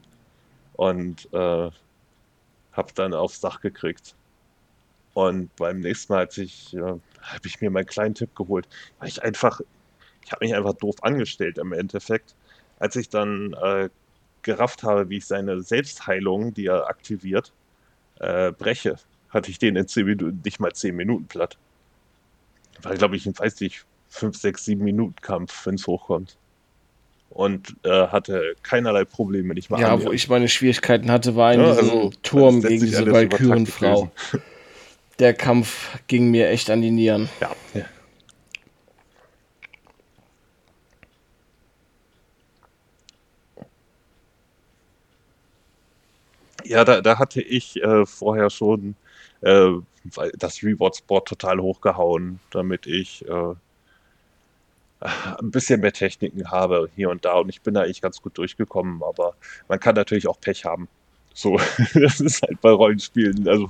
und äh, hab dann aufs Dach gekriegt. Und beim nächsten Mal, als ich, ja, habe ich mir meinen kleinen Tipp geholt, weil ich einfach, ich habe mich einfach doof angestellt im Endeffekt. Als ich dann äh, gerafft habe, wie ich seine Selbstheilung, die er aktiviert, äh, breche hatte ich den in 10 Minuten, nicht mal 10 Minuten platt. War, glaube ich, ein, weiß nicht, 5, 6, 7 Minuten Kampf, wenn es hochkommt. Und äh, hatte keinerlei Probleme, nicht mal. Ja, annähernd. wo ich meine Schwierigkeiten hatte, war in ja, diesem also, Turm gegen diese Walkürenfrau. [laughs] Der Kampf ging mir echt an die Nieren. Ja. ja. Ja, da, da hatte ich äh, vorher schon äh, das Reward-Board total hochgehauen, damit ich äh, ein bisschen mehr Techniken habe hier und da. Und ich bin da eigentlich ganz gut durchgekommen, aber man kann natürlich auch Pech haben. So, [laughs] das ist halt bei Rollenspielen, also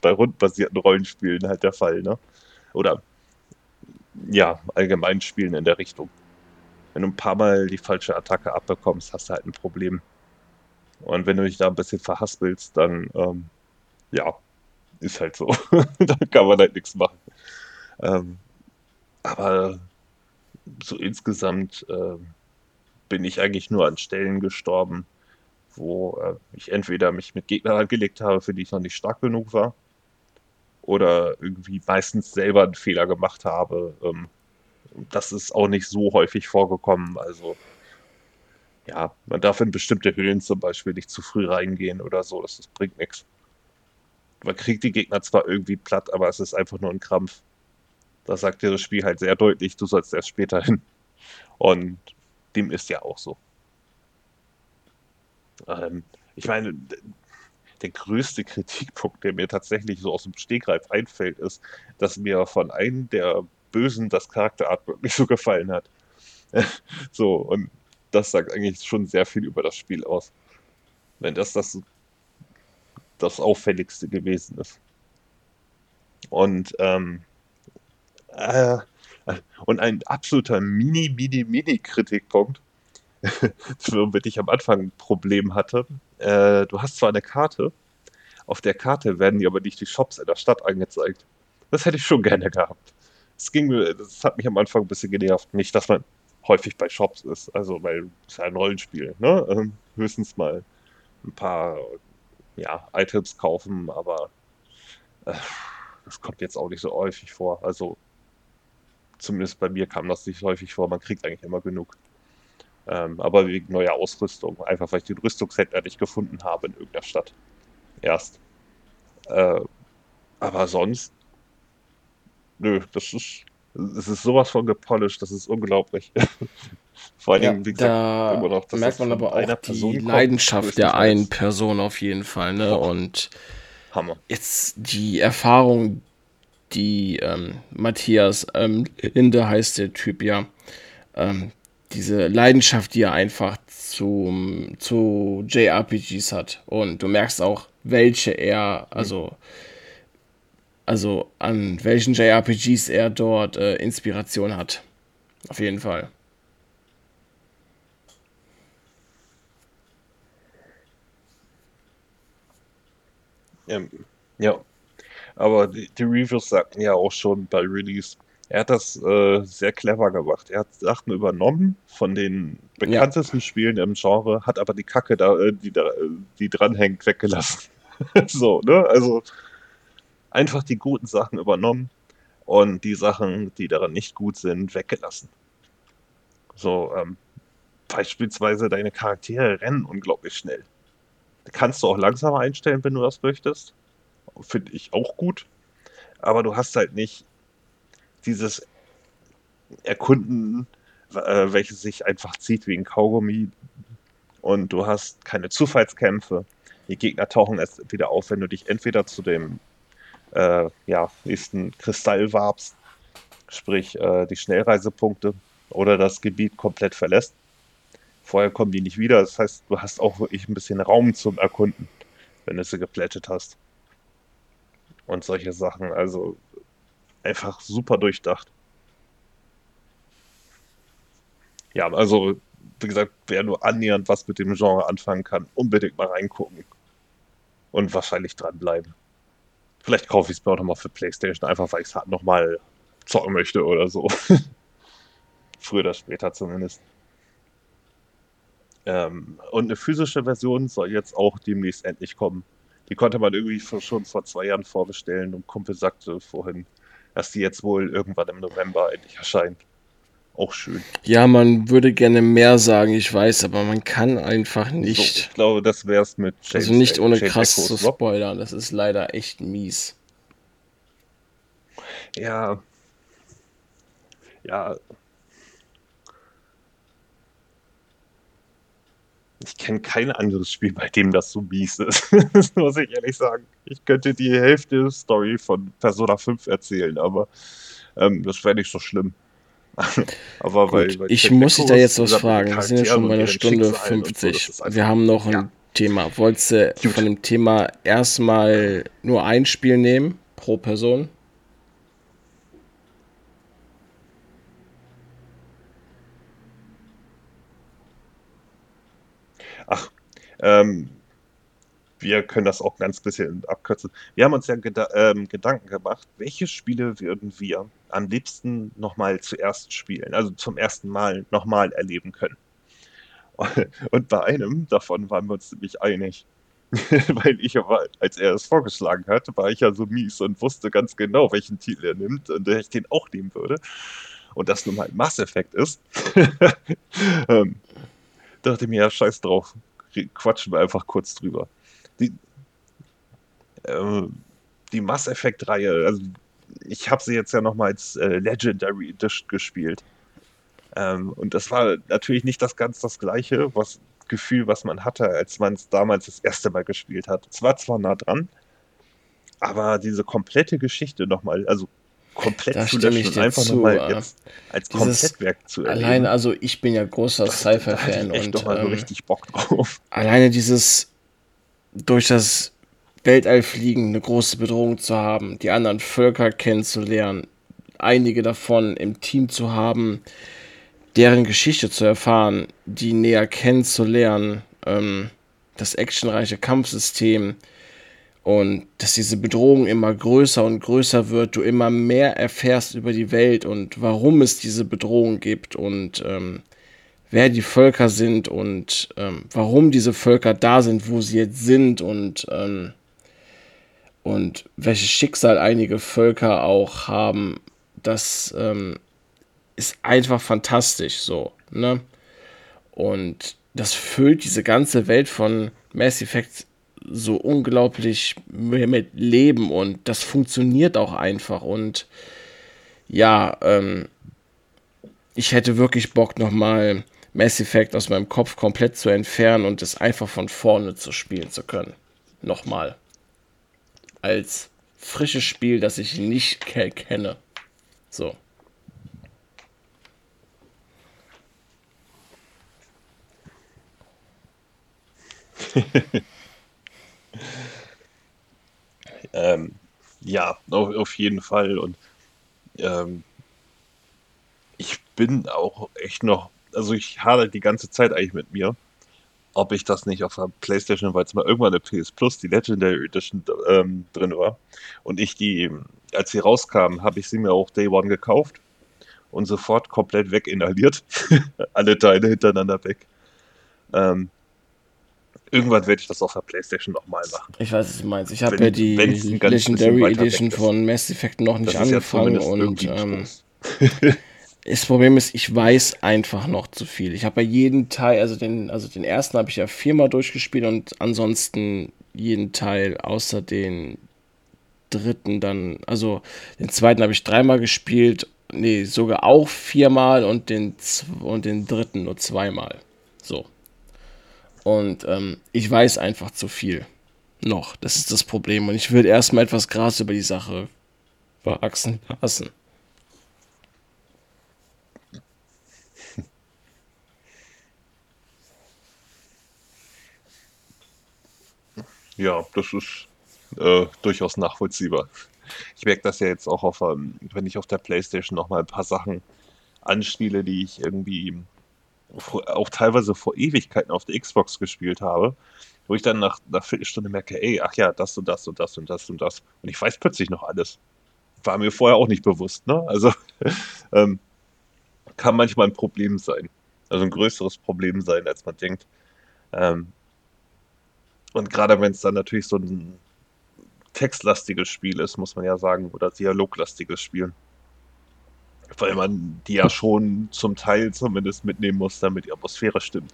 bei rundbasierten Rollenspielen halt der Fall, ne? Oder ja, allgemein Spielen in der Richtung. Wenn du ein paar Mal die falsche Attacke abbekommst, hast du halt ein Problem. Und wenn du dich da ein bisschen verhaspelst, dann ähm, ja, ist halt so. [laughs] da kann man halt nichts machen. Ähm, aber so insgesamt äh, bin ich eigentlich nur an Stellen gestorben, wo äh, ich entweder mich mit Gegnern angelegt habe, für die ich noch nicht stark genug war, oder irgendwie meistens selber einen Fehler gemacht habe. Ähm, das ist auch nicht so häufig vorgekommen. Also ja, man darf in bestimmte Höhlen zum Beispiel nicht zu früh reingehen oder so. Das, das bringt nichts. Man kriegt die Gegner zwar irgendwie platt, aber es ist einfach nur ein Krampf. Da sagt dir das Spiel halt sehr deutlich, du sollst erst später hin. Und dem ist ja auch so. Ähm, ich meine, der größte Kritikpunkt, der mir tatsächlich so aus dem Stegreif einfällt, ist, dass mir von einem der Bösen das Charakterart wirklich so gefallen hat. [laughs] so, und das sagt eigentlich schon sehr viel über das Spiel aus. Wenn das das, das Auffälligste gewesen ist. Und, ähm, äh, und ein absoluter Mini, Mini, Mini-Kritikpunkt, womit [laughs] ich am Anfang ein Problem hatte. Äh, du hast zwar eine Karte, auf der Karte werden dir aber nicht die Shops in der Stadt angezeigt. Das hätte ich schon gerne gehabt. Das ging das hat mich am Anfang ein bisschen genervt. Nicht, dass man häufig bei Shops ist. Also, weil es ja ein Rollenspiel. Ne? Ähm, höchstens mal ein paar ja, Items kaufen, aber äh, das kommt jetzt auch nicht so häufig vor. Also, zumindest bei mir kam das nicht häufig vor. Man kriegt eigentlich immer genug. Ähm, aber wegen neuer Ausrüstung. Einfach weil ich den Rüstungshändler nicht gefunden habe in irgendeiner Stadt. Erst. Äh, aber sonst. Nö, das ist es ist sowas von gepolished, das ist unglaublich. [laughs] Vor allem, ja, wie gesagt, da immer noch, merkt man aber auch die Leidenschaft der einen Person auf jeden Fall, ne? Oh. Und Hammer. Jetzt die Erfahrung, die ähm, Matthias ähm, Linde heißt der Typ ja, ähm, diese Leidenschaft, die er einfach zu, zu JRPGs hat. Und du merkst auch, welche er, also also an welchen JRPGs er dort äh, Inspiration hat. Auf jeden Fall. Ja, ja. aber die, die, Reviews sagten ja auch schon bei Release, er hat das äh, sehr clever gemacht. Er hat Sachen übernommen von den bekanntesten ja. Spielen im Genre, hat aber die Kacke, da, äh, die, da, die dranhängt, weggelassen. [laughs] so, ne? Also einfach die guten Sachen übernommen und die Sachen, die daran nicht gut sind, weggelassen. So, ähm, beispielsweise deine Charaktere rennen unglaublich schnell. Kannst du auch langsamer einstellen, wenn du das möchtest. Finde ich auch gut. Aber du hast halt nicht dieses Erkunden, äh, welches sich einfach zieht wie ein Kaugummi. Und du hast keine Zufallskämpfe. Die Gegner tauchen erst wieder auf, wenn du dich entweder zu dem äh, ja, nächsten Kristall warbst, sprich äh, die Schnellreisepunkte oder das Gebiet komplett verlässt. Vorher kommen die nicht wieder, das heißt, du hast auch wirklich ein bisschen Raum zum Erkunden, wenn du sie geplättet hast. Und solche Sachen, also einfach super durchdacht. Ja, also wie gesagt, wer nur annähernd was mit dem Genre anfangen kann, unbedingt mal reingucken und wahrscheinlich dranbleiben. Vielleicht kaufe ich es mir auch nochmal für PlayStation, einfach weil ich es halt nochmal zocken möchte oder so. [laughs] Früher oder später zumindest. Ähm, und eine physische Version soll jetzt auch demnächst endlich kommen. Die konnte man irgendwie schon vor zwei Jahren vorbestellen und Kumpel sagte vorhin, dass die jetzt wohl irgendwann im November endlich erscheint auch schön. Ja, man würde gerne mehr sagen, ich weiß, aber man kann einfach nicht. So, ich glaube, das wäre es mit James Also nicht ohne James krass Echoes, zu spoilern, das ist leider echt mies. Ja. Ja. Ich kenne kein anderes Spiel, bei dem das so mies ist. das [laughs] muss ich ehrlich sagen. Ich könnte die Hälfte der Story von Persona 5 erzählen, aber ähm, das wäre nicht so schlimm. [laughs] aber Gut, weil, weil ich muss dich da jetzt was fragen. Wir sind ja schon bei einer Stunde 50. So, Wir haben noch ein ja. Thema. Wolltest du Gut. von dem Thema erstmal nur ein Spiel nehmen pro Person? Ach, ähm, wir können das auch ganz bisschen abkürzen. Wir haben uns ja geda ähm, Gedanken gemacht, welche Spiele würden wir am liebsten nochmal zuerst spielen, also zum ersten Mal nochmal erleben können. [laughs] Und bei einem davon waren wir uns nämlich einig. [laughs] Weil ich aber, als er es vorgeschlagen hat, war ich ja so mies und wusste ganz genau, welchen Titel er nimmt und ich den auch nehmen würde. Und das nun mal Mass Effect ist. [laughs] ähm, dachte mir, ja, scheiß drauf. Quatschen wir einfach kurz drüber. Die, äh, die Mass Effect-Reihe, also ich habe sie jetzt ja nochmal als äh, Legendary Edition gespielt. Ähm, und das war natürlich nicht das ganz das gleiche was, Gefühl, was man hatte, als man es damals das erste Mal gespielt hat. Es war zwar nah dran, aber diese komplette Geschichte nochmal, also komplett da zu löschen und einfach nochmal jetzt als Komplettwerk zu erleben. Allein, also ich bin ja großer Sci-Fi-Fan und doch mal so ähm, richtig Bock drauf. Alleine dieses durch das Weltall fliegen eine große Bedrohung zu haben, die anderen Völker kennenzulernen, einige davon im Team zu haben, deren Geschichte zu erfahren, die näher kennenzulernen, ähm, das actionreiche Kampfsystem, und dass diese Bedrohung immer größer und größer wird, du immer mehr erfährst über die Welt und warum es diese Bedrohung gibt und ähm, wer die Völker sind und ähm, warum diese Völker da sind, wo sie jetzt sind und, ähm, und welches Schicksal einige Völker auch haben, das ähm, ist einfach fantastisch so. Ne? Und das füllt diese ganze Welt von Mass Effect so unglaublich mit Leben und das funktioniert auch einfach und ja, ähm, ich hätte wirklich Bock nochmal Mass Effect aus meinem Kopf komplett zu entfernen und es einfach von vorne zu spielen zu können. Nochmal. Als frisches Spiel, das ich nicht kenne. So. [laughs] ähm, ja, auf, auf, jeden Fall. Und ähm, ich bin auch echt noch, also ich hadere die ganze Zeit eigentlich mit mir, ob ich das nicht auf der Playstation, weil es mal irgendwann eine PS Plus, die Legendary Edition ähm, drin war. Und ich die, als sie rauskam, habe ich sie mir auch Day One gekauft und sofort komplett weginhaliert. [laughs] Alle Teile hintereinander weg. Ähm, Irgendwann werde ich das auf der Playstation nochmal machen. Ich weiß, was du meinst. Ich habe ja die Legendary Edition von Mass Effect noch nicht angefangen ja und ähm, [laughs] das Problem ist, ich weiß einfach noch zu viel. Ich habe ja jeden Teil, also den, also den ersten habe ich ja viermal durchgespielt und ansonsten jeden Teil außer den dritten dann, also den zweiten habe ich dreimal gespielt, nee, sogar auch viermal und den, und den dritten nur zweimal. So. Und ähm, ich weiß einfach zu viel. Noch. Das ist das Problem. Und ich würde erstmal etwas Gras über die Sache wachsen lassen. [laughs] Ja, das ist äh, durchaus nachvollziehbar. Ich merke das ja jetzt auch auf, ähm, wenn ich auf der Playstation noch mal ein paar Sachen anspiele, die ich irgendwie auch teilweise vor Ewigkeiten auf der Xbox gespielt habe, wo ich dann nach einer Viertelstunde merke, ey, ach ja, das und das und das und das und das. Und ich weiß plötzlich noch alles. War mir vorher auch nicht bewusst, ne? Also [laughs] ähm, kann manchmal ein Problem sein. Also ein größeres Problem sein, als man denkt. Ähm, und gerade wenn es dann natürlich so ein textlastiges Spiel ist, muss man ja sagen, oder dialoglastiges Spiel weil man die ja schon zum Teil zumindest mitnehmen muss, damit die Atmosphäre stimmt.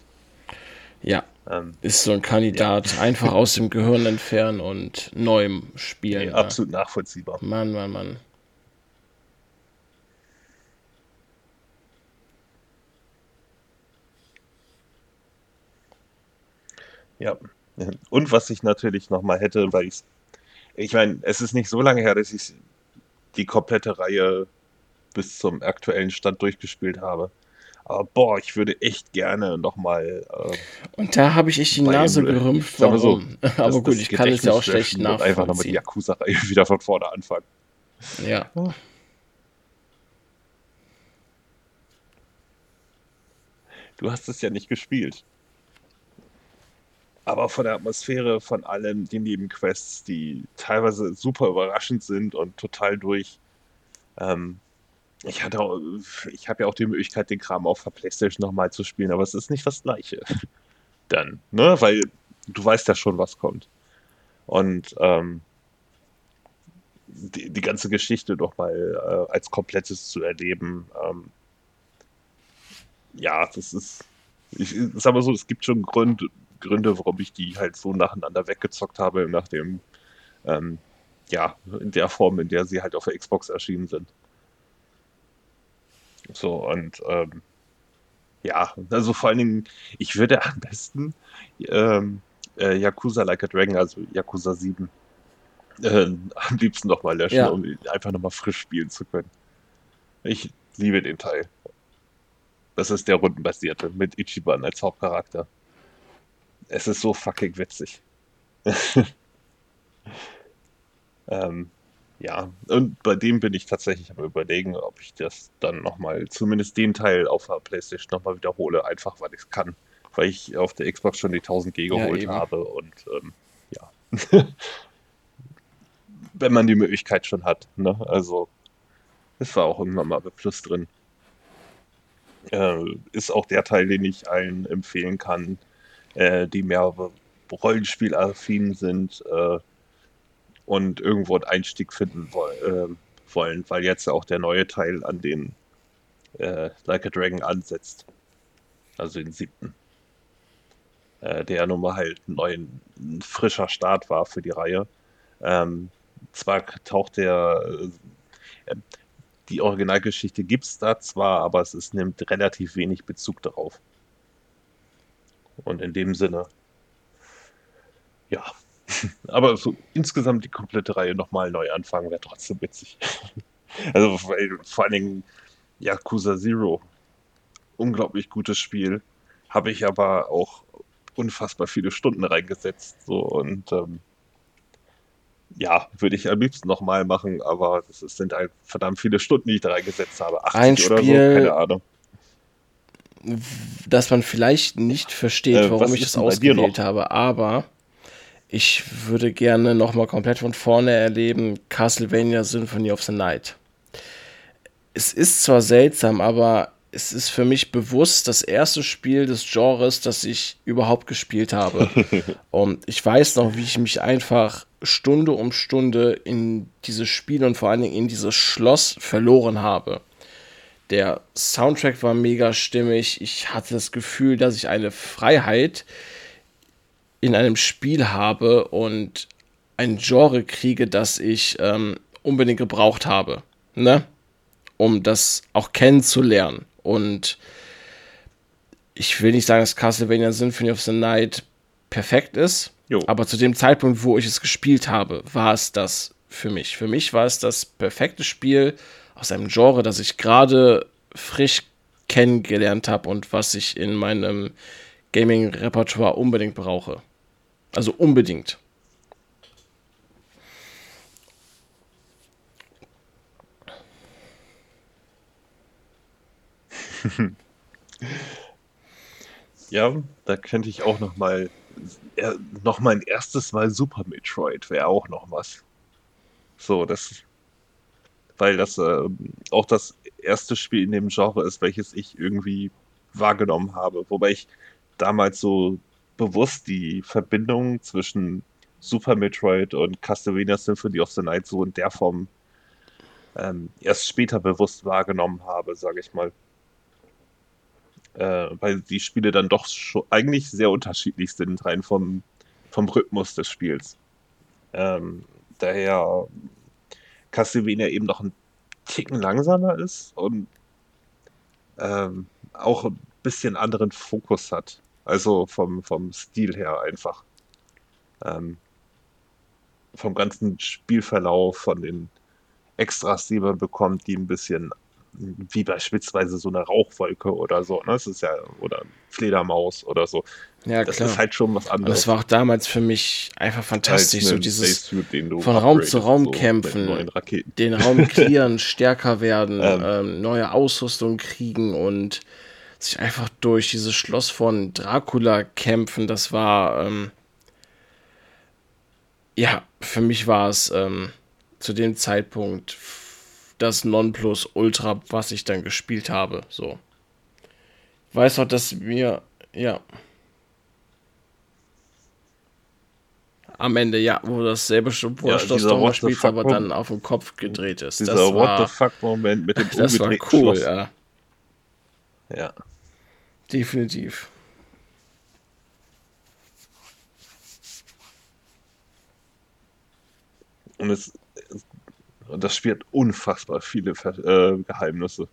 Ja, ähm, ist so ein Kandidat. Ja. Einfach [laughs] aus dem Gehirn entfernen und neu spielen. Nee, absolut ja. nachvollziehbar. Mann, Mann, Mann. Ja. Und was ich natürlich nochmal hätte, weil ich, ich meine, es ist nicht so lange her, dass ich die komplette Reihe bis zum aktuellen Stand durchgespielt habe. Aber boah, ich würde echt gerne nochmal. Äh, und da habe ich echt die Nase gerümpft, warum. So, [laughs] Aber gut, ich kann es ja auch schlecht nachvollziehen. Einfach nochmal die Yakuza-Reihe [laughs] wieder von vorne anfangen. Ja. Du hast es ja nicht gespielt. Aber von der Atmosphäre, von allem, die Nebenquests, die teilweise super überraschend sind und total durch. Ähm, ich ich habe ja auch die Möglichkeit, den Kram auf der Playstation nochmal zu spielen, aber es ist nicht das Gleiche. [laughs] Dann, ne? Weil du weißt ja schon, was kommt. Und ähm, die, die ganze Geschichte nochmal äh, als komplettes zu erleben, ähm, ja, das ist, ich sag mal so, es gibt schon Gründe, Gründe, warum ich die halt so nacheinander weggezockt habe, nach dem, ähm, ja, in der Form, in der sie halt auf der Xbox erschienen sind. So, und ähm, ja, also vor allen Dingen, ich würde am besten ähm, äh, Yakuza Like a Dragon, also Yakuza 7, äh, am liebsten nochmal löschen, ja. um einfach nochmal frisch spielen zu können. Ich liebe den Teil. Das ist der rundenbasierte mit Ichiban als Hauptcharakter. Es ist so fucking witzig. [laughs] ähm, ja, und bei dem bin ich tatsächlich am überlegen, ob ich das dann nochmal, zumindest den Teil auf der Playstation nochmal wiederhole, einfach weil ich es kann. Weil ich auf der Xbox schon die 1000 G geholt ja, habe und ähm, ja. [laughs] Wenn man die Möglichkeit schon hat, ne? Also, es war auch irgendwann mal bei Plus drin. Äh, ist auch der Teil, den ich allen empfehlen kann, äh, die mehr Rollenspielaffin sind äh, und irgendwo einen Einstieg finden wo äh, wollen, weil jetzt auch der neue Teil an den äh, Like a Dragon ansetzt. Also den siebten. Äh, der nun mal halt neu, ein frischer Start war für die Reihe. Ähm, zwar taucht der äh, die Originalgeschichte gibt es da zwar, aber es ist, nimmt relativ wenig Bezug darauf. Und in dem Sinne, ja. [laughs] Aber so insgesamt die komplette Reihe nochmal neu anfangen wäre trotzdem witzig. [laughs] Also vor allen Dingen Yakuza Zero, unglaublich gutes Spiel, habe ich aber auch unfassbar viele Stunden reingesetzt. So und ähm, ja, würde ich am liebsten nochmal machen, aber das sind halt verdammt viele Stunden, die ich da reingesetzt habe. 80 Ein Spiel, oder so, keine Ahnung. Dass man vielleicht nicht versteht, äh, warum ich das ausgewählt habe, aber ich würde gerne nochmal komplett von vorne erleben Castlevania Symphony of the Night. Es ist zwar seltsam, aber es ist für mich bewusst das erste Spiel des Genres, das ich überhaupt gespielt habe. [laughs] und ich weiß noch, wie ich mich einfach Stunde um Stunde in dieses Spiel und vor allen Dingen in dieses Schloss verloren habe. Der Soundtrack war mega stimmig. Ich hatte das Gefühl, dass ich eine Freiheit in einem Spiel habe und ein Genre kriege, das ich ähm, unbedingt gebraucht habe. Ne? Um das auch kennenzulernen. Und ich will nicht sagen, dass Castlevania Symphony of the Night perfekt ist, jo. aber zu dem Zeitpunkt, wo ich es gespielt habe, war es das für mich. Für mich war es das perfekte Spiel aus einem Genre, das ich gerade frisch kennengelernt habe und was ich in meinem Gaming-Repertoire unbedingt brauche. Also unbedingt. [laughs] ja, da könnte ich auch noch mal noch mal ein erstes Mal Super Metroid wäre auch noch was. So, das weil das äh, auch das erste Spiel in dem Genre ist, welches ich irgendwie wahrgenommen habe, wobei ich damals so bewusst die Verbindung zwischen Super Metroid und Castlevania Symphony of the Night so in der Form ähm, erst später bewusst wahrgenommen habe, sage ich mal äh, weil die Spiele dann doch schon eigentlich sehr unterschiedlich sind, rein vom, vom Rhythmus des Spiels. Ähm, daher Castlevania eben noch ein Ticken langsamer ist und ähm, auch ein bisschen anderen Fokus hat. Also vom, vom Stil her einfach. Ähm, vom ganzen Spielverlauf, von den Extras, die man bekommt, die ein bisschen wie beispielsweise so eine Rauchwolke oder so, ne? Das ist ja, oder Fledermaus oder so. Ja, das klar. ist halt schon was anderes. das war auch damals für mich einfach fantastisch, als so dieses von Raum zu Raum so kämpfen, den Raum [laughs] clearen, stärker werden, Ähm. ähm, neue Ausrüstung kriegen und sich einfach durch dieses Schloss von Dracula kämpfen. Das war, ähm, ja, für mich war es ähm, zu dem Zeitpunkt das Nonplusultra, was ich dann gespielt habe. So. Ich weiß auch, dass mir, ja. Am Ende, ja, wo dasselbe wo Ja, nochmal spielt, aber dann auf den Kopf gedreht ist. Dieser das What war, the fuck Moment mit dem [laughs] das war cool, ja. Ja. Definitiv. Und es, das Spiel hat unfassbar viele äh, Geheimnisse.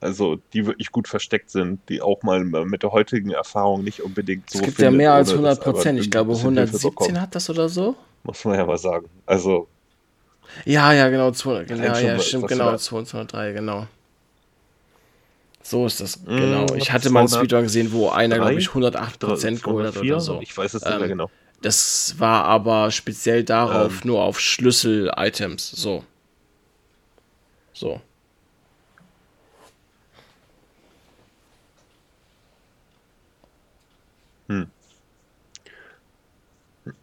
Also, die wirklich gut versteckt sind, die auch mal mit der heutigen Erfahrung nicht unbedingt so Es gibt ja mehr als ohne 100 dass aber Prozent. Ich glaube, bisschen Hilfe 117 bekommt. hat das oder so. Muss man ja mal sagen. Also, Ja, ja, genau. 200, genau Allein schon, ja, was- stimmt, genau. du 203, genau. So ist das, Mm, genau. Ich hatte mal ein 203, Speedrun gesehen, wo einer, glaube ich, 108 Prozent geholt hat 204, oder so. Ich weiß es nicht mehr Ähm, genau. Das war aber speziell darauf, Ähm. nur auf Schlüssel-Items. So. So.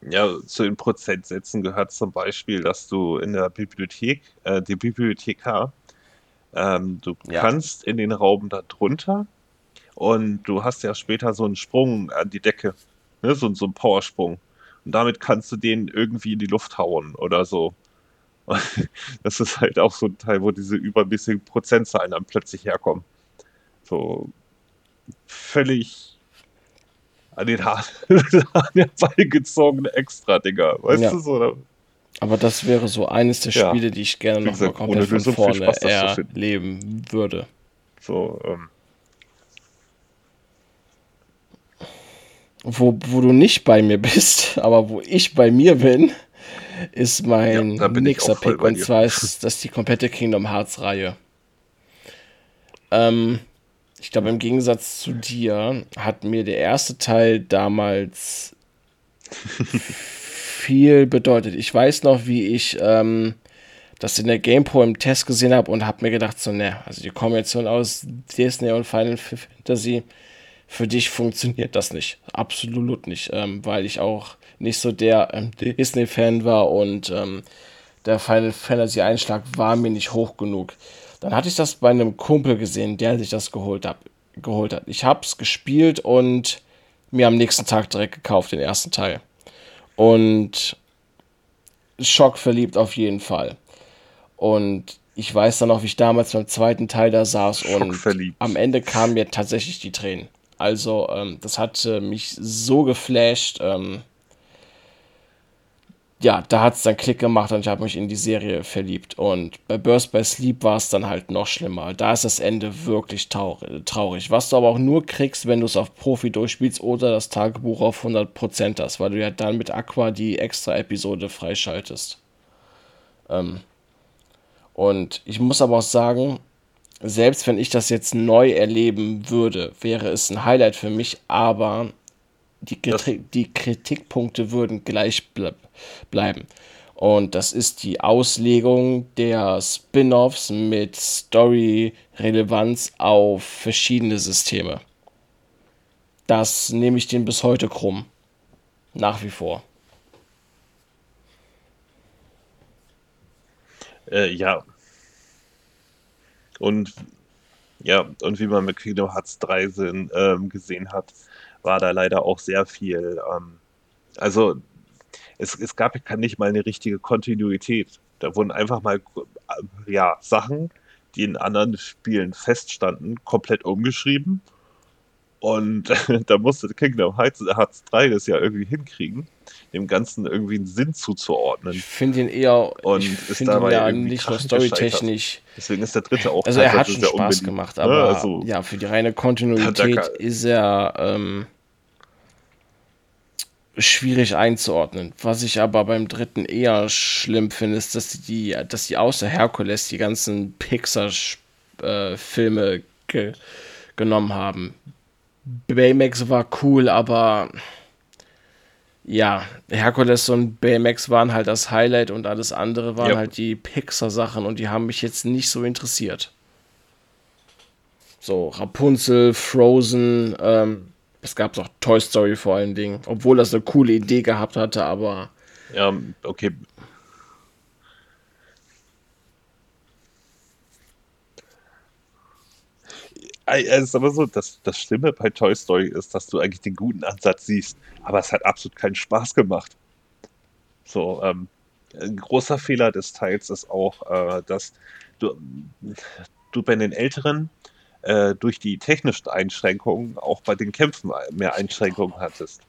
Ja, zu den Prozentsätzen gehört zum Beispiel, dass du in der Bibliothek, äh, die Bibliothekar, ähm, du Ja. kannst in den Raum da drunter und du hast ja später so einen Sprung an die Decke, ne, so, so einen Powersprung. Und damit kannst du den irgendwie in die Luft hauen oder so. [laughs] Das ist halt auch so ein Teil, wo diese übermäßigen Prozentzahlen dann plötzlich herkommen. So völlig an den Haaren [laughs] an den Ball gezogene Extra-Dinger. Weißt Ja. du so? Aber das wäre so eines der Ja. Spiele, die ich gerne noch mal komplett von Lösung vorne Spaß, erleben würde. So, ähm, Wo, wo du nicht bei mir [laughs] bist, aber wo ich bei mir bin, ist mein Ja, nächster Pick. Und zwar ist das die komplette Kingdom Hearts Reihe. Ähm, ich glaube, im Gegensatz zu dir hat mir der erste Teil damals [laughs] viel bedeutet. Ich weiß noch, wie ich ähm, das in der GamePro im Test gesehen habe und habe mir gedacht, so, ne, also die Kombination aus Disney und Final Fantasy, für dich funktioniert das nicht. Absolut nicht, ähm, weil ich auch nicht so der ähm, Disney-Fan war und ähm, der Final Fantasy Einschlag war mir nicht hoch genug. Dann hatte ich das bei einem Kumpel gesehen, der sich das geholt, hab, geholt hat. Ich habe es gespielt und mir am nächsten Tag direkt gekauft, den ersten Teil. Und schockverliebt auf jeden Fall. Und ich weiß dann noch, wie ich damals beim zweiten Teil da saß und am Ende kamen mir tatsächlich die Tränen. Also, ähm, das hat äh, mich so geflasht. Ähm, ja, da hat es dann Klick gemacht und ich habe mich in die Serie verliebt. Und bei Burst by Sleep war es dann halt noch schlimmer. Da ist das Ende wirklich traurig. Was du aber auch nur kriegst, wenn du es auf Profi durchspielst oder das Tagebuch auf 100% hast, weil du ja dann mit Aqua die extra Episode freischaltest. Ähm, und ich muss aber auch sagen, selbst wenn ich das jetzt neu erleben würde, wäre es ein Highlight für mich, aber die, Kritri- die Kritikpunkte würden gleich ble bleiben. Und das ist die Auslegung der Spin-offs mit Story-Relevanz auf verschiedene Systeme. Das nehme ich den bis heute krumm. Nach wie vor. Äh, ja. Und ja, und wie man mit Kingdom Hearts 3 sind, ähm, gesehen hat, war da leider auch sehr viel. Ähm, also es, es gab ja nicht mal eine richtige Kontinuität. Da wurden einfach mal ja, Sachen, die in anderen Spielen feststanden, komplett umgeschrieben. Und [laughs] da musste Kingdom Hearts, Hearts 3 das ja irgendwie hinkriegen, dem Ganzen irgendwie einen Sinn zuzuordnen. Ich finde ihn eher, Und ich ist finde ihn dabei ja nicht nur storytechnisch. Deswegen ist der dritte auch Also er hat schon Spaß gemacht, aber Also, ja, für die reine Kontinuität Hat er- ist er ähm, schwierig einzuordnen. Was ich aber beim dritten eher schlimm finde, ist, dass die, dass die außer Herkules die ganzen Pixar-Filme äh, ge genommen haben. Baymax war cool, aber ja, Herkules und Baymax waren halt das Highlight und alles andere waren ja. halt die Pixar-Sachen und die haben mich jetzt nicht so interessiert. So, Rapunzel, Frozen, ähm, es gab auch Toy Story vor allen Dingen, obwohl das eine coole Idee gehabt hatte, aber. Ja, okay. Es ist aber so, dass das Schlimme bei Toy Story ist, dass du eigentlich den guten Ansatz siehst, aber es hat absolut keinen Spaß gemacht. So, ähm, ein großer Fehler des Teils ist auch, äh, dass du, du bei den Älteren äh, durch die technischen Einschränkungen auch bei den Kämpfen mehr Einschränkungen hattest.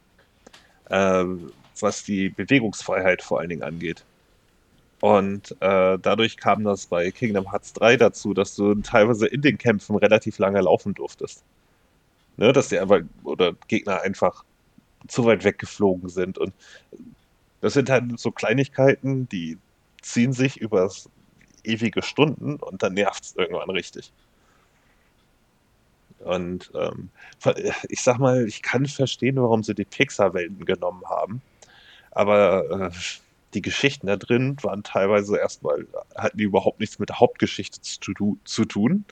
Äh, was die Bewegungsfreiheit vor allen Dingen angeht. Und äh, dadurch kam das bei Kingdom Hearts 3 dazu, dass du teilweise in den Kämpfen relativ lange laufen durftest. Ne, dass die einfach, oder Gegner einfach zu weit weggeflogen sind. Und das sind halt so Kleinigkeiten, die ziehen sich über ewige Stunden und dann nervt es irgendwann richtig. Und ähm, ich sag mal, ich kann verstehen, warum sie die Pixar-Welten genommen haben. Aber äh, die Geschichten da drin waren teilweise erstmal, hatten die überhaupt nichts mit der Hauptgeschichte zu, zu tun.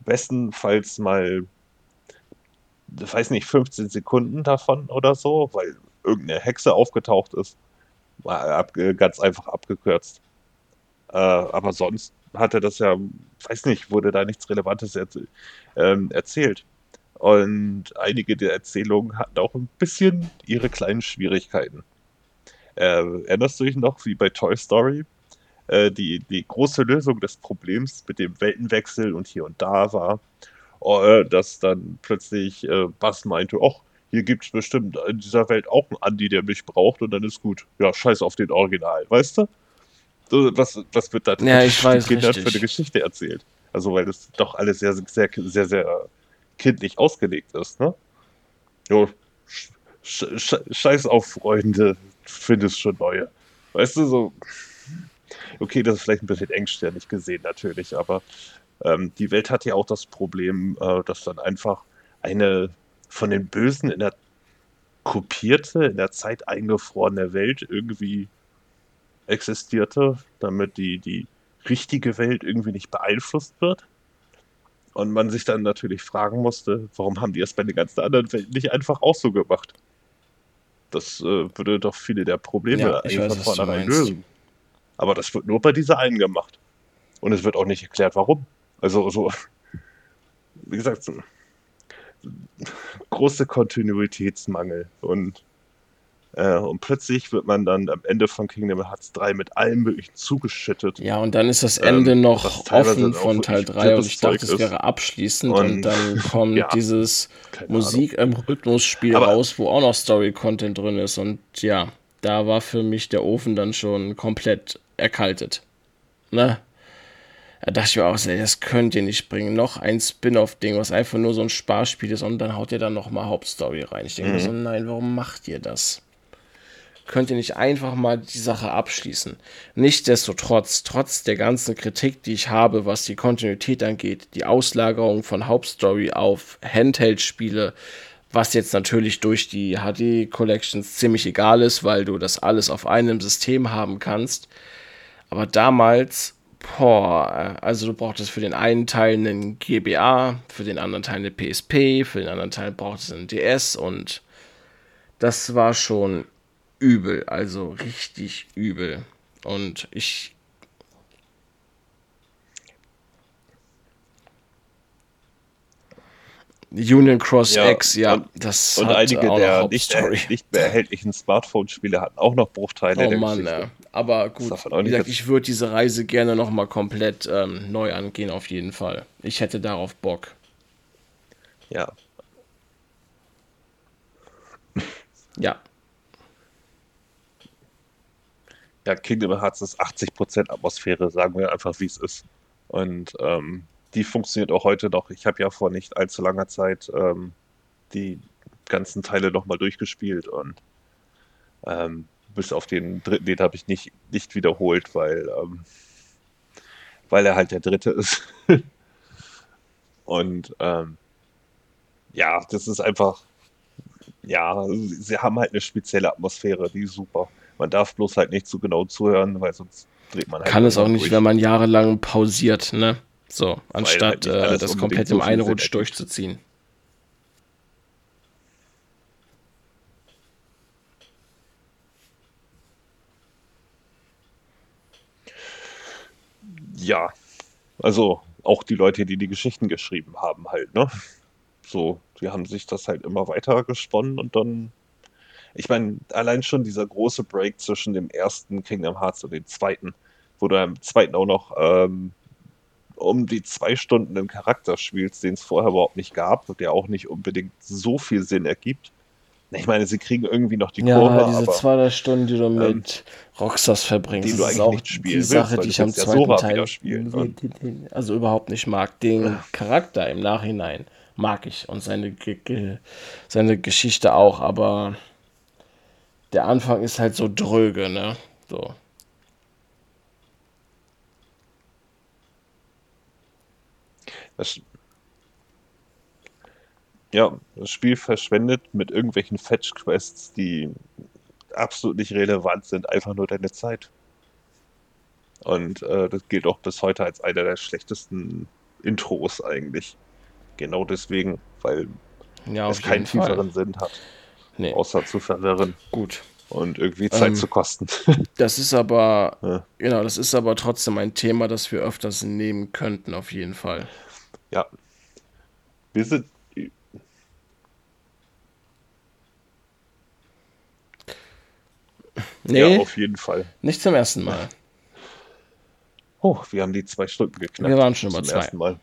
Bestenfalls mal, weiß nicht, 15 Sekunden davon oder so, weil irgendeine Hexe aufgetaucht ist. War ab, ganz einfach abgekürzt. Äh, aber sonst hat er das ja, weiß nicht, wurde da nichts Relevantes erzählt ähm, erzählt. Und einige der Erzählungen hatten auch ein bisschen ihre kleinen Schwierigkeiten. Äh, erinnerst du dich noch, wie bei Toy Story? Äh, die, die große Lösung des Problems mit dem Weltenwechsel und hier und da war, äh, dass dann plötzlich äh, Bass meinte, ach, hier gibt es bestimmt in dieser Welt auch einen Andi, der mich braucht und dann ist gut. Ja, scheiß auf den Original, weißt du? Was, was wird da ja, ich weiß, Kindern für eine Geschichte erzählt? Also, weil das doch alles sehr, sehr, sehr, sehr kindlich ausgelegt ist, ne? Jo, sch sch scheiß auf Freunde, findest schon neue. Weißt du, so. Okay, das ist vielleicht ein bisschen engstirnig gesehen, natürlich, aber ähm, die Welt hat ja auch das Problem, äh, dass dann einfach eine von den Bösen in der kopierte, in der Zeit eingefrorene Welt irgendwie existierte, damit die, die richtige Welt irgendwie nicht beeinflusst wird. Und man sich dann natürlich fragen musste, warum haben die das bei den ganzen anderen Welten nicht einfach auch so gemacht? Das äh, würde doch viele der Probleme ja, eigentlich von vornherein lösen. Aber das wird nur bei dieser einen gemacht. Und es wird auch nicht erklärt, warum. Also, so, wie gesagt, so, große Kontinuitätsmangel. Und äh, und plötzlich wird man dann am Ende von Kingdom Hearts 3 mit allem möglichen zugeschüttet. Ja, und dann ist das Ende ähm, noch offen von Teil 3 und ich dachte, es wäre abschließend und, und dann [laughs] kommt ja, dieses Musik im Rhythmusspiel Aber raus, wo auch noch Story-Content drin ist und ja, da war für mich der Ofen dann schon komplett erkaltet. Ne? Da dachte ich mir auch, das könnt ihr nicht bringen. Noch ein Spin-off-Ding, was einfach nur so ein Sparspiel ist und dann haut ihr dann nochmal Hauptstory rein. Ich denke mhm. mir so, nein, warum macht ihr das? Könnt ihr nicht einfach mal die Sache abschließen. Nichtsdestotrotz, trotz der ganzen Kritik, die ich habe, was die Kontinuität angeht, die Auslagerung von Hauptstory auf Handheld-Spiele, was jetzt natürlich durch die HD Collections ziemlich egal ist, weil du das alles auf einem System haben kannst. Aber damals, boah, also du brauchtest für den einen Teil einen GBA, für den anderen Teil eine PSP, für den anderen Teil brauchtest einen DS und das war schon übel, also richtig übel. Und ich. Union Cross ja, X, ja, und, das Und einige der nicht, nicht, mehr erhältlichen Smartphone-Spiele hatten auch noch Bruchteile. Oh Mann, ja. aber gut, wie gesagt, ich würde diese Reise gerne nochmal komplett ähm, neu angehen, auf jeden Fall. Ich hätte darauf Bock. Ja. Ja, ja, Kingdom Hearts ist 80% Atmosphäre, sagen wir einfach, wie es ist. Und ähm, die funktioniert auch heute noch. Ich habe ja vor nicht allzu langer Zeit ähm, die ganzen Teile nochmal durchgespielt und Ähm, bis auf den dritten, den habe ich nicht, nicht wiederholt, weil, ähm, weil er halt der dritte ist. [laughs] Und ähm, ja, das ist einfach, ja, sie haben halt eine spezielle Atmosphäre, die ist super. Man darf bloß halt nicht zu genau zuhören, weil sonst dreht man halt. Kann es auch nicht, durch. wenn man jahrelang pausiert, ne? So, anstatt halt äh, das komplett im Einrutsch durchzuziehen. Ja, also auch die Leute, die die Geschichten geschrieben haben, halt, ne? So, die haben sich das halt immer weiter gesponnen und dann. Ich meine, allein schon dieser große Break zwischen dem ersten Kingdom Hearts und dem zweiten, wo du im zweiten auch noch ähm, um die zwei Stunden einen Charakter spielst, den es vorher überhaupt nicht gab und der auch nicht unbedingt so viel Sinn ergibt. Ich meine, sie kriegen irgendwie noch die ja, Kurve. Ja, diese aber, zwei, drei Stunden, die du ähm, mit Roxas verbringst, die du eigentlich nicht spielen die Sache, willst, die ich am zweiten Teil spielen, also überhaupt nicht mag. Den Charakter im Nachhinein mag ich und seine, seine Geschichte auch, aber der Anfang ist halt so dröge, ne? So. Das, ja, das Spiel verschwendet mit irgendwelchen Fetch-Quests, die absolut nicht relevant sind, einfach nur deine Zeit. Und äh, das gilt auch bis heute als einer der schlechtesten Intros eigentlich. Genau deswegen, weil ja, es keinen tieferen Sinn hat. Nee. Außer zu verwirren. Gut. Und irgendwie Zeit ähm, zu kosten. [laughs] Das ist aber, ja. genau, das ist aber trotzdem ein Thema, das wir öfters nehmen könnten, auf jeden Fall. Ja. Wir sind. Nee, ja, auf jeden Fall. Nicht zum ersten Mal. Oh, wir haben die zwei Stunden geknackt. Wir waren schon über zwei. Ersten Mal.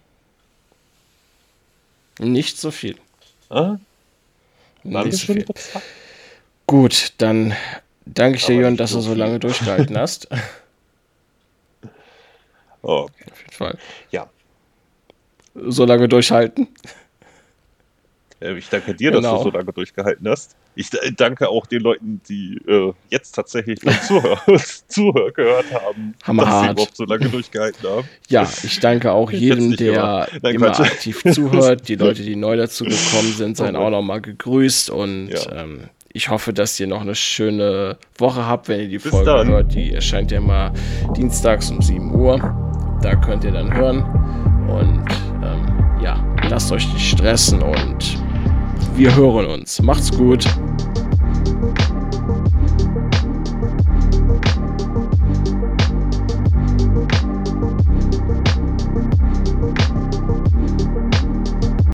Nicht so viel. Ah? Nicht so viel. Gut, dann danke ich dir, Jörn, dass du so lange durchgehalten [laughs] hast. Oh, okay. Auf jeden Fall. Ja. So lange durchhalten. Ich danke dir, genau. dass du genau. so lange durchgehalten hast. Ich danke auch den Leuten, die äh, jetzt tatsächlich Zuhör, [laughs] Zuhör gehört haben, Hammer dass sie überhaupt so lange durchgehalten haben. Ja, ich danke auch jedem, der Nein, immer Quatsch. aktiv zuhört. Die [laughs] Leute, die neu dazu gekommen sind, seien auch nochmal gegrüßt und ja. ähm, ich hoffe, dass ihr noch eine schöne Woche habt, wenn ihr die Bis Folge dann. hört. Die erscheint ja immer dienstags um 7 Uhr. Da könnt ihr dann hören. Und ähm, ja, lasst euch nicht stressen und wir hören uns. Macht's gut.